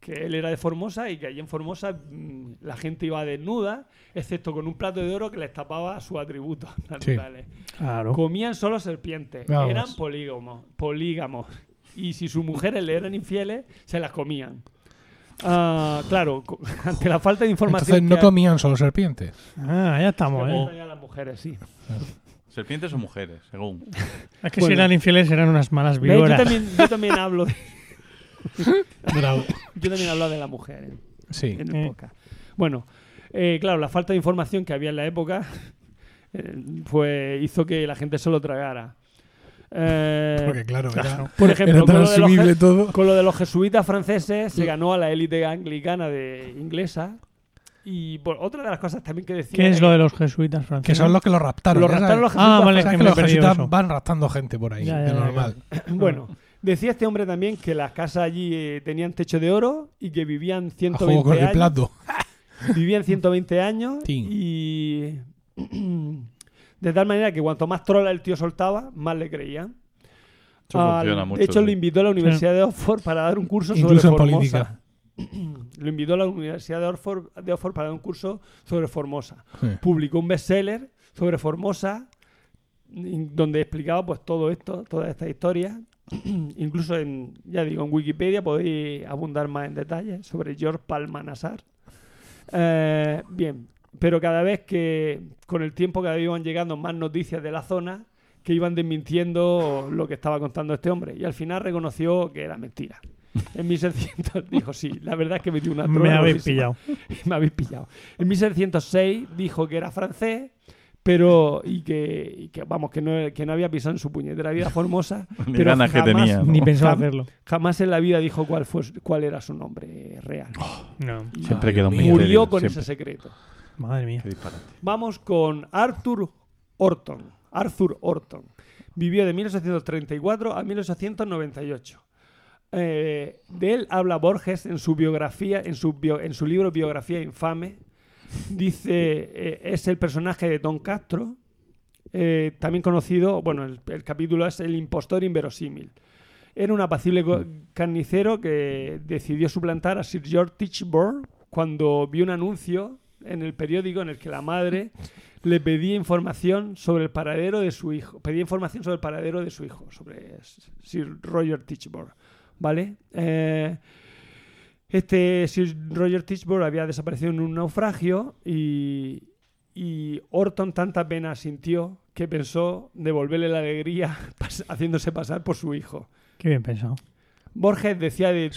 que él era de Formosa y que allí en Formosa mm, la gente iba desnuda, excepto con un plato de oro que les tapaba sus atributos naturales.
Claro.
Comían solo serpientes,
Vamos.
eran polígamos, polígamos. Y si sus mujeres le eran infieles, se las comían. Ah, claro, ante la falta de información.
Entonces no
que-
comían solo serpientes.
Ah, ya estamos, ¿eh?
comían las mujeres, sí.
Serpientes o mujeres, según.
Es que
Bueno.
si eran infieles eran unas malas.
Yo
víboras.
también, yo también hablo de,
Bravo.
yo también hablo de la mujer en,
Sí.
en el
Eh.
podcast. Bueno, eh, claro, la falta de información que había en la época eh, fue, hizo que la gente se lo tragara. Eh,
Porque claro, era,
por
era
ejemplo,
tan
con lo,
todo.
con lo de los jesuitas franceses se ganó a la élite anglicana de inglesa. Y por, otra de las cosas también que decía.
¿Qué es
era
lo de los jesuitas franceses?
Que son los que lo raptaron.
los
ya
raptaron los jesuitas
Ah, vale, que
los jesuitas
eso.
van raptando gente por ahí,
Ya, ya,
de
ya,
normal.
Bueno, decía este hombre también que las casas allí eh, tenían techo de oro y que vivían
A
120
juego con el
años.
plato.
Vivían 120 años
Sí.
y de tal manera que cuanto más trola el tío soltaba, más le creían.
Eso
Al-
funciona mucho.
de hecho, lo invitó a la Universidad de Oxford para dar un curso
Incluso
sobre Formosa.
política.
lo invitó a la Universidad de Oxford, de Oxford para dar un curso sobre Formosa.
Sí.
Publicó un bestseller sobre Formosa donde explicaba pues todo esto, toda esta historia. Incluso en, ya digo, en Wikipedia podéis abundar más en detalles sobre George Palmanazar. Eh, bien, pero cada vez que, con el tiempo, cada vez iban llegando más noticias de la zona que iban desmintiendo lo que estaba contando este hombre. Y al final reconoció que era mentira. En 1700 dijo, sí, la verdad es que metí una
Me
trona
habéis
gordísima".
pillado.
Me habéis pillado. En 1706 dijo que era francés, pero y que, y que, vamos que no, que no había pisado en su puñetera vida formosa
Ni
pero
ganas que
jamás-
tenía. ¿no?
Ni pensaba hacerlo.
jamás en la vida dijo cuál fue cuál era su nombre real
No.
Y
Siempre quedó
murió con
siempre.
ese secreto
Madre mía.
Qué disparate.
Vamos con Arthur Orton. Arthur Orton. Vivió de 1834 a 1898. Eh, de él habla Borges en su biografía, en su, bio- en su libro Biografía Infame. Dice, eh, es el personaje de Don Castro, eh, también conocido, bueno, el, el capítulo es El impostor inverosímil. Era un apacible carnicero que decidió suplantar a Sir George Tichborne cuando vio un anuncio en el periódico en el que la madre le pedía información sobre el paradero de su hijo. Pedía información sobre el paradero de su hijo, sobre Sir Roger Tichborne. ¿Vale? Eh, este Sir Roger Tichborne había desaparecido en un naufragio y, y Orton tanta pena sintió que pensó devolverle la alegría haciéndose pasar por su hijo.
Qué bien pensado.
Borges decía, de,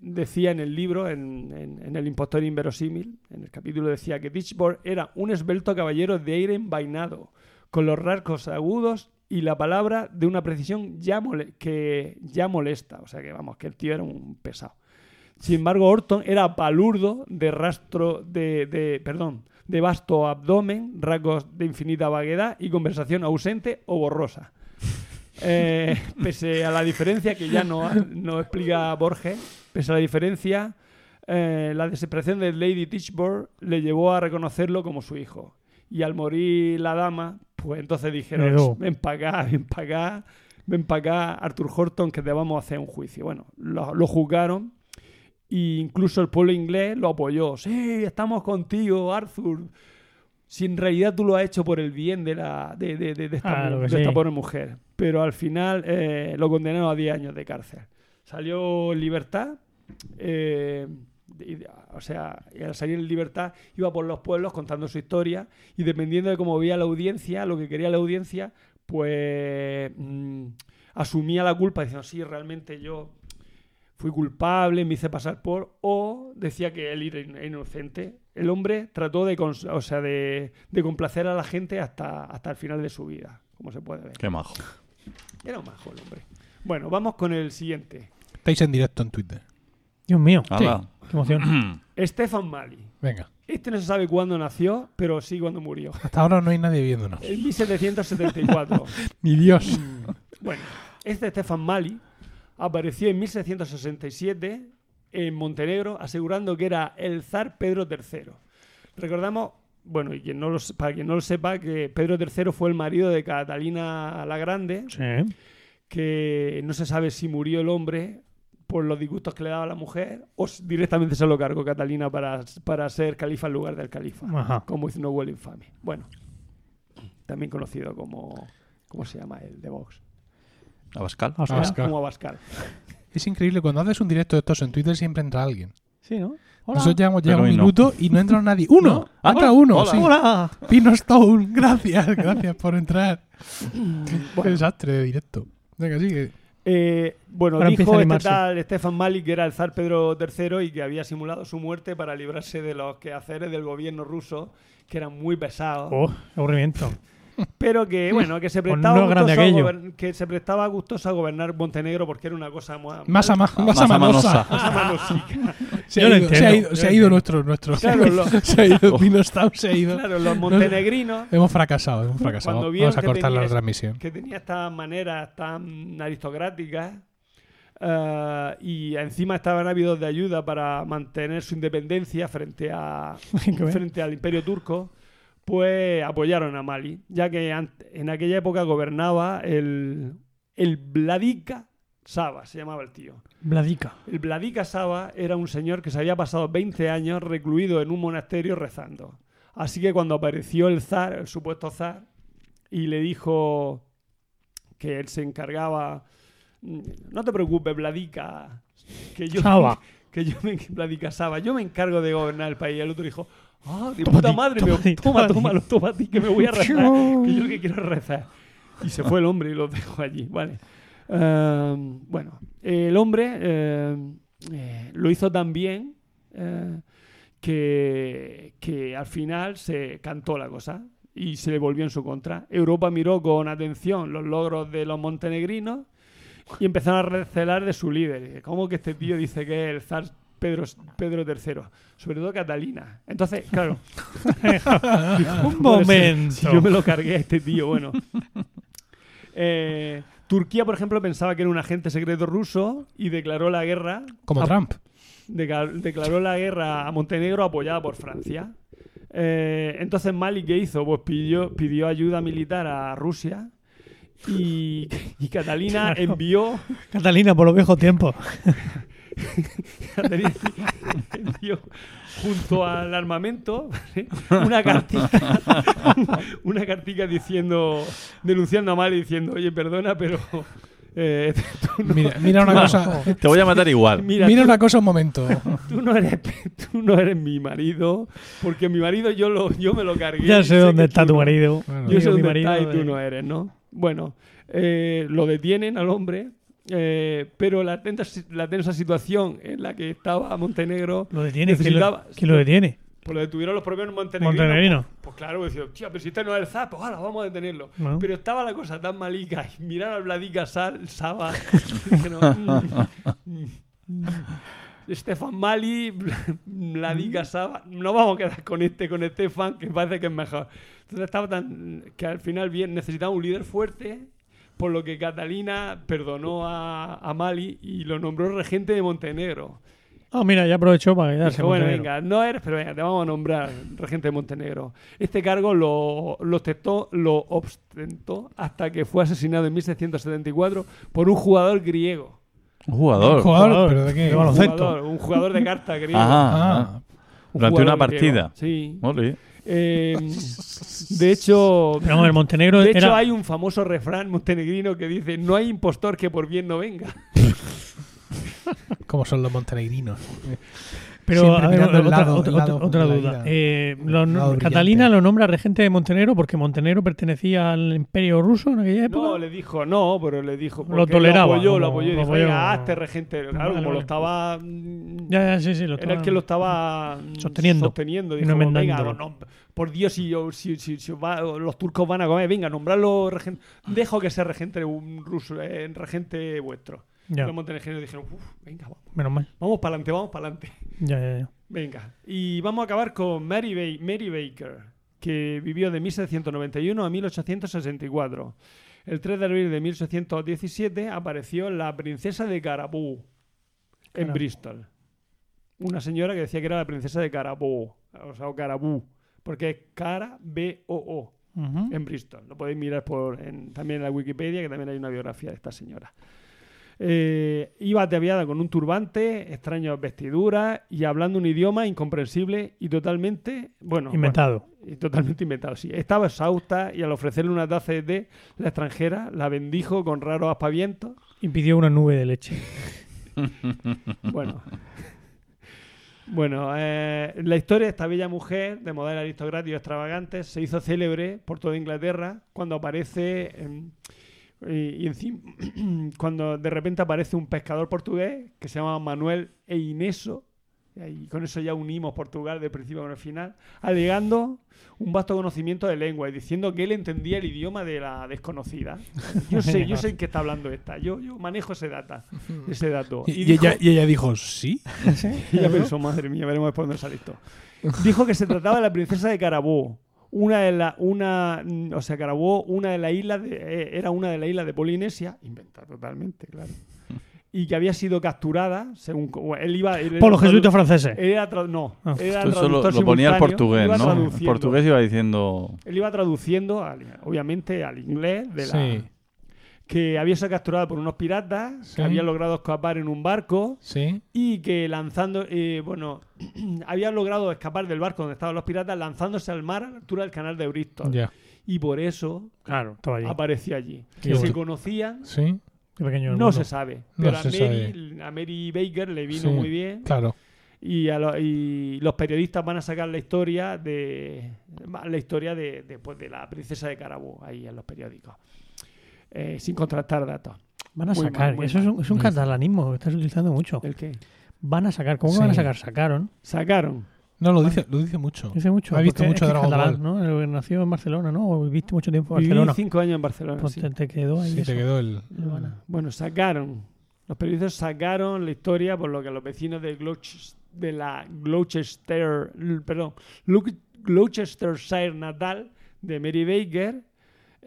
decía en el libro, en, en- en El impostor inverosímil, en el capítulo decía que Tichborne era un esbelto caballero de aire envainado, con los rasgos agudos y la palabra de una precisión ya mole- que ya molesta. O sea que vamos, que el tío era un pesado. Sin embargo, Orton era palurdo, de rastro de, de- perdón, de vasto abdomen, rasgos de infinita vaguedad y conversación ausente o borrosa. Eh, pese a la diferencia que ya no, no explica Borges, pese a la diferencia, eh, la desesperación de Lady Tichborne le llevó a reconocerlo como su hijo. Y al morir la dama, pues entonces dijeron, ven para acá, ven para acá, ven para acá, Arthur Horton, que te vamos a hacer un juicio. Bueno, lo, lo juzgaron e incluso el pueblo inglés lo apoyó. Sí, estamos contigo, Arthur. Si en realidad tú lo has hecho por el bien de, la, de, de- de- de esta,
Claro
mu-
que
de esta
sí.
pobre mujer. Pero al final eh, lo condenaron a 10 años de cárcel. Salió en libertad. eh, o sea, y al salir en libertad iba por los pueblos contando su historia y dependiendo de cómo veía la audiencia, lo que quería la audiencia, pues mm, asumía la culpa diciendo, sí, realmente yo fui culpable, me hice pasar por, o decía que él era in- inocente. El hombre trató de, o sea, de, de complacer a la gente hasta, hasta el final de su vida, como se puede ver.
Qué majo.
Era un majo el hombre. Bueno, vamos con el siguiente.
Estáis en directo en Twitter.
Dios mío.
Hala.
Qué emoción.
Stefan Mali.
Venga.
Este no se sabe cuándo nació, pero sí cuándo murió.
Hasta ahora no hay nadie viéndonos.
En 1774.
Ni Dios.
Bueno, este Stefan Mali apareció en 1667 en Montenegro asegurando que era el zar Pedro III. Recordamos, bueno, y quien no lo, para quien no lo sepa, que Pedro III fue el marido de Catalina la Grande,
Sí.
que no se sabe si murió el hombre por los disgustos que le daba a la mujer o directamente se lo cargó Catalina para, para ser califa en lugar del califa,
Ajá.
como hizo Noel Infame. Bueno, también conocido como... ¿Cómo se llama el de Vox?
Abascal.
Abascal.
Abascal.
Como Abascal.
Es increíble, cuando haces un directo de estos en Twitter siempre entra alguien.
Sí, ¿no? Hola.
Nosotros llevamos ya
Pero
un
hoy no.
minuto y no entra nadie. ¡Uno!
¿No?
Ha entrado
Hola.
uno,
Hola.
sí.
¡Hola!
Pino Stone, gracias, gracias por entrar. Qué desastre de directo. Venga, sigue.
Eh, bueno,
Ahora empieza
dijo
a
este
animarse.
tal Stefan Malik que era el zar Pedro III y que había simulado su muerte para librarse de los quehaceres del gobierno ruso, que eran muy pesados.
¡Oh! aburrimiento.
Pero que, bueno, que se prestaba,
no
gustoso a gobern- que se prestaba gustoso a gobernar Montenegro porque era una cosa mu-
Más a más, más
Más
a
amanosa.
manosa.
más manosica.
Se ha ido, se ha ido, se ha ido nuestro, nuestro.
Claro, lo-
se ha ido, se ha ido.
Claro, los montenegrinos
Hemos fracasado, hemos fracasado. Vamos a
que
cortar la
tenías-
transmisión.
que tenía estas maneras tan aristocráticas eh, y encima estaban ávidos de ayuda para mantener su independencia frente a frente al imperio turco pues apoyaron a Mali ya que en aquella época gobernaba el el Vladika Saba se llamaba el tío
Bladica.
el Vladika Saba era un señor que se había pasado 20 años recluido en un monasterio rezando. Así que cuando apareció el zar, el supuesto zar, y le dijo que él se encargaba, "Mm, no te preocupes, Vladika, que yo,
Saba.
que yo me, Vladika Saba, yo me encargo de gobernar el país. Y el otro dijo, ah, de puta madre,
toma
me- toma,
toma ti".
tómalo, toma a ti, que me voy a rezar, que yo lo que quiero es rezar. Y se fue el hombre y lo dejó allí, ¿vale? Eh, bueno, el hombre eh, eh, lo hizo tan bien eh, que, que al final se cantó la cosa y se le volvió en su contra. Europa miró con atención los logros de los montenegrinos y empezaron a recelar de su líder. ¿Cómo que este tío dice que es el zar Pedro, Pedro III? Sobre todo Catalina. Entonces, claro,
Un momento.
si yo me lo cargué a este tío, bueno. Eh, Turquía, por ejemplo, pensaba que era un agente secreto ruso y declaró la guerra
Como
a-
Trump.
declaró la guerra a Montenegro apoyada por Francia. Eh, entonces Mali, ¿qué hizo? Pues pidió, pidió ayuda militar a Rusia y, y Catalina
Claro.
envió,
Catalina, por los viejos tiempos.
Junto al armamento ¿vale? una cartica una cartica diciendo denunciando a Mali diciendo oye perdona pero eh, tú no,
Mira, mira una cosa.
Te voy a matar igual.
mira,
Mira
tú-
una cosa un momento.
tú no eres tú no eres mi marido porque mi marido yo lo yo me lo cargué
Ya sé dónde está
tú
tu
no.
marido.
Bueno.
yo sé
Digo, mi
dónde está y
marido
tú
de-
no eres no bueno eh, lo detienen al hombre eh, pero la tensa, la tensa situación en la que estaba Montenegro
Lo detiene. ¿Quién lo, quién lo detiene?
pues lo detuvieron los propios montenegrinos
Montenegrino.
Pues claro, pues decía, tío, pero si este no es el zap, pues ahora vamos a detenerlo.
No.
Pero estaba la cosa tan malica y mirar al Vladica Sal, Saba, dijeron, mm, mm, mm, Mali, Vladica Saba, no vamos a quedar con este, con Stefan, que parece que es mejor. Entonces estaba tan, que al final bien, necesitaba un líder fuerte, por lo que Catalina perdonó a, a Mali y lo nombró regente de Montenegro.
Ah, mira, ya aprovechó para quedarse.
Dije, bueno,
Montenegro.
venga, no eres, pero venga, te vamos a nombrar regente de Montenegro. Este cargo lo, lo, ostentó, lo ostentó hasta que fue asesinado en 1674 por un jugador griego.
Un jugador.
Jugador,
Jugador
pero de qué.
de
Un
baloncesto.
jugador, un jugador de carta griego.
Ajá.
Ah,
ajá.
Un
Durante una
griego.
partida.
Sí.
Ole.
Eh, de hecho,
Pero vamos, el Montenegro
de hecho hay un famoso refrán montenegrino que dice: No hay impostor que por bien no venga.
como son los montenegrinos.
Pero, a ver, otra,
lado-
otra-
el lado
otra
de la
duda. Eh, lo- Catalina
brillante.
lo nombra regente de Montenegro porque Montenegro pertenecía al Imperio Ruso en aquella época.
No, le dijo, no, pero le dijo.
Lo toleraba,
Lo apoyó, lo
como-
apoyó. y
lo
dijo,
apoyó.
venga, hazte regente. Claro,
Vale,
como
vale.
lo estaba.
Ya, ya, sí, sí. Lo
Era el que lo estaba
Sosteniendo.
sosteniendo. Dijo,
no
venga, no, por Dios, si, yo, si, si- si os va- los turcos van a comer, venga, nombrarlo regente. Dejo que sea regente un ruso, eh, regente vuestro.
Ya,
Los montenegrinos dijeron, uff, venga, vamos,
menos mal.
vamos para adelante, vamos para adelante.
Ya, ya, ya.
Venga, y vamos a acabar con Mary, Ba- Mary Baker, que vivió de 1791 a 1864. El 3 de abril de 1817 apareció la princesa de Carabú en Bristol. Una señora que decía que era la princesa de Carabú, o sea, o Carabú, porque es Cara B-O-O
Ujú.
en Bristol. Lo podéis mirar por, en- también en la Wikipedia, que también hay una biografía de esta señora. Eh, iba ataviada con un turbante, extrañas vestiduras y hablando un idioma incomprensible y totalmente, bueno,
Inventado.
bueno, y totalmente inventado, sí. Estaba exhausta y al ofrecerle una taza de té, la extranjera la bendijo con raros aspavientos.
Y pidió una nube de leche.
Bueno. Bueno, eh, la historia de esta bella mujer de modelo aristocrático y extravagante se hizo célebre por toda Inglaterra cuando aparece em, y, y encima cuando de repente aparece un pescador portugués que se llama Manuel Eineso y con eso ya unimos Portugal de principio con el final, alegando un vasto conocimiento de lengua y diciendo que él entendía el idioma de la desconocida. Yo sé, yo sé en qué está hablando esta. Yo, yo manejo ese data, ese dato.
Y, y
dijo-
ella, y ella dijo, sí.
y ella pensó, madre mía, veremos por dónde sale esto. Dijo que se trataba de la princesa de Carabú. Una de la, una, o sea, Carabú, una de las islas, de- eh, era una de las islas de Polinesia, inventada totalmente, claro. Y que había sido capturada, según él iba. él
Por los jesuitas franceses.
era no,
Ah.
era
eso lo, ponía el portugués,
iba
¿no? El portugués iba diciendo.
Él iba traduciendo, al- obviamente, al inglés de la,
Sí,
que había sido capturada por unos piratas,
Sí.
que había logrado escapar en un barco
sí.
y que lanzando, eh, bueno, había logrado escapar del barco donde estaban los piratas lanzándose al mar a la altura del canal de Bristol. Y por eso
Claro, allí.
apareció allí.
Qué
Que se conocían,
Sí,
Qué pequeño el
no
mundo.
se sabe.
No
Pero a,
se
Mary, a Mary Baker le vino
Sí.
muy bien.
claro.
Y, a lo- y los periodistas van a sacar la historia de la historia de, de, pues, de la princesa de Carabú ahí en los periódicos. Eh, sin contrastar datos.
Van a
Muy
sacar.
mal,
Eso es un, es un catalanismo que estás utilizando mucho.
¿El qué?
Van a sacar. ¿Cómo que
Sí.
van a sacar? Sacaron.
Sacaron.
No, lo dice, lo dice mucho.
Dice mucho.
Ha visto mucho
es que
Dragon
catalán,
Ball.
¿no? Nació en Barcelona, ¿no? Viviste mucho tiempo en
Viví
Barcelona.
cinco años en Barcelona.
Pues
sí.
te, te quedó ahí.
Sí,
eso.
te quedó el.
Bueno.
Bueno, sacaron. Los periodistas sacaron la historia por lo que los vecinos de, Glouc- de la Gloucester, perdón, Gloucestershire natal de Mary Baker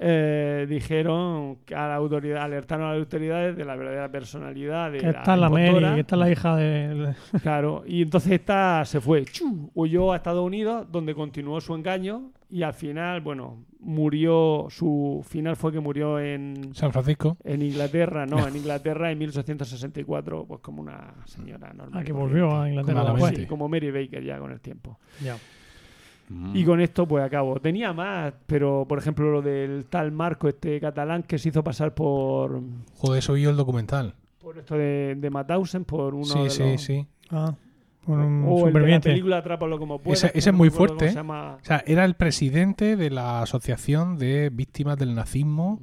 eh, dijeron que a la autoridad, alertaron a las autoridades de la verdadera personalidad de
Que
la
esta es la Mary, que esta es la hija de.
Claro, y entonces esta se fue, ¡chu! huyó a Estados Unidos, donde continuó su engaño y al final, bueno, murió, su final fue que murió en,
San Francisco.
en Inglaterra, no, en Inglaterra en 1864, pues como una señora normal.
Ah, que volvió a Inglaterra
Malamente.
después.
Sí, como Mary Baker ya con el tiempo.
Ya.
Mm.
Y con esto pues acabo. Tenía más, pero por ejemplo lo del tal Marco, este catalán que se hizo pasar por,
Joder, eso vi yo el documental.
por esto de, de Mauthausen, por uno
Sí,
de
sí,
los...
sí.
Ah, por un
O el de la película Atrápalo como puedas.
Ese- ese
no
es muy fuerte,
se llama.
O sea, era el presidente de la Asociación de Víctimas del Nazismo.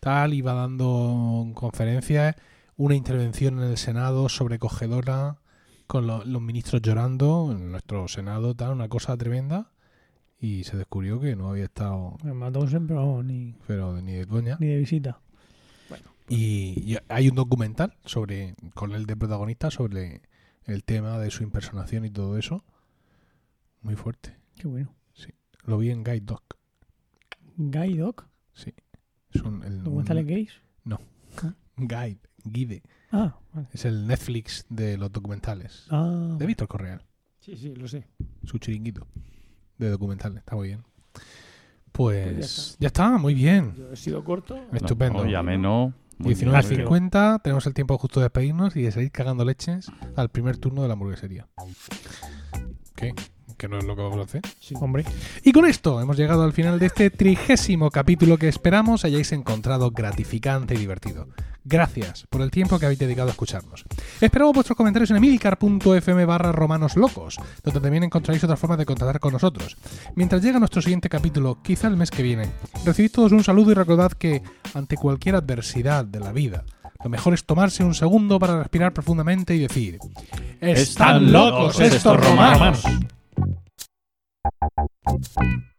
Tal, iba dando conferencias, una intervención en el Senado sobrecogedora, con lo- los ministros llorando, en nuestro Senado, tal, una cosa tremenda. Y se descubrió que no había estado,
Me mató siempre, vamos, ni,
pero de- ni de coña.
ni de visita.
Y, y hay un documental sobre con él de protagonista sobre el tema de su impersonación y todo eso. Muy fuerte.
Qué bueno.
Lo vi en Guide Dog.
Guy Doc,
Es un, el,
documentales
un-
gays.
Guide, Guide.
Ah, vale.
Es el Netflix de los documentales.
Ah,
De Víctor Correal.
Sí, sí, lo sé.
Su chiringuito de documentales. Está muy bien.
Pues ya
Pues
está.
ya está, muy bien.
Yo he sido corto.
Estupendo.
No, ya menos. Muy bien.
19.50, tenemos el tiempo justo de despedirnos y de seguir cagando leches al primer turno de la hamburguesería. ¿Qué? Que no es lo que vamos a hacer.
hombre.
Y con esto hemos llegado al final de este trigésimo capítulo que esperamos hayáis encontrado gratificante y divertido. Gracias por el tiempo que habéis dedicado a escucharnos. Esperamos vuestros comentarios en emilcar.fm barra romanos locos, donde también encontraréis otras formas de contactar con nosotros. Mientras llega nuestro siguiente capítulo, quizá el mes que viene, recibid todos un saludo y recordad que, ante cualquier adversidad de la vida, lo mejor es tomarse un segundo para respirar profundamente y decir: ¡Están locos estos romanos! you